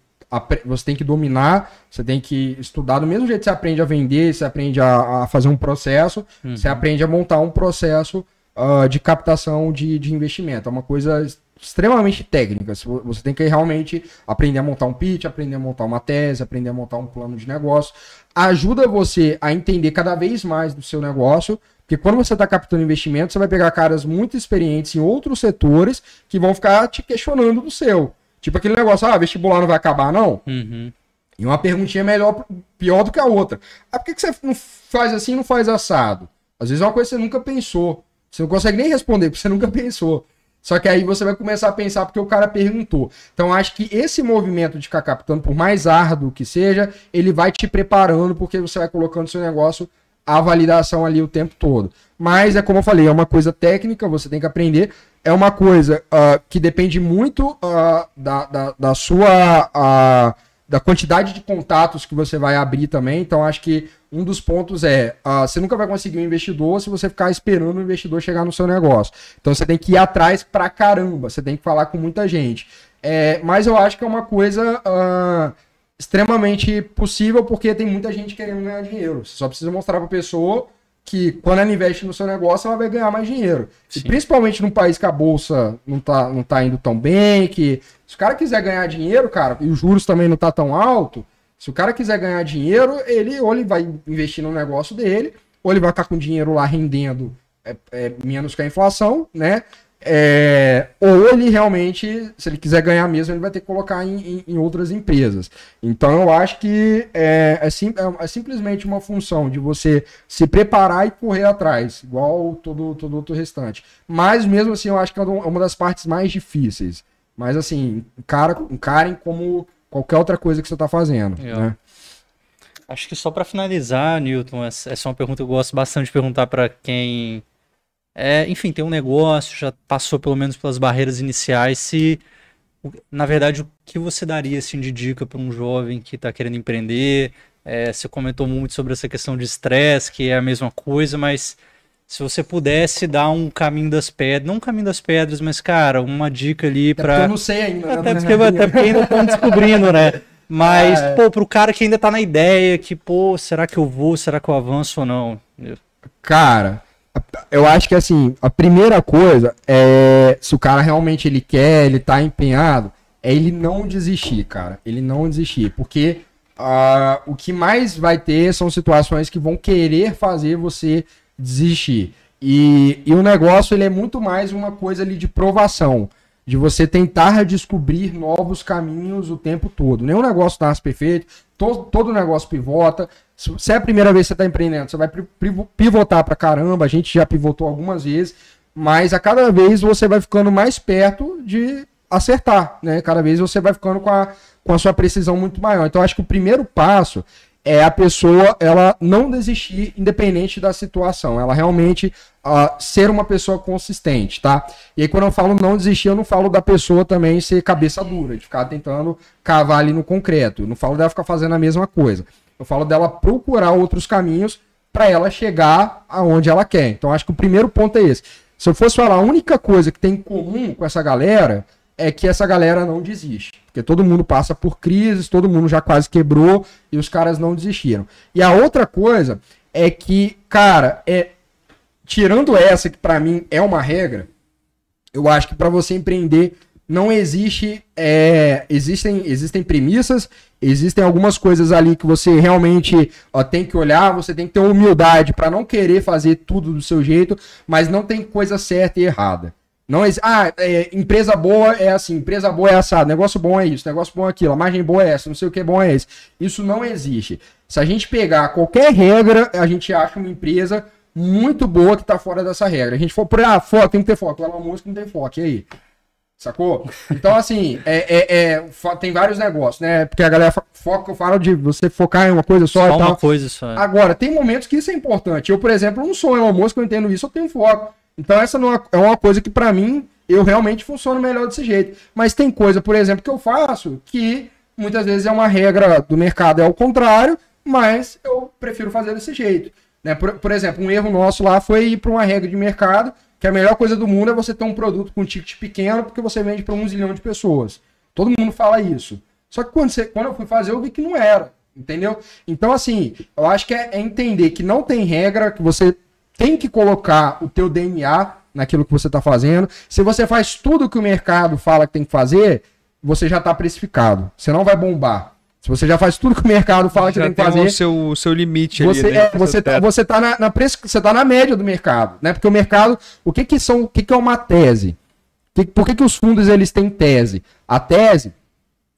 você tem que dominar, você tem que estudar. Do mesmo jeito que você aprende a vender, você aprende a, a fazer um processo, uhum. você aprende a montar um processo uh, de captação de, de investimento. É uma coisa extremamente técnica. Você tem que realmente aprender a montar um pitch, aprender a montar uma tese, aprender a montar um plano de negócio. Ajuda você a entender cada vez mais do seu negócio, porque quando você está captando investimento, você vai pegar caras muito experientes em outros setores que vão ficar te questionando do seu. Tipo aquele negócio, ah, vestibular não vai acabar, não? Uhum. E uma perguntinha melhor, pior do que a outra. Ah, por que, que você não faz assim e não faz assado? Às vezes é uma coisa que você nunca pensou. Você não consegue nem responder, porque você nunca pensou. Só que aí você vai começar a pensar porque o cara perguntou. Então acho que esse movimento de ficar captando, por mais árduo que seja, ele vai te preparando porque você vai colocando seu negócio a validação ali o tempo todo. Mas é como eu falei, é uma coisa técnica, você tem que aprender. É uma coisa uh, que depende muito uh, da, da, da, sua. Uh, da quantidade de contatos que você vai abrir também. Então, acho que um dos pontos é: você nunca vai conseguir um investidor se você ficar esperando o investidor chegar no seu negócio. Então, você tem que ir atrás pra caramba, você tem que falar com muita gente. É, mas eu acho que é uma coisa extremamente possível porque tem muita gente querendo ganhar dinheiro. Você só precisa mostrar para a pessoa que quando ela investe no seu negócio, ela vai ganhar mais dinheiro. Sim. E principalmente num país que a bolsa não tá, não tá indo tão bem, que se o cara quiser ganhar dinheiro, cara, e os juros também não tá tão alto, se o cara quiser ganhar dinheiro, ele ou ele vai investir no negócio dele, ou ele vai ficar com dinheiro lá rendendo é, é, menos que a inflação, né? É, ou ele realmente, se ele quiser ganhar mesmo, ele vai ter que colocar em, em, em outras empresas. Então eu acho que é, é, sim, é, é, simplesmente uma função de você se preparar e correr atrás, igual todo, todo outro restante. Mas mesmo assim, eu acho que é uma das partes mais difíceis. Mas assim, cara, encarem como qualquer outra coisa que você está fazendo. Né? Acho que só para finalizar, Newton, essa é uma pergunta que eu gosto bastante de perguntar para quem, é, enfim, tem um negócio, já passou pelo menos pelas barreiras iniciais, se, na verdade, o que você daria assim, de dica para um jovem que está querendo empreender? É, você comentou muito sobre essa questão de estresse, que é a mesma coisa, mas se você pudesse dar um caminho das pedras, não um caminho das pedras, mas, cara, uma dica ali para. Eu não sei ainda. Né? Até, porque, até porque ainda estão descobrindo, né? Mas, é. pô, pro cara que ainda tá na ideia, que, pô, será que eu vou, será que eu avanço ou não? Cara, eu acho que assim, a primeira coisa é se o cara realmente ele quer, ele tá empenhado, é ele não desistir, cara. Ele não desistir, porque uh, o que mais vai ter são situações que vão querer fazer você desistir. E, e o negócio ele é muito mais uma coisa ali de provação de você tentar descobrir novos caminhos o tempo todo. Nenhum negócio nasce perfeito, todo, todo negócio pivota. Se é a primeira vez que você está empreendendo, você vai pivotar para caramba, a gente já pivotou algumas vezes, mas a cada vez você vai ficando mais perto de acertar, né? Cada vez você vai ficando com a, com a sua precisão muito maior. Então, acho que o primeiro passo é a pessoa ela não desistir independente da situação, ela realmente uh, ser uma pessoa consistente, tá? E aí quando eu falo não desistir, eu não falo da pessoa também ser cabeça dura, de ficar tentando cavar ali no concreto, eu não falo dela ficar fazendo a mesma coisa, eu falo dela procurar outros caminhos para ela chegar aonde ela quer. Então acho que o primeiro ponto é esse. Se eu fosse falar a única coisa que tem em comum com essa galera é que essa galera não desiste. Porque todo mundo passa por crises, todo mundo já quase quebrou e os caras não desistiram. E a outra coisa é que, cara, é tirando essa que para mim é uma regra, eu acho que para você empreender não existe é, existem existem premissas, existem algumas coisas ali que você realmente ó, tem que olhar, você tem que ter humildade para não querer fazer tudo do seu jeito, mas não tem coisa certa e errada. Não é, ah, é, empresa boa é assim, empresa boa é assado, negócio bom é isso, negócio bom é aquilo, a margem boa é essa, não sei o que bom é esse. Isso não existe. Se a gente pegar qualquer regra, a gente acha uma empresa muito boa que tá fora dessa regra. A gente for por ah, foco, tem que ter foco. Ela música não tem foco, e aí? Sacou? Então, assim, é, é, é, tem vários negócios, né? Porque a galera foca, eu falo de você focar em uma coisa só, só e tal. uma coisa só. Agora, tem momentos que isso é importante. Eu, por exemplo, não sou Elon Musk, eu entendo isso, eu tenho foco. Então essa não é, é uma coisa que para mim eu realmente funciono melhor desse jeito. Mas tem coisa, por exemplo, que eu faço que muitas vezes é uma regra do mercado é o contrário, mas eu prefiro fazer desse jeito. Né? Por, por exemplo, um erro nosso lá foi ir para uma regra de mercado que a melhor coisa do mundo é você ter um produto com ticket pequeno porque você vende para um zilhão de pessoas. Todo mundo fala isso. Só que quando, você, quando eu fui fazer, eu vi que não era. Entendeu? Então, assim, eu acho que é, é entender que não tem regra, que você tem que colocar o teu DNA naquilo que você está fazendo. Se você faz tudo que o mercado fala que tem que fazer, você já está precificado. Você não vai bombar. Se você já faz tudo que o mercado fala que já tem que fazer. o seu, seu limite você, ali, né? é, você, tá, você tá na, na você tá na média do mercado, né? Porque o mercado, o que que são, o que que é uma tese? Que, por que que os fundos eles têm tese? A tese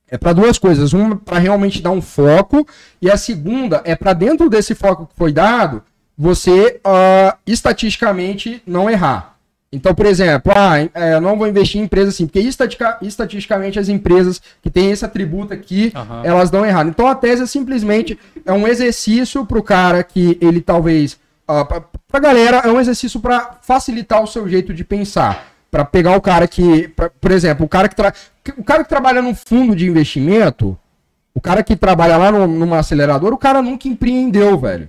é para duas coisas, uma para realmente dar um foco e a segunda é para dentro desse foco que foi dado, você uh, estatisticamente não errar. Então, por exemplo, ah, é, eu não vou investir em empresas assim, porque estatica, estatisticamente as empresas que têm esse atributo aqui, uhum. elas dão errado. Então a tese é simplesmente é um exercício para o cara que ele talvez. Uh, para a galera, é um exercício para facilitar o seu jeito de pensar. Para pegar o cara que. Pra, por exemplo, o cara que, tra... o cara que trabalha num fundo de investimento, o cara que trabalha lá no, numa aceleradora, o cara nunca empreendeu, velho.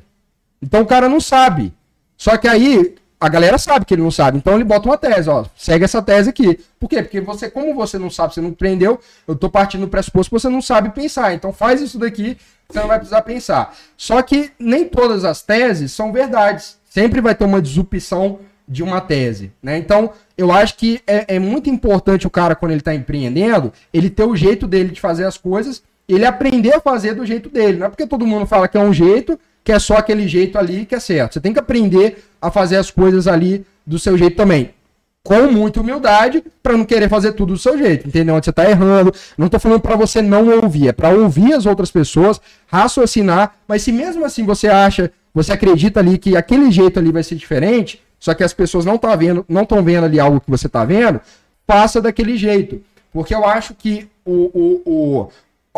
Então o cara não sabe. Só que aí a galera sabe que ele não sabe. Então ele bota uma tese, ó. Segue essa tese aqui. Por quê? Porque você, como você não sabe, você não aprendeu, eu tô partindo do pressuposto que você não sabe pensar. Então faz isso daqui, você não vai precisar pensar. Só que nem todas as teses são verdades. Sempre vai ter uma disrupção de uma tese, né? Então, eu acho que é, é muito importante o cara, quando ele está empreendendo, ele ter o jeito dele de fazer as coisas, ele aprender a fazer do jeito dele. Não é porque todo mundo fala que é um jeito que é só aquele jeito ali que é certo. Você tem que aprender a fazer as coisas ali do seu jeito também. Com muita humildade, para não querer fazer tudo do seu jeito, entendeu? Onde você tá errando. Não tô falando para você não ouvir, é para ouvir as outras pessoas, raciocinar, mas se mesmo assim você acha, você acredita ali que aquele jeito ali vai ser diferente, só que as pessoas não tá vendo, não estão vendo ali algo que você tá vendo, passa daquele jeito. Porque eu acho que o, o, o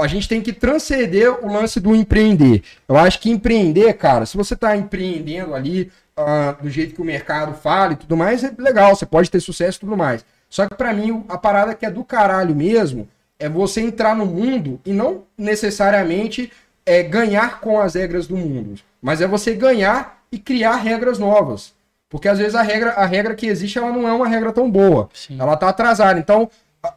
a gente tem que transcender o lance do empreender. Eu acho que empreender, cara, se você está empreendendo ali uh, do jeito que o mercado fala e tudo mais, é legal, você pode ter sucesso e tudo mais. Só que para mim, a parada que é do caralho mesmo é você entrar no mundo e não necessariamente é ganhar com as regras do mundo, mas é você ganhar e criar regras novas. Porque às vezes a regra, a regra que existe ela não é uma regra tão boa. Sim. Ela está atrasada. Então,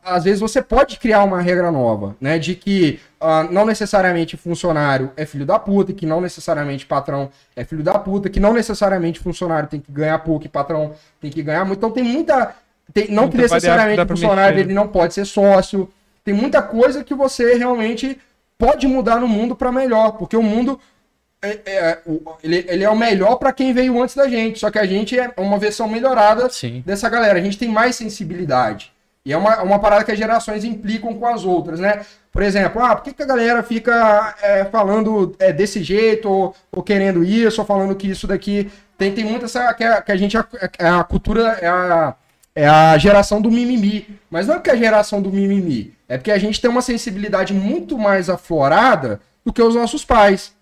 às vezes você pode criar uma regra nova, né? De que uh, não necessariamente funcionário é filho da puta, que não necessariamente patrão é filho da puta, que não necessariamente funcionário tem que ganhar pouco e patrão tem que ganhar muito. Então tem muita. Tem, não muita que necessariamente funcionário ele não pode ser sócio. Tem muita coisa que você realmente pode mudar no mundo para melhor, porque o mundo é, é, ele, ele, é o melhor para quem veio antes da gente, só que a gente é uma versão melhorada Sim. dessa galera. A gente tem mais sensibilidade. E é uma, uma parada que as gerações implicam com as outras, né? Por exemplo, ah, por que, que a galera fica é, falando é, desse jeito, ou, ou, querendo isso, ou falando que isso daqui. Tem, tem muito essa. Que a, que a gente. A, a cultura é a, é a geração do mimimi. Mas não é porque é a geração do mimimi. É porque a gente tem uma sensibilidade muito mais aflorada do que os nossos pais.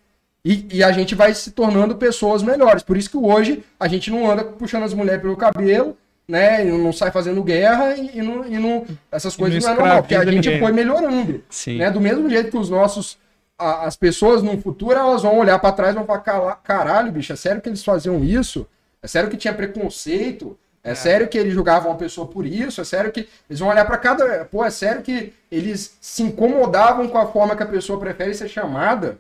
E, e, a gente vai se tornando pessoas melhores. Por isso que hoje a gente não anda puxando as mulheres pelo cabelo, né? E não sai fazendo guerra e, e, não, e não, essas coisas não, não é normal. Porque a gente ninguém. foi melhorando. Sim. Né? Do mesmo jeito que os nossos. A, as pessoas no futuro elas vão olhar para trás e vão falar: caralho, bicho, é sério que eles faziam isso? É sério que tinha preconceito? É, é, sério que eles julgavam uma pessoa por isso? É sério que eles vão olhar para cada. Pô, é sério que eles se incomodavam com a forma que a pessoa prefere ser chamada?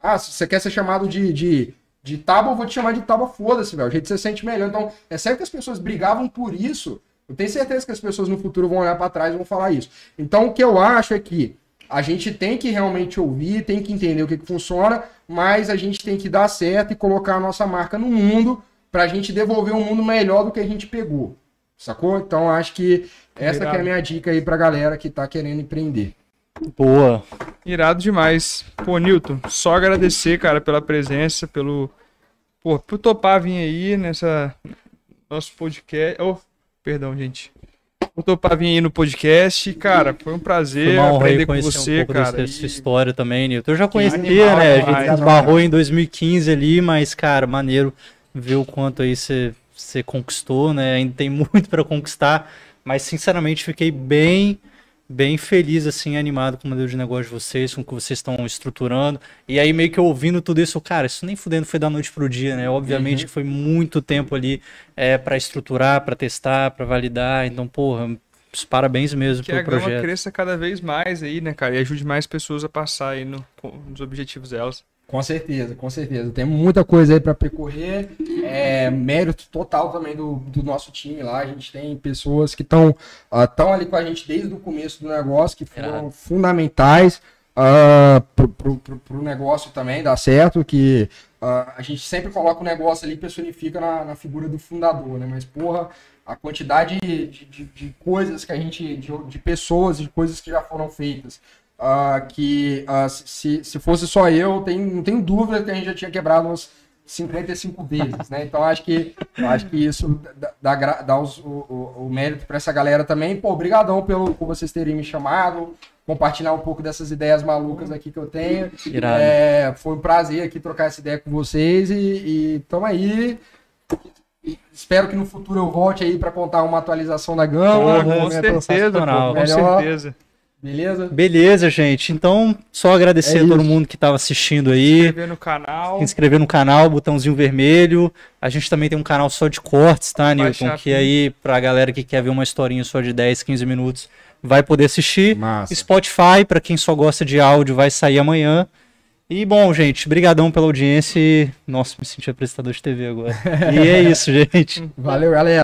Ah, você quer ser chamado de, de, de tábua, eu vou te chamar de tábua, foda-se, velho. O jeito que você sente melhor. Então, é sério que as pessoas brigavam por isso? Eu tenho certeza que as pessoas no futuro vão olhar para trás e vão falar isso. Então, o que eu acho é que a gente tem que realmente ouvir, tem que entender o que, que funciona, mas a gente tem que dar certo e colocar a nossa marca no mundo para a gente devolver um mundo melhor do que a gente pegou. Sacou? Então, acho que essa que é a minha dica aí pra galera que tá querendo empreender. Boa. Irado demais. Pô, Newton, só agradecer, cara, pela presença, pelo. Pô, por topar vir aí nessa. Nosso podcast. Oh, perdão, gente. Por topar vir aí no podcast. Cara, foi um prazer foi aprender com você, um cara. Dessa e... história também, Newton. Eu já conhecia, animal, né? A gente esbarrou em 2015 ali, mas, cara, maneiro ver o quanto aí você, você conquistou, né? Ainda tem muito para conquistar, mas sinceramente fiquei bem bem feliz, assim, animado com o modelo de negócio de vocês, com o que vocês estão estruturando. E aí, meio que ouvindo tudo isso, cara, isso nem fudendo foi da noite pro dia, né? Obviamente uhum. que foi muito tempo ali é, para estruturar, para testar, para validar. Então, porra, parabéns mesmo que pelo projeto. Que a gama cresça cada vez mais aí, né, cara? E ajude mais pessoas a passar aí no, nos objetivos delas. Com certeza, com certeza. Tem muita coisa aí para percorrer. É, mérito total também do, do nosso time lá. A gente tem pessoas que estão uh, ah, tão ali com a gente desde o começo do negócio, que foram fundamentais uh, pro, pro, negócio também dar certo. Que uh, a gente sempre coloca o negócio ali personifica na, na figura do fundador, né? Mas, porra, a quantidade de, de, de coisas que a gente. De, de pessoas, de coisas que já foram feitas uh, que uh, se, se fosse só eu, tem, não tenho dúvida que a gente já tinha quebrado uns 55 vezes, né? Então acho que acho que isso dá, dá, dá os, o, o, o, mérito para essa galera também. Pô, obrigadão pelo por vocês terem me chamado, compartilhar um pouco dessas ideias malucas aqui que eu tenho. É, foi um prazer aqui trocar essa ideia com vocês e, e tamo aí. Espero que no futuro eu volte aí para contar uma atualização da gama. Né? com certeza, com certeza. Beleza? Beleza, gente. Então, só agradecer é a todo mundo que estava assistindo aí. Se inscrever no canal. Se inscrever no canal, botãozinho vermelho. A gente também tem um canal só de cortes, tá, Nilton? Que aí, pra galera que quer ver uma historinha só de 10, 15 minutos, vai poder assistir. Massa. Spotify, para quem só gosta de áudio, vai sair amanhã. E bom, gente, brigadão pela audiência. Nossa, me senti apresentador de TV agora. e é isso, gente. Valeu, galera.